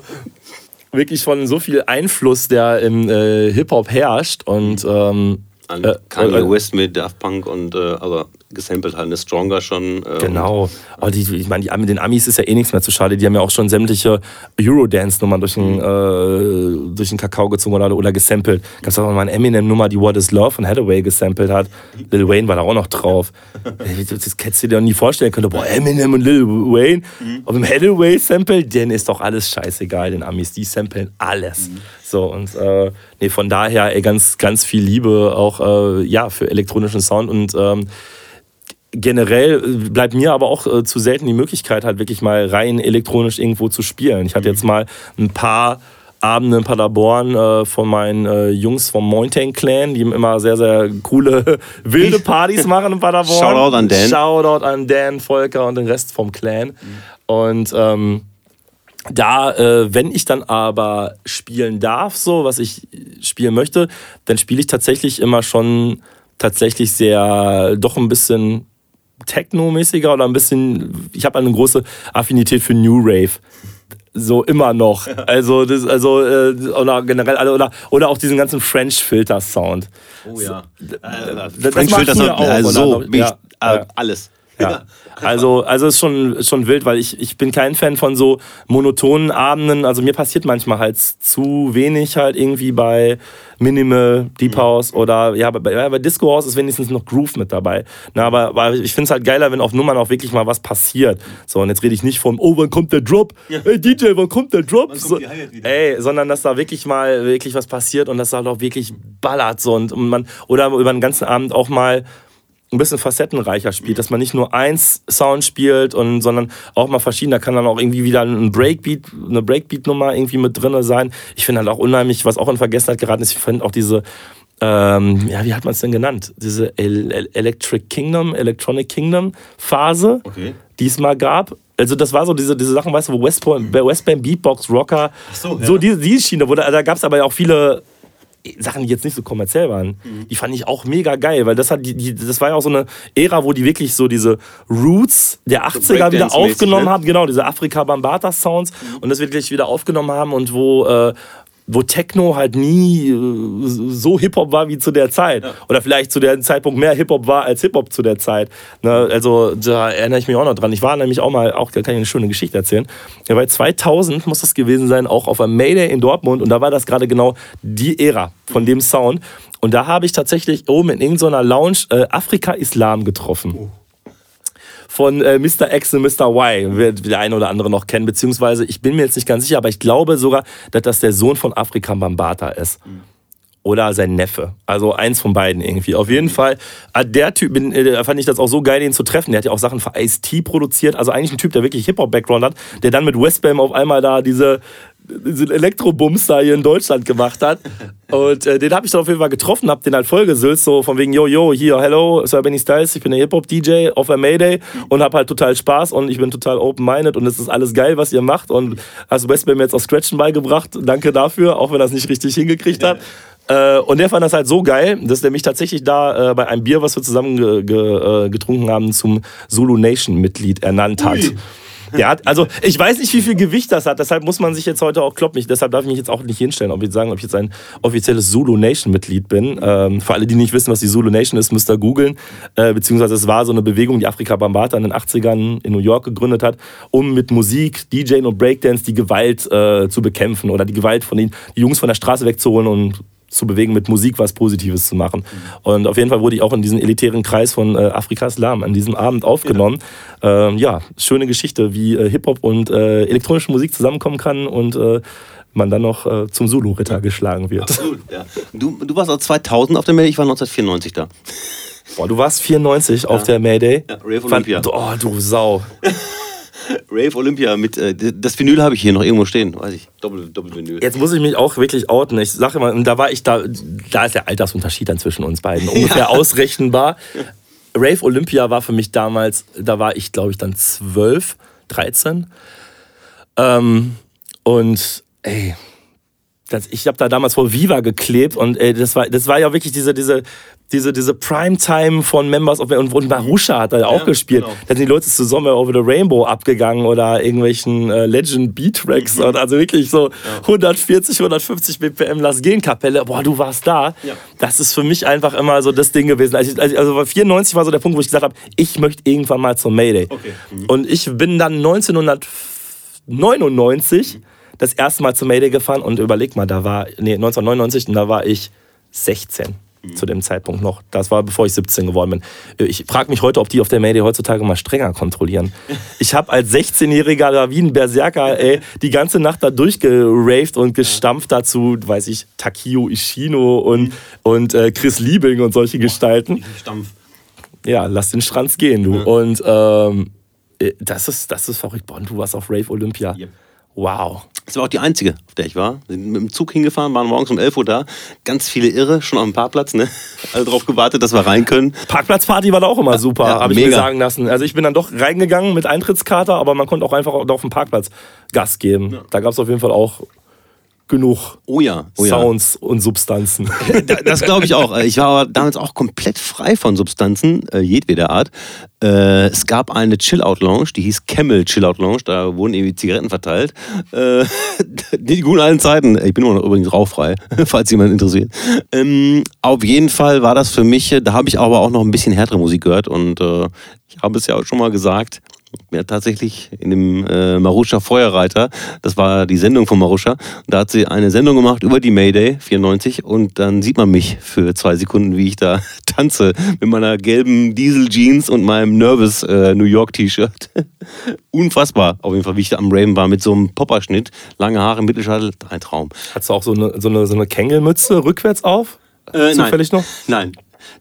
wirklich von so viel Einfluss, der im äh, Hip-Hop herrscht und ähm, an äh, Kanye äh, West mit Daft Punk und äh, also gesampelt halt eine Stronger schon. Äh, genau. Aber die, ich meine, die, mit den Amis ist ja eh nichts mehr zu schade. Die haben ja auch schon sämtliche Eurodance-Nummern durch den, äh, durch den Kakao gezogen oder, oder gesampelt. Gab es auch mal eine Eminem-Nummer, die What is Love von Hathaway gesampelt hat. Lil Wayne war da auch noch drauf. das hättest du dir nie vorstellen können. Boah, Eminem und Lil Wayne mhm. auf dem Hathaway-Sample, denen ist doch alles scheißegal, den Amis. Die samplen alles. Mhm. So, und äh, nee, von daher ey, ganz, ganz viel Liebe auch äh, ja, für elektronischen Sound und ähm, generell bleibt mir aber auch äh, zu selten die Möglichkeit, halt wirklich mal rein elektronisch irgendwo zu spielen. Ich hatte jetzt mhm. mal ein paar Abende in Paderborn äh, von meinen äh, Jungs vom Mountain Clan, die immer sehr, sehr coole, wilde Partys machen in Paderborn. Shoutout an Dan. Shoutout an Dan, Volker und den Rest vom Clan. Und ähm, da, äh, wenn ich dann aber spielen darf, so was ich spielen möchte, dann spiele ich tatsächlich immer schon tatsächlich sehr, doch ein bisschen Techno-mäßiger oder ein bisschen, ich habe eine große Affinität für New Rave. So immer noch. Also, das, also äh, oder generell, oder, oder auch diesen ganzen French-Filter-Sound. Oh ja. Schilder, mir auch, also, Ja, äh, ja. alles. Ja. Also, also ist schon, schon wild, weil ich, ich bin kein Fan von so monotonen Abenden. Also mir passiert manchmal halt zu wenig halt irgendwie bei Minimal, Deep House oder ja, bei, ja, bei Disco House ist wenigstens noch Groove mit dabei. Na, aber, aber ich finde es halt geiler, wenn auf Nummern auch wirklich mal was passiert. So, und jetzt rede ich nicht von, oh, wann kommt der Drop? Hey DJ, wann kommt der Drop? kommt so, ey, sondern dass da wirklich mal wirklich was passiert und dass da halt auch wirklich ballert so und, und man oder über den ganzen Abend auch mal ein bisschen facettenreicher spielt, dass man nicht nur eins Sound spielt, und, sondern auch mal verschieden. Da kann dann auch irgendwie wieder ein Breakbeat, eine Breakbeat-Nummer irgendwie mit drin sein. Ich finde halt auch unheimlich, was auch in Vergessenheit geraten ist, ich finde auch diese, ähm, ja, wie hat man es denn genannt? Diese El El Electric Kingdom, Electronic Kingdom Phase, Okay. die es mal gab. Also das war so diese, diese Sachen, weißt du, wo Westbam, Westbam Beatbox, Rocker, so, ja. so diese, diese Schiene, wo da, da gab es aber ja auch viele Sachen, die jetzt nicht so kommerziell waren, die fand ich auch mega geil, weil das hat die, die, das war ja auch so eine Ära, wo die wirklich so diese Roots der 80er wieder Breakdance-mäßig, aufgenommen ne? haben, genau, diese Afrika Bambata Sounds und das wirklich wieder aufgenommen haben und wo äh, wo Techno halt nie äh, so Hip-Hop war wie zu der Zeit. Oder vielleicht zu dem Zeitpunkt mehr Hip-Hop war als Hip-Hop zu der Zeit. Ne, also da erinnere ich mich auch noch dran. Ich war nämlich auch mal, auch da kann ich eine schöne Geschichte erzählen. Ja, bei 2000 muss das gewesen sein, auch auf einem Mayday in Dortmund. Und da war das gerade genau die Ära von dem Sound. Und da habe ich tatsächlich oben in irgendeiner Lounge äh, Afrika Islam getroffen von äh, Mr. X und Mr. Y, wird der eine oder andere noch kennen, beziehungsweise ich bin mir jetzt nicht ganz sicher, aber ich glaube sogar, dass das der Sohn von Afrika Bambata ist. Oder sein Neffe. Also eins von beiden irgendwie. Auf jeden Fall, äh, der Typ, äh, fand ich das auch so geil, ihn zu treffen. Der hat ja auch Sachen für Ice-T produziert. Also eigentlich ein Typ, der wirklich Hip-Hop-Background hat, der dann mit Westbam auf einmal da diese, diesen Elektrobums da hier in Deutschland gemacht hat. Und äh, den habe ich dann auf jeden Fall getroffen, hab den halt vollgesülzt, so von wegen, yo, yo, hier, hello, Sir Benny Styles, ich bin der Hip-Hop-DJ auf der Mayday und hab halt total Spaß und ich bin total open-minded und es ist alles geil, was ihr macht und hast Westbam jetzt auch Scratchen beigebracht, danke dafür, auch wenn er es nicht richtig hingekriegt hat. Äh, und der fand das halt so geil, dass der mich tatsächlich da äh, bei einem Bier, was wir zusammen ge ge äh, getrunken haben, zum Zulu Nation Mitglied ernannt hat. Ui. Der hat, also ich weiß nicht, wie viel Gewicht das hat, deshalb muss man sich jetzt heute auch kloppen. Ich, deshalb darf ich mich jetzt auch nicht hinstellen, ob ich sagen, ob ich jetzt ein offizielles Zulu Nation Mitglied bin. Ähm, für alle, die nicht wissen, was die Zulu Nation ist, müsst ihr googeln. Äh, beziehungsweise es war so eine Bewegung, die Afrika Bambata in den 80ern in New York gegründet hat, um mit Musik, DJing und Breakdance die Gewalt äh, zu bekämpfen oder die Gewalt von den Jungs von der Straße wegzuholen und zu bewegen, mit Musik was Positives zu machen. Und auf jeden Fall wurde ich auch in diesen elitären Kreis von äh, Afrika Islam an diesem Abend aufgenommen. Ja, ähm, ja schöne Geschichte, wie äh, Hip-Hop und äh, elektronische Musik zusammenkommen kann und äh, man dann noch äh, zum Zulu-Ritter geschlagen wird. Absolut, ja. Du, du warst auch 2000 auf der Mail, ich war 1994 da. Boah, du warst 94 auf der Mayday. Ja, Rave Fand- Olympia. Oh, du Sau. Rave Olympia mit, äh, das Vinyl habe ich hier noch irgendwo stehen, weiß ich. Doppel, Doppelvinyl. Jetzt muss ich mich auch wirklich outen. Ich sage immer, da war ich da, da ist der Altersunterschied dann zwischen uns beiden ungefähr ausrechenbar. Rave Olympia war für mich damals, da war ich glaube ich dann 12, 13. Ähm, und ey, das, ich habe da damals vor Viva geklebt und ey, das war das war ja wirklich diese diese diese diese Primetime von Members of und, und Marusha hat da auch Ja, gespielt. genau. Da sind die Leute zu Sommer Over the Rainbow abgegangen oder irgendwelchen äh, Legend Beat Tracks und also wirklich so 140 150 BPM Lass gehen Kapelle. Boah, du warst da. Ja. Das ist für mich einfach immer so das Ding gewesen. Also, also also 94 war so der Punkt, wo ich gesagt habe, ich möchte irgendwann mal zum Mayday. Okay. Mhm. Und ich bin dann 1999 das erste Mal zum Mayday gefahren und überleg mal, da war, nee, 1999 und da war ich 16 zu dem Zeitpunkt noch. Das war bevor ich 17 geworden bin. Ich frage mich heute, ob die auf der Mayday heutzutage mal strenger kontrollieren. Ich habe als 16-Jähriger da wie ein Berserker ey, die ganze Nacht da durchgeraved und gestampft dazu, weiß ich, Takio Ishino und, und äh, Chris Liebing und solche Gestalten Stampf. ja, lass den Stranz gehen, du. Und ähm, äh, das, ist, das ist verrückt. Boah, und du warst auf Rave Olympia. Yep. Wow. Das war auch die einzige, auf der ich war. Wir sind mit dem Zug hingefahren, waren morgens um 11 Uhr da. Ganz viele Irre, schon auf dem Parkplatz, ne? Alle drauf gewartet, dass wir rein können. Parkplatzparty war da auch immer super, Ja, habe ich mir sagen lassen. Also ich bin dann doch reingegangen mit Eintrittskarte, aber man konnte auch einfach auf dem Parkplatz Gas geben. Da gab es auf jeden Fall auch genug Oh ja, oh ja. Sounds und Substanzen. Da- Das glaube ich auch. Ich war damals auch komplett frei von Substanzen, äh, jedweder Art. Äh, es gab eine Chill-Out-Lounge, die hieß Camel Chill-Out Lounge, da wurden irgendwie Zigaretten verteilt. Äh, die guten alten Zeiten. Ich bin übrigens rauchfrei, falls jemand interessiert. Ähm, auf jeden Fall war das für mich, da habe ich aber auch noch ein bisschen härtere Musik gehört und ich habe es ja auch schon mal gesagt. Ja, tatsächlich in dem äh, Marusha Feuerreiter, das war die Sendung von Marusha, da hat sie eine Sendung gemacht über die Mayday 94 und dann sieht man mich für zwei Sekunden, wie ich da tanze mit meiner gelben Diesel-Jeans und meinem Nervous äh, New York T-Shirt. Unfassbar, auf jeden Fall, wie ich da am Raven war mit so einem Popperschnitt, lange Haare, Mittelscheitel, ein Traum. Hattest du auch so eine, so eine, so eine Kängelmütze rückwärts auf? Äh, Zufällig noch? Nein.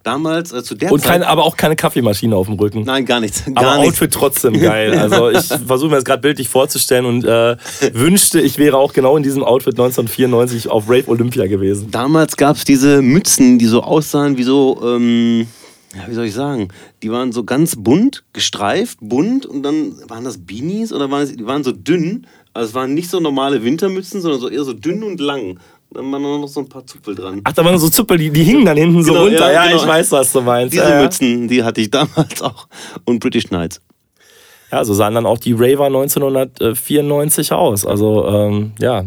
Damals, äh, zu der Und Zeit. aber auch keine Kaffeemaschine auf dem Rücken. nein, gar nichts. Gar aber nichts. Outfit trotzdem geil. Also ich versuche mir das gerade bildlich vorzustellen und äh, wünschte, ich wäre auch genau in diesem Outfit 1994 auf Rave Olympia gewesen. Damals gab es diese Mützen, die so aussahen wie so, ähm, ja, wie soll ich sagen, die waren so ganz bunt, gestreift, bunt und dann waren das Beanies oder waren es, die waren so dünn. Also es waren nicht so normale Wintermützen, sondern so eher so dünn und lang. Dann waren noch so ein paar Zupfel dran. Ach, da waren so Züppel, die, die hingen dann hinten so Genau, runter. ja, Ja, genau. ich weiß, was du meinst. Diese ja, ja. Mützen, die hatte ich damals auch. Und British Knights. Ja, so sahen dann auch die Raver 1994 aus. Also, ähm, ja,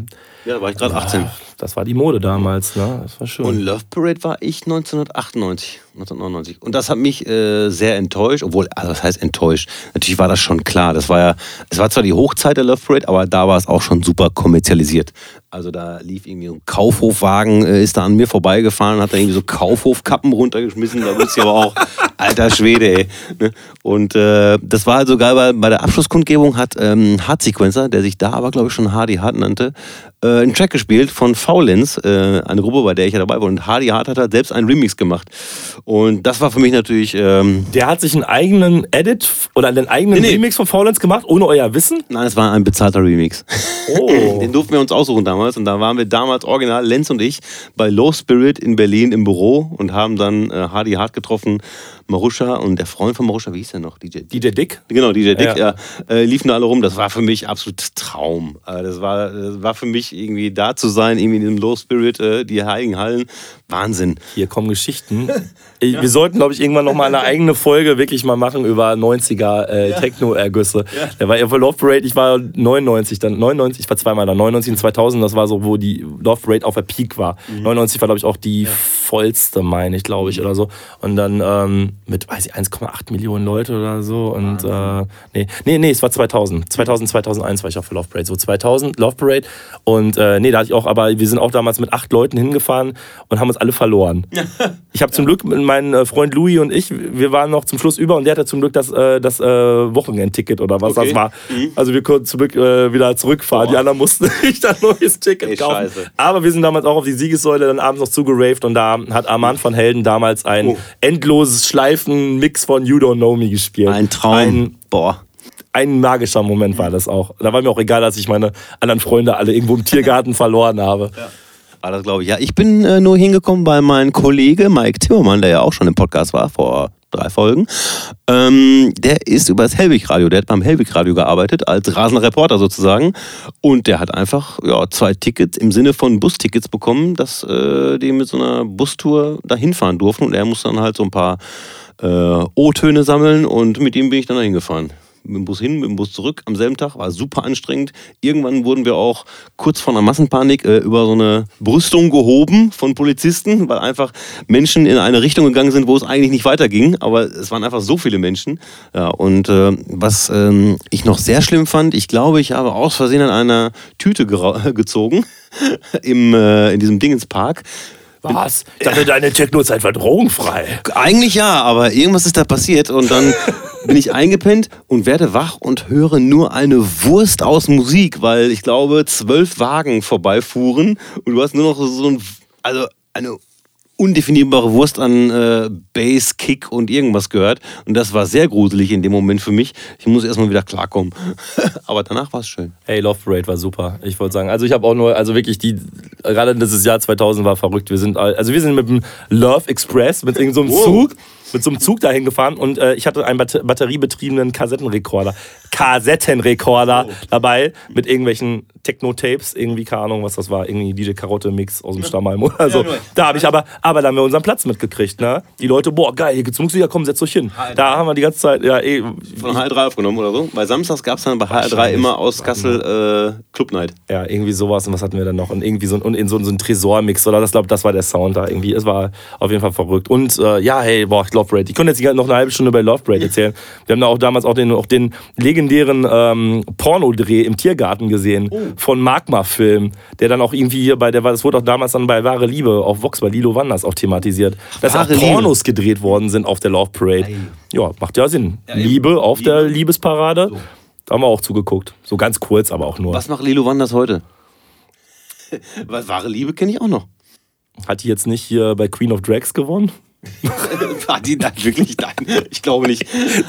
Ja, da war ich gerade 18. das war die Mode damals. Ne? Das war schön. Und Love Parade war ich 1998, 1999. Und das hat mich äh, sehr enttäuscht, obwohl, also was heißt enttäuscht? Natürlich war das schon klar. Das war ja, es war zwar die Hochzeit der Love Parade, aber da war es auch schon super kommerzialisiert. Also da lief irgendwie ein Kaufhofwagen, äh, ist da an mir vorbeigefahren, hat da irgendwie so Kaufhofkappen runtergeschmissen. Da wusste ich aber auch, alter Schwede, ey. Ne? Und äh, das war halt so geil, weil bei der Abschlusskundgebung hat ähm, Hard Sequencer, der sich da aber, glaube ich, schon Hardy Hard nannte, äh, einen Track gespielt von Faulenz, äh, eine Gruppe, bei der ich ja dabei war. Und Hardy Hard hat halt selbst einen Remix gemacht. Und das war für mich natürlich, ähm, Der hat sich einen eigenen Edit oder einen eigenen Nee, nee. Remix von Faulenz gemacht, ohne euer Wissen. nein, es war ein bezahlter Remix. Oh. Den durften wir uns aussuchen damals. Und da waren wir damals original, Lenz und ich, bei Low Spirit in Berlin im Büro und haben dann äh, Hardy Hard getroffen, Marusha und der Freund von Marusha, wie hieß der noch? DJ DJ Dick. Genau, DJ Dick, Ja. ja. äh, liefen da alle rum. Das war für mich absolut Traum. Äh, das, war, das war für mich irgendwie da zu sein, irgendwie in diesem Low Spirit, äh, die Heiligen Hallen. Wahnsinn. Hier kommen Geschichten. Ich, Wir sollten, glaube ich, irgendwann noch mal eine eigene Folge wirklich mal machen über 90er äh, Techno-Ergüsse. Der war ja für Love Parade, ich war 99, dann 99, ich war zweimal da, 99 und 2000, das war so, wo die Love Parade auf der Peak war. 99 war, glaube ich, auch die vollste, meine ich, glaube ich, oder so. Und dann ähm, mit, weiß ich, 1,8 Millionen Leute oder so. Und äh, nee, nee, nee, es war 2000. 2000, 2001 war ich auch für Love Parade. So 2000, Love Parade. Und äh, nee, da hatte ich auch, aber wir sind auch damals mit acht Leuten hingefahren und haben uns alle verloren. Ich habe zum Glück mit meinem äh, Freund Louis und ich, wir waren noch zum Schluss über und der hatte zum Glück das, äh, das äh, Wochenendticket oder was Okay. das war. Also wir konnten zum Glück wieder zurückfahren. Die anderen mussten sich ein neues Ticket Ey, kaufen. scheiße. Aber wir sind damals auch auf die Siegessäule dann abends noch zugeraved und da hat Armand von Helden damals ein Oh. endloses Schleifen-Mix von You Don't Know Me gespielt. Ein Traum. Ein, Boah. ein magischer Moment war das auch. Da war mir auch egal, dass ich meine anderen Freunde alle irgendwo im Tiergarten verloren habe. War das, glaube ich. Ja, ich bin äh, nur hingekommen, weil mein Kollege Mike Timmermann, der ja auch schon im Podcast war, vor drei Folgen, ähm, der ist über das Hellwig-Radio, der hat beim Hellwig-Radio gearbeitet, als rasender Reporter sozusagen. Und der hat einfach ja, zwei Tickets im Sinne von Bustickets bekommen, dass äh, die mit so einer Bustour da hinfahren durften. Und er musste dann halt so ein paar äh, O-Töne sammeln und mit ihm bin ich dann da hingefahren. Mit dem Bus hin, mit dem Bus zurück am selben Tag, war super anstrengend. Irgendwann wurden wir auch kurz vor einer Massenpanik äh, über so eine Brüstung gehoben von Polizisten, weil einfach Menschen in eine Richtung gegangen sind, wo es eigentlich nicht weiterging. Aber es waren einfach so viele Menschen. Ja, und äh, was ähm, ich noch sehr schlimm fand, ich glaube, ich habe aus Versehen an einer Tüte gezogen im, äh, in diesem Dingenspark. Was? Ich dachte, deine Techno-Zeit war drogenfrei. Eigentlich ja, aber irgendwas ist da passiert und dann bin ich eingepennt und werde wach und höre nur eine Wurst aus Musik, weil ich glaube, zwölf Wagen vorbeifuhren und du hast nur noch so ein, also eine undefinierbare Wurst an äh, Bass, Kick und irgendwas gehört. Und das war sehr gruselig in dem Moment für mich. Ich muss erstmal wieder klarkommen. Aber danach war es schön. Hey, Love Parade war super. Ich wollte sagen, also ich habe auch nur, also wirklich die, gerade dieses Jahr 2000 war verrückt. Wir sind, also wir sind mit dem Love Express, mit irgendeinem so wow. Zug mit so einem Zug dahin gefahren und äh, ich hatte einen batteriebetriebenen Kassettenrekorder. Kassettenrekorder oh. dabei mit irgendwelchen Techno-Tapes, irgendwie, keine Ahnung, was das war, irgendwie DJ Karotte-Mix aus dem Stammheim oder so. Ja, da habe ich aber, aber da haben wir unseren Platz mitgekriegt, ne? Die Leute, boah, geil, hier gibt's Musik, komm, setz euch hin. Da haben wir die ganze Zeit, ja, eh. Von HL3 aufgenommen oder so? Weil samstags gab es dann bei HL3 immer aus Kassel äh, Club Night. Ja, irgendwie sowas und was hatten wir dann noch? Und irgendwie so, und in so, so einen Tresor-Mix oder das, glaube das war der Sound da irgendwie. Es war auf jeden Fall verrückt. Und äh, ja, hey, boah, ich Love Parade. Ich konnte jetzt noch eine halbe Stunde bei Love Parade erzählen. Wir haben da auch damals auch den, auch den legendären ähm, Pornodreh im Tiergarten gesehen oh. von Magma-Film, der dann auch irgendwie hier bei der, das wurde auch damals dann bei Wahre Liebe auf Vox bei Lilo Wanders auch thematisiert. Dass auch Pornos Liebe. gedreht worden sind auf der Love Parade. Nein. Ja, macht ja Sinn. Ja, Liebe auf Liebe. der Liebesparade. So. Da haben wir auch zugeguckt. So ganz kurz, aber auch nur. Was macht Lilo Wanders heute? Wahre Liebe kenne ich auch noch. Hat die jetzt nicht hier bei Queen of Drags gewonnen? war die dann wirklich? Nein, ich glaube nicht.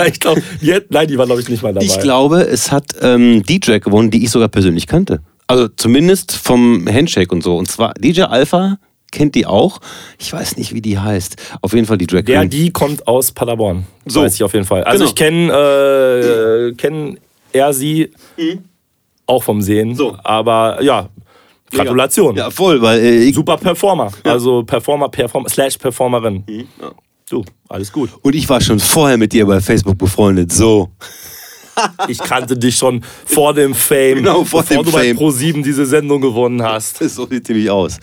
ich glaube, nein, die war, glaube ich, nicht mal dabei. Ich glaube, es hat ähm, DJ gewonnen, die ich sogar persönlich kannte. Also zumindest vom Handshake und so. Und zwar DJ Alpha kennt die auch. Ich weiß nicht, wie die heißt. Auf jeden Fall die Drag Queen. Ja, die kommt aus Paderborn. So. Weiß ich auf jeden Fall. Also genau. ich kenne äh, kenn er sie mhm. auch vom Sehen. So. Aber ja, Gratulation. Ja, voll, weil äh, super Performer. Ja. Also Performer, Performer slash Performerin. Mhm. Ja. Du, alles gut. Und ich war schon vorher mit dir bei Facebook befreundet. So. ich kannte dich schon vor dem Fame, genau, vor bevor dem du Fame. bei Pro7 diese Sendung gewonnen hast. So sieht ziemlich aus.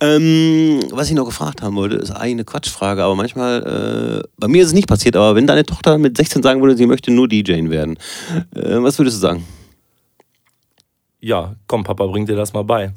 Ähm, was ich noch gefragt haben wollte, ist eigentlich eine Quatschfrage, aber manchmal, äh, bei mir ist es nicht passiert, aber wenn deine Tochter mit 16 sagen würde, sie möchte nur DJing werden, äh, was würdest du sagen? Ja, komm, Papa, bring dir das mal bei.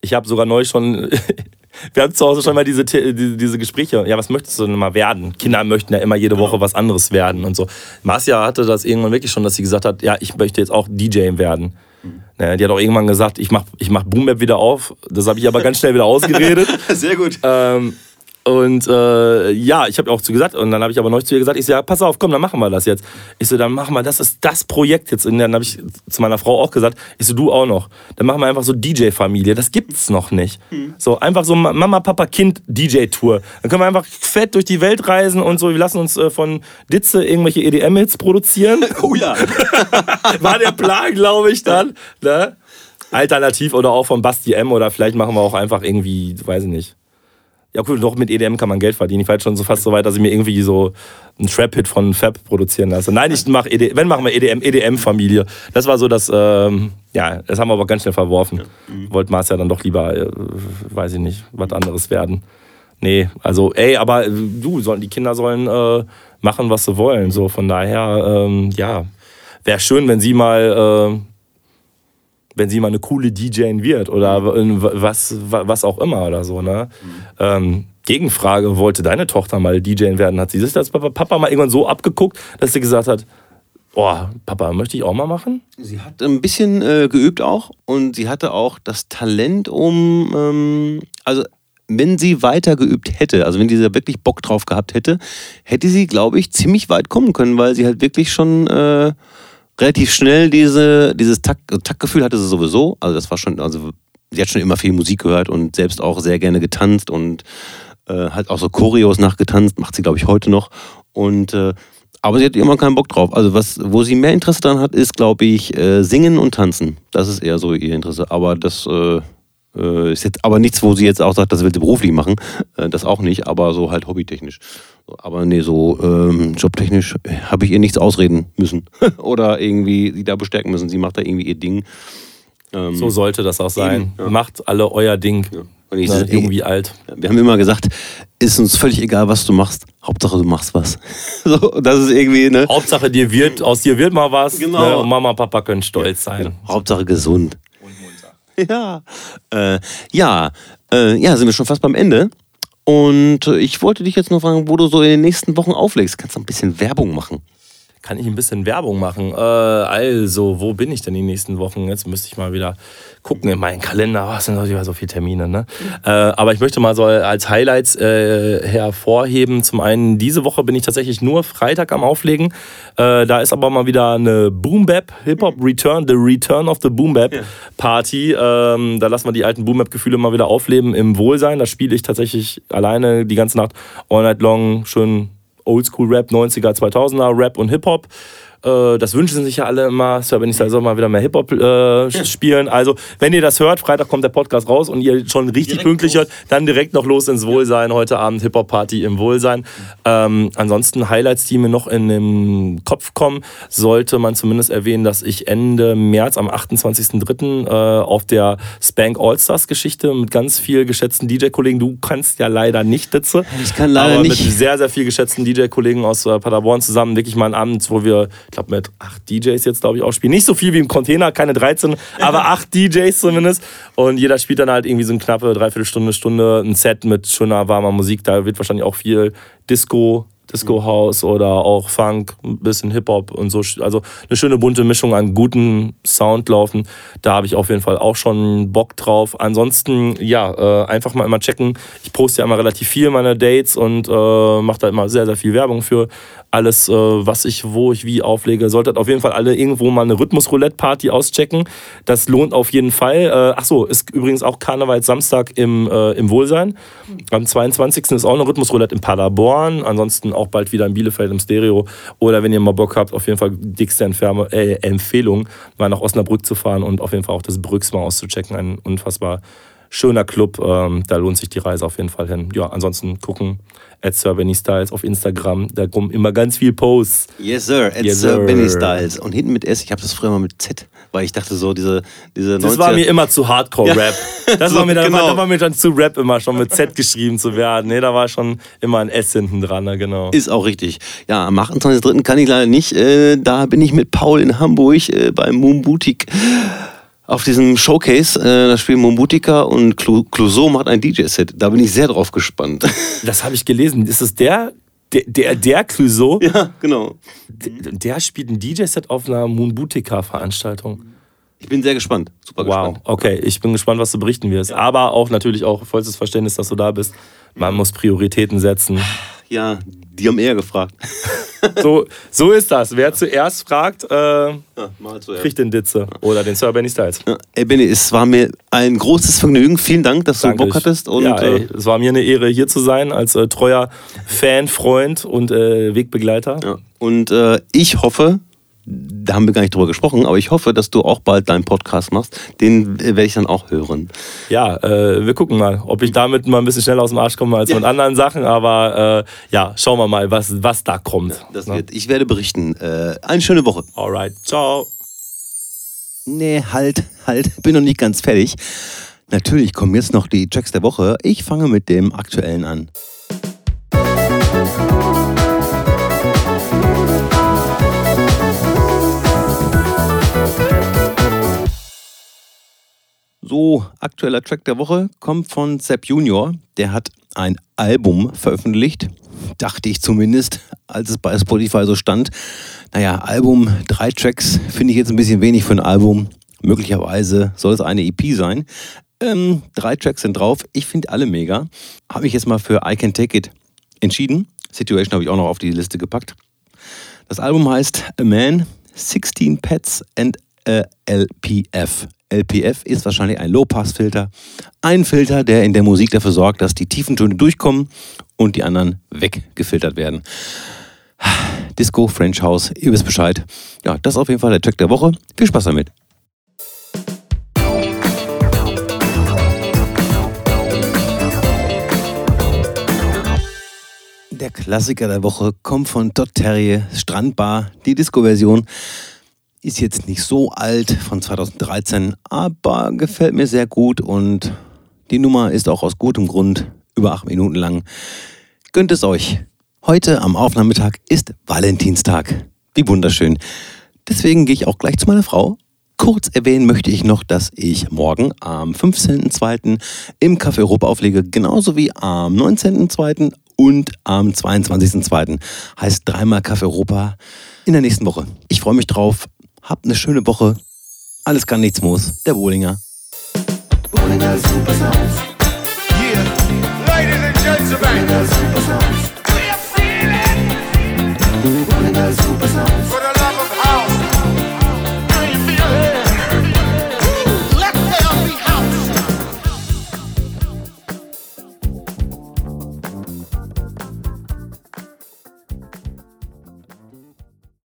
Ich habe sogar neu schon, wir haben zu Hause schon mal diese, diese Gespräche, ja, was möchtest du denn mal werden? Kinder möchten ja immer jede Woche was anderes werden und so. Marcia hatte das irgendwann wirklich schon, dass sie gesagt hat, ja, ich möchte jetzt auch DJ werden. Mhm. Die hat auch irgendwann gesagt, ich mach, ich mach Boom wieder auf. Das habe ich aber ganz schnell wieder ausgeredet. Sehr gut. Ähm, und äh, ja, ich habe auch zu gesagt, und dann habe ich aber neulich zu ihr gesagt, ich so, ja, pass auf, komm, dann machen wir das jetzt. Ich so, dann machen wir, das ist das Projekt jetzt. Und dann habe ich zu meiner Frau auch gesagt, ich so, du auch noch. Dann machen wir einfach so DJ-Familie, das gibt's noch nicht. Hm. So, einfach so Mama, Papa, Kind DJ-Tour. Dann können wir einfach fett durch die Welt reisen und so, wir lassen uns äh, von Ditze irgendwelche EDM-Hits produzieren. Oh ja. War der Plan, glaube ich, dann. Ne? Alternativ oder auch von Basti M oder vielleicht machen wir auch einfach irgendwie, weiß ich nicht ja cool, doch mit EDM kann man Geld verdienen. Ich war jetzt schon so fast so weit, dass ich mir irgendwie so einen Trap-Hit von Fab produzieren lasse. Nein, ich mache EDM, wenn machen wir EDM, EDM-Familie. Das war so das, ähm, ja, das haben wir aber ganz schnell verworfen. Ja. Mhm. Wollte Mars ja dann doch lieber, äh, weiß ich nicht, was anderes werden. Nee, also ey, aber äh, du, sollen, die Kinder sollen äh, machen, was sie wollen. So, von daher, ähm, ja, wäre schön, wenn sie mal äh, wenn sie mal eine coole DJ wird oder mhm. was, was auch immer oder so. Ne? Mhm. Ähm, Gegenfrage, wollte deine Tochter mal DJ werden? Hat sie sich das Papa mal irgendwann so abgeguckt, dass sie gesagt hat, oh, Papa, möchte ich auch mal machen? Sie hat ein bisschen äh, geübt auch und sie hatte auch das Talent, um, ähm, also wenn sie weiter geübt hätte, also wenn sie da wirklich Bock drauf gehabt hätte, hätte sie, glaube ich, ziemlich weit kommen können, weil sie halt wirklich schon... Äh, relativ schnell diese, dieses Takt, Taktgefühl hatte sie sowieso. Also das war schon, also sie hat schon immer viel Musik gehört und selbst auch sehr gerne getanzt und äh, hat auch so Choreos nachgetanzt, macht sie glaube ich heute noch. Und äh, aber sie hat immer keinen Bock drauf. Also was, wo sie mehr Interesse dran hat, ist glaube ich äh, Singen und Tanzen. Das ist eher so ihr Interesse. Aber das äh, äh, ist jetzt aber nichts, wo sie jetzt auch sagt, das will sie beruflich machen. Äh, das auch nicht, aber so halt hobbytechnisch. Aber nee, so ähm, jobtechnisch habe ich ihr nichts ausreden müssen. Oder irgendwie sie da bestärken müssen. Sie macht da irgendwie ihr Ding. Ähm, so sollte das auch sein. Eben, ja. Macht alle euer Ding. Ja. Und ich, Na, irgendwie alt. Wir haben immer gesagt, ist uns völlig egal, was du machst. Hauptsache, du machst was. so, das ist irgendwie, ne? Hauptsache, dir wird, aus dir wird mal was. Genau. Ne? Und Mama und Papa können stolz sein. Genau. Hauptsache gesund. Ja, äh, ja, äh, ja, sind wir schon fast beim Ende. Und ich wollte dich jetzt noch fragen, wo du so in den nächsten Wochen auflegst. Kannst du ein bisschen Werbung machen? Kann ich ein bisschen Werbung machen. Äh, also, wo bin ich denn die nächsten Wochen? Jetzt müsste ich mal wieder gucken in meinen Kalender. Oh, es sind natürlich so viele Termine. Ne? Äh, aber ich möchte mal so als Highlights äh, hervorheben. Zum einen, diese Woche bin ich tatsächlich nur Freitag am Auflegen. Äh, da ist aber mal wieder eine Boom Bap Hip Hop Return, the Return of the Boom Bap Party. Ähm, da lassen wir die alten Boom Bap Gefühle mal wieder aufleben im Wohlsein. Da spiele ich tatsächlich alleine die ganze Nacht all night long schön Oldschool Rap, 90er, 2000er Rap und Hip Hop. Äh, das wünschen sich ja alle immer. Sir, wenn ich soll mal wieder mehr Hip-Hop äh, spielen. Also, wenn ihr das hört, Freitag kommt der Podcast raus und ihr schon richtig direkt pünktlich los. hört, dann direkt noch los ins Wohlsein. Heute Abend Hip-Hop-Party im Wohlsein. Ähm, ansonsten Highlights, die mir noch in den Kopf kommen, sollte man zumindest erwähnen, dass ich Ende März am 28.03. Äh, auf der Spank All-Stars-Geschichte mit ganz viel geschätzten DJ-Kollegen, du kannst ja leider nicht Ditze. Ich kann leider aber nicht. mit sehr, sehr viel geschätzten DJ-Kollegen aus äh, Paderborn zusammen wirklich mal einen Abend, wo wir glaube, mit acht DJs jetzt, glaube ich, auch spielen. Nicht so viel wie im Container, keine 13, aber acht DJs zumindest. Und jeder spielt dann halt irgendwie so eine knappe Dreiviertelstunde, Stunde ein Set mit schöner, warmer Musik. Da wird wahrscheinlich auch viel Disco Disco House oder auch Funk, ein bisschen Hip-Hop und so. Also eine schöne bunte Mischung an guten Sound laufen. Da habe ich auf jeden Fall auch schon Bock drauf. Ansonsten, ja, äh, einfach mal immer checken. Ich poste ja immer relativ viel meine Dates und äh, mache da immer sehr, sehr viel Werbung für. Alles, äh, was ich, wo ich wie auflege. Solltet auf jeden Fall alle irgendwo mal eine Rhythmus-Roulette-Party auschecken. Das lohnt auf jeden Fall. Äh, ach so, ist übrigens auch Karneval Samstag im, äh, im Wohlsein. Am 22. ist auch eine Rhythmus-Roulette in Paderborn. Ansonsten auch bald wieder in Bielefeld im Stereo. Oder wenn ihr mal Bock habt, auf jeden Fall dickste Entferne, äh, Empfehlung, mal nach Osnabrück zu fahren und auf jeden Fall auch das Brücks mal auszuchecken. Ein unfassbar schöner Club. Ähm, da lohnt sich die Reise auf jeden Fall hin. Ja, ansonsten gucken at Sir Benny Styles auf Instagram. Da kommen immer ganz viel Posts. Yes, sir. At Yes, Sir. Benny Styles. Und hinten mit S, ich habe das früher mal mit Z, weil ich dachte so, diese, diese Das 90er war mir immer zu Hardcore-Rap. Das, So, war mir dann, genau. das war mir dann zu Rap immer schon mit Z geschrieben zu werden. Nee, da war schon immer ein S hinten dran, ne, genau. Ist auch richtig. Ja, am 28.03. kann ich leider nicht. Äh, da bin ich mit Paul in Hamburg äh, beim Moon Boutique auf diesem Showcase. Äh, da spielen Moon Boutica und Clou- Clouseau macht ein DJ-Set. Da bin ich sehr drauf gespannt. Das habe ich gelesen. Ist es der, der, der, der Clouseau? ja, genau. Der, der spielt ein DJ-Set auf einer Moon Boutica-Veranstaltung. Ich bin sehr gespannt. Super Wow, gespannt. okay, ich bin gespannt, was du berichten wirst. Aber auch natürlich auch vollstes Verständnis, dass du da bist. Man muss Prioritäten setzen. Ja, die haben eher gefragt. So, so ist das. Wer zuerst fragt, äh, Ja, zuerst. kriegt den Ditze oder den Sir Benny Styles. Ja, ey Benny, es war mir ein großes Vergnügen. Vielen Dank, dass Danke. du Bock hattest. Und ja, ey, äh, es war mir eine Ehre, hier zu sein, als äh, treuer Fan, Freund und äh, Wegbegleiter. ja. und äh, ich hoffe, da haben wir gar nicht drüber gesprochen, aber ich hoffe, dass du auch bald deinen Podcast machst. Den äh, werde ich dann auch hören. Ja, äh, wir gucken mal, ob ich damit mal ein bisschen schneller aus dem Arsch komme als mit anderen Sachen. Aber äh, ja, schauen wir mal, was, was da kommt. Das Ne? wird, ich werde berichten. Äh, eine schöne Woche. Alright, ciao. Nee, halt, halt, bin noch nicht ganz fertig. Natürlich kommen jetzt noch die Tracks der Woche. Ich fange mit dem aktuellen an. So, aktueller Track der Woche kommt von Sepp Junior. Der hat ein Album veröffentlicht. Dachte ich zumindest, als es bei Spotify so stand. Naja, Album, drei Tracks, finde ich jetzt ein bisschen wenig für ein Album. Möglicherweise soll es eine EP sein. Ähm, drei Tracks sind drauf. Ich finde alle mega. Habe mich jetzt mal für I Can Take It entschieden. Situation habe ich auch noch auf die Liste gepackt. Das Album heißt A Man, 16 Pets and a LPF. LPF ist wahrscheinlich ein Low-Pass-Filter. Ein Filter, der in der Musik dafür sorgt, dass die tiefen Töne durchkommen und die anderen weggefiltert werden. Disco, French House, ihr wisst Bescheid. Ja, das ist auf jeden Fall der Track der Woche. Viel Spaß damit. Der Klassiker der Woche kommt von Todd Terje, Strandbar. Die Disco-Version ist jetzt nicht so alt, von 2013, aber gefällt mir sehr gut und die Nummer ist auch aus gutem Grund über acht Minuten lang. Gönnt es euch. Heute am Aufnahmetag ist Valentinstag. Wie wunderschön. Deswegen gehe ich auch gleich zu meiner Frau. Kurz erwähnen möchte ich noch, dass ich morgen am 15.02. im Café Europa auflege, genauso wie am 19.02. und am 22.02. heißt dreimal Kaffee Europa in der nächsten Woche. Ich freue mich drauf. Habt eine schöne Woche. Alles kann, nichts muss. Der Bohlinger. Bohlinger Super Sounds. Yeah. Ladies and gentlemen. Super Sounds.